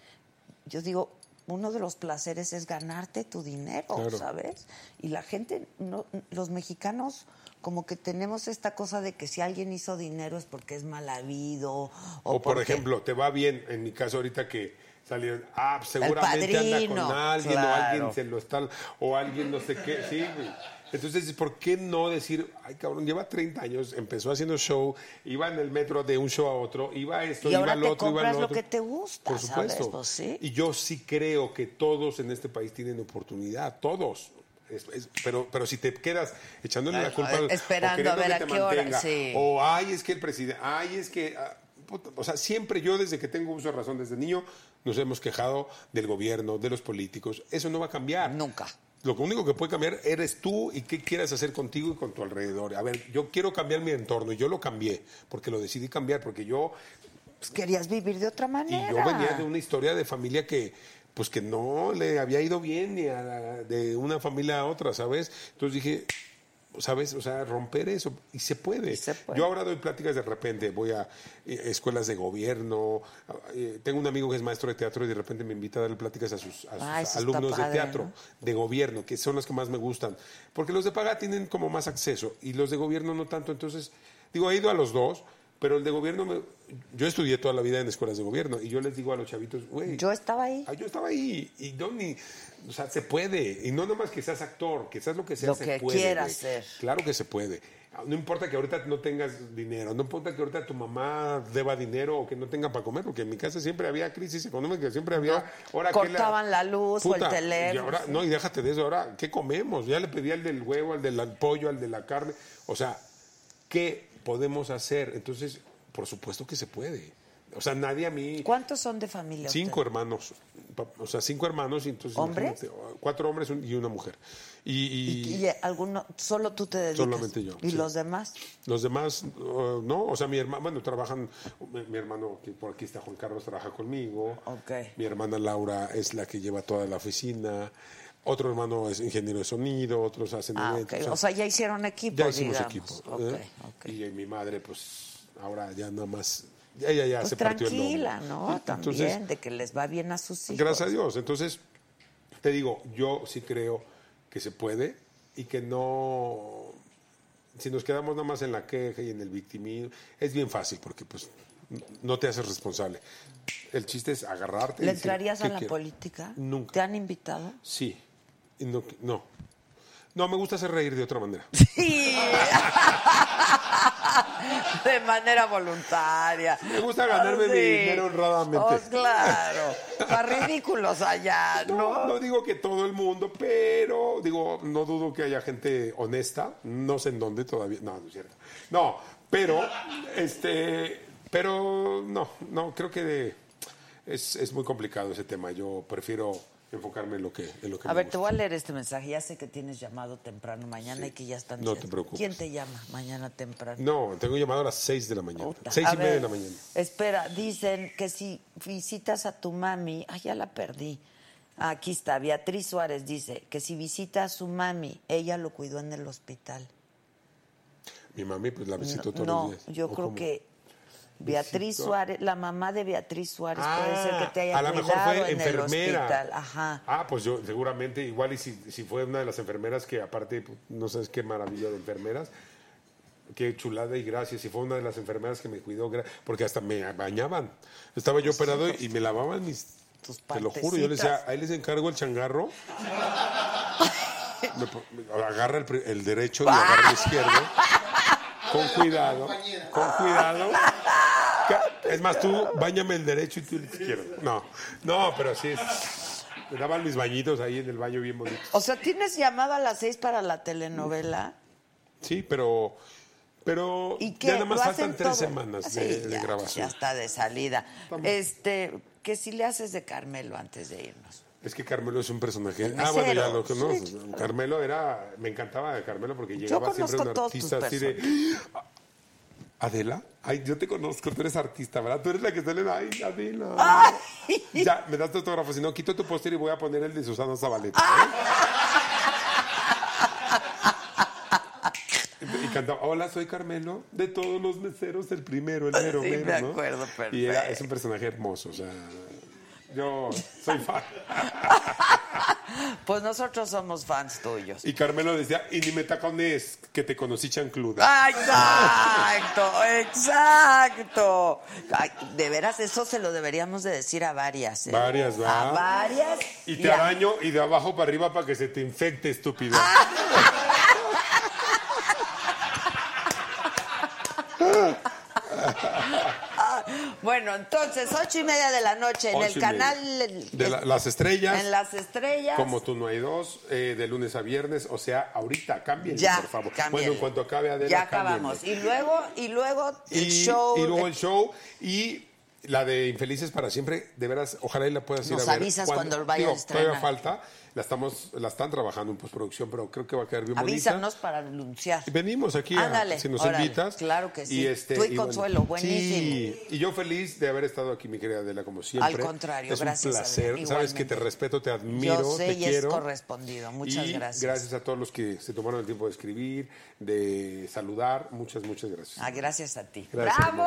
yo digo, uno de los placeres es ganarte tu dinero, Claro. ¿sabes? Y la gente, no, los mexicanos, como que tenemos esta cosa de que si alguien hizo dinero es porque es mal habido. O, O, por porque- ejemplo, te va bien, en mi caso ahorita que salieron, ah, seguramente anda padrino, con alguien o alguien se lo está, o alguien no sé qué, sí, güey. Entonces, ¿por qué no decir, ay cabrón, lleva 30 años, empezó haciendo show, iba en el metro de un show a otro, iba a esto, Y iba al otro, iba al compras lo otro. que te gusta, Por ¿sabes? supuesto. Pues sí. Y yo sí creo que todos en este país tienen oportunidad, todos. Es- es- pero, pero si te quedas echándole la culpa al- esperando a ver a qué hora, mantenga, sí. o ay, es que el presidente, ay, es que, ah, puta, o sea, siempre yo desde que tengo uso de razón, desde niño, nos hemos quejado del gobierno, de los políticos. Eso no va a cambiar. Nunca. Lo único que puede cambiar eres tú y qué quieras hacer contigo y con tu alrededor. A ver, yo quiero cambiar mi entorno y yo lo cambié porque lo decidí cambiar, porque yo Pues querías vivir de otra y manera. yo venía de una historia de familia que pues que no le había ido bien ni a de una familia a otra, ¿sabes? Entonces dije, ¿sabes? O sea, romper eso. Y se puede. Se puede. Yo ahora doy pláticas de repente, voy a eh, escuelas de gobierno. eh, tengo un amigo que es maestro de teatro y de repente me invita a dar pláticas a sus, a sus Ah, alumnos de teatro, ¿no? de gobierno, que son los que más me gustan. Porque los de paga tienen como más acceso y los de gobierno no tanto. Entonces, digo, he ido a los dos. Pero el de gobierno, me- yo estudié toda la vida en escuelas de gobierno y yo les digo a los chavitos, güey, Yo estaba ahí. Ah, yo estaba ahí y no ni, o sea, se puede y no nomás que seas actor, que seas lo que seas, Lo se que puede, quieras ser. Claro que se puede. No importa que ahorita no tengas dinero, no importa que ahorita tu mamá deba dinero o que no tenga para comer, porque en mi casa siempre había crisis económica, siempre había. Ahora, ¿qué Cortaban la luz o el Puta, teléfono, y ahora- no, y déjate de eso, ahora, ¿qué comemos? Ya le pedí al del huevo, al del pollo, al de la carne. O sea, ¿qué podemos hacer? Entonces, por supuesto que se puede. O sea, nadie a mí. ¿Cuántos son de familia? Cinco ustedes? hermanos, o sea, cinco hermanos y entonces cuatro hombres y una mujer. Y, ¿Y, y y alguno, solo tú te dedicas? Solamente yo, ¿Y sí. los demás? los demás, uh, no, o sea, mi hermano, bueno, trabajan, mi, mi hermano, que por aquí está Juan Carlos, trabaja conmigo. Ok. Mi hermana Laura es la que lleva toda la oficina. Otro hermano es ingeniero de sonido, otros hacen Ah. O sea, ya hicieron equipo, ya hicimos digamos. equipo. ¿eh? Y eh, mi madre, pues, ahora ya nada más, ella ya Pues se partió el tranquila, ¿no? También, Entonces, de que les va bien a sus hijos. Gracias a Dios. Entonces, te digo, yo sí creo que se puede y que no. Si nos quedamos nada más en la queja y en el victimismo, es bien fácil porque, pues, no te haces responsable. El chiste es agarrarte. ¿Le decir, entrarías a ¿qué la quiero? política? Nunca. ¿Te han invitado? Sí. No, no. No, me gusta hacer reír de otra manera. Sí. de manera voluntaria. Me gusta ganarme mi dinero honradamente. Oh, claro. Para ridículos allá, No, ¿no? no digo que todo el mundo, pero digo, no dudo que haya gente honesta, no sé en dónde todavía, no, no es cierto. No, pero, este, pero no, no, creo que de- es, es muy complicado ese tema. Yo prefiero enfocarme en lo que, en lo que A me ver, gusta. te voy a leer este mensaje. Ya sé que tienes llamado temprano mañana y que ya están. No te preocupes. ¿Quién te llama mañana temprano? No, tengo llamado a las 6 de la mañana. Puta. Seis A y media de la mañana. Espera, dicen que si visitas a tu mami, ay, ya la perdí. Aquí está, Beatriz Suárez dice que si visita a su mami, ella lo cuidó en el hospital. Mi mami, pues la visito todos no, los días. yo ¿O creo cómo? que Beatriz. Suárez, la mamá de Beatriz Suárez puede Ah, ser que te haya a lo mejor fue en enfermera. el hospital. Ajá. Ah, pues yo seguramente, igual y si, si fue una de las enfermeras que aparte, pues, no sabes qué maravilla de enfermeras, qué chulada y gracias. Si fue una de las enfermeras que me cuidó, porque hasta me bañaban. Estaba yo operado y me lavaban mis... Tus Te lo juro, yo les decía, ahí les encargo el changarro. Me po- me- agarra el, el derecho y agarra el izquierdo. Con cuidado, con cuidado. Es más, tú bañame el derecho y tú el izquierdo. No, no, pero sí. Me daban mis bañitos ahí en el baño bien bonitos. O sea, ¿tienes llamado a las seis para la telenovela? Sí, pero. Pero ¿Y qué? ya nada más ¿Lo faltan tres todo? semanas Sí, de, ya, grabación. Ya está de salida. Este, que si le haces de Carmelo antes de irnos. Es que Carmelo es un personaje. Ah, bueno, ya lo. Sí, claro. Carmelo era. Me encantaba de Carmelo porque llegaba siempre conozco un artista así de. Adela, ay, yo te conozco, tú eres artista, ¿verdad? Tú eres la que sale, ay, Adela. Ya, me das tu autógrafo, si no, quito tu póster y voy a poner el de Susana Zabaleta. ¿eh? Y cantaba, hola, soy Carmelo, de todos los meseros, el primero, el mero, Sí, mero, me ¿no? acuerdo, Y era, perfecto. es un personaje hermoso, o sea, yo soy fan. Pues nosotros somos fans tuyos. Y Carmelo decía, y ni me tacones, que te conocí chancluda. Ah, Exacto, exacto. Ay, de veras, eso se lo deberíamos de decir a varias. ¿eh? Varias, ¿va? A varias. Y te araño y de abajo para arriba para que se te infecte, estúpido. Bueno, entonces, ocho y media de la noche en el canal... De la- las estrellas. En las estrellas. Como tú no hay dos, eh, de lunes a viernes, o sea, ahorita, cámbienle, Ya, por favor. cámbienle. Bueno, en cuanto acabe Adela, Ya cámbienle. acabamos. Y luego, y luego el y, show... y luego el show y la de Infelices para siempre, de veras, ojalá y la puedas ir Nos a ver. avisas cuando vaya digo, a estrenar. Todavía falta, la estamos, la están trabajando en postproducción, pero creo que va a quedar bien bonita. Avísanos para anunciar. Venimos aquí, a- Ándale, si nos órale, invitas. claro que sí. Y este, Tú y Consuelo, buenísimo. Sí, y yo feliz de haber estado aquí, mi querida Adela, como siempre. Al contrario, es gracias, un placer. Adela, Sabes que te respeto, te admiro, Yo sé te y es quiero. correspondido. Muchas Y gracias. Gracias a todos los que se tomaron el tiempo de escribir, de saludar. Muchas, muchas gracias. Ah, gracias a ti. Gracias, ¡Bravo!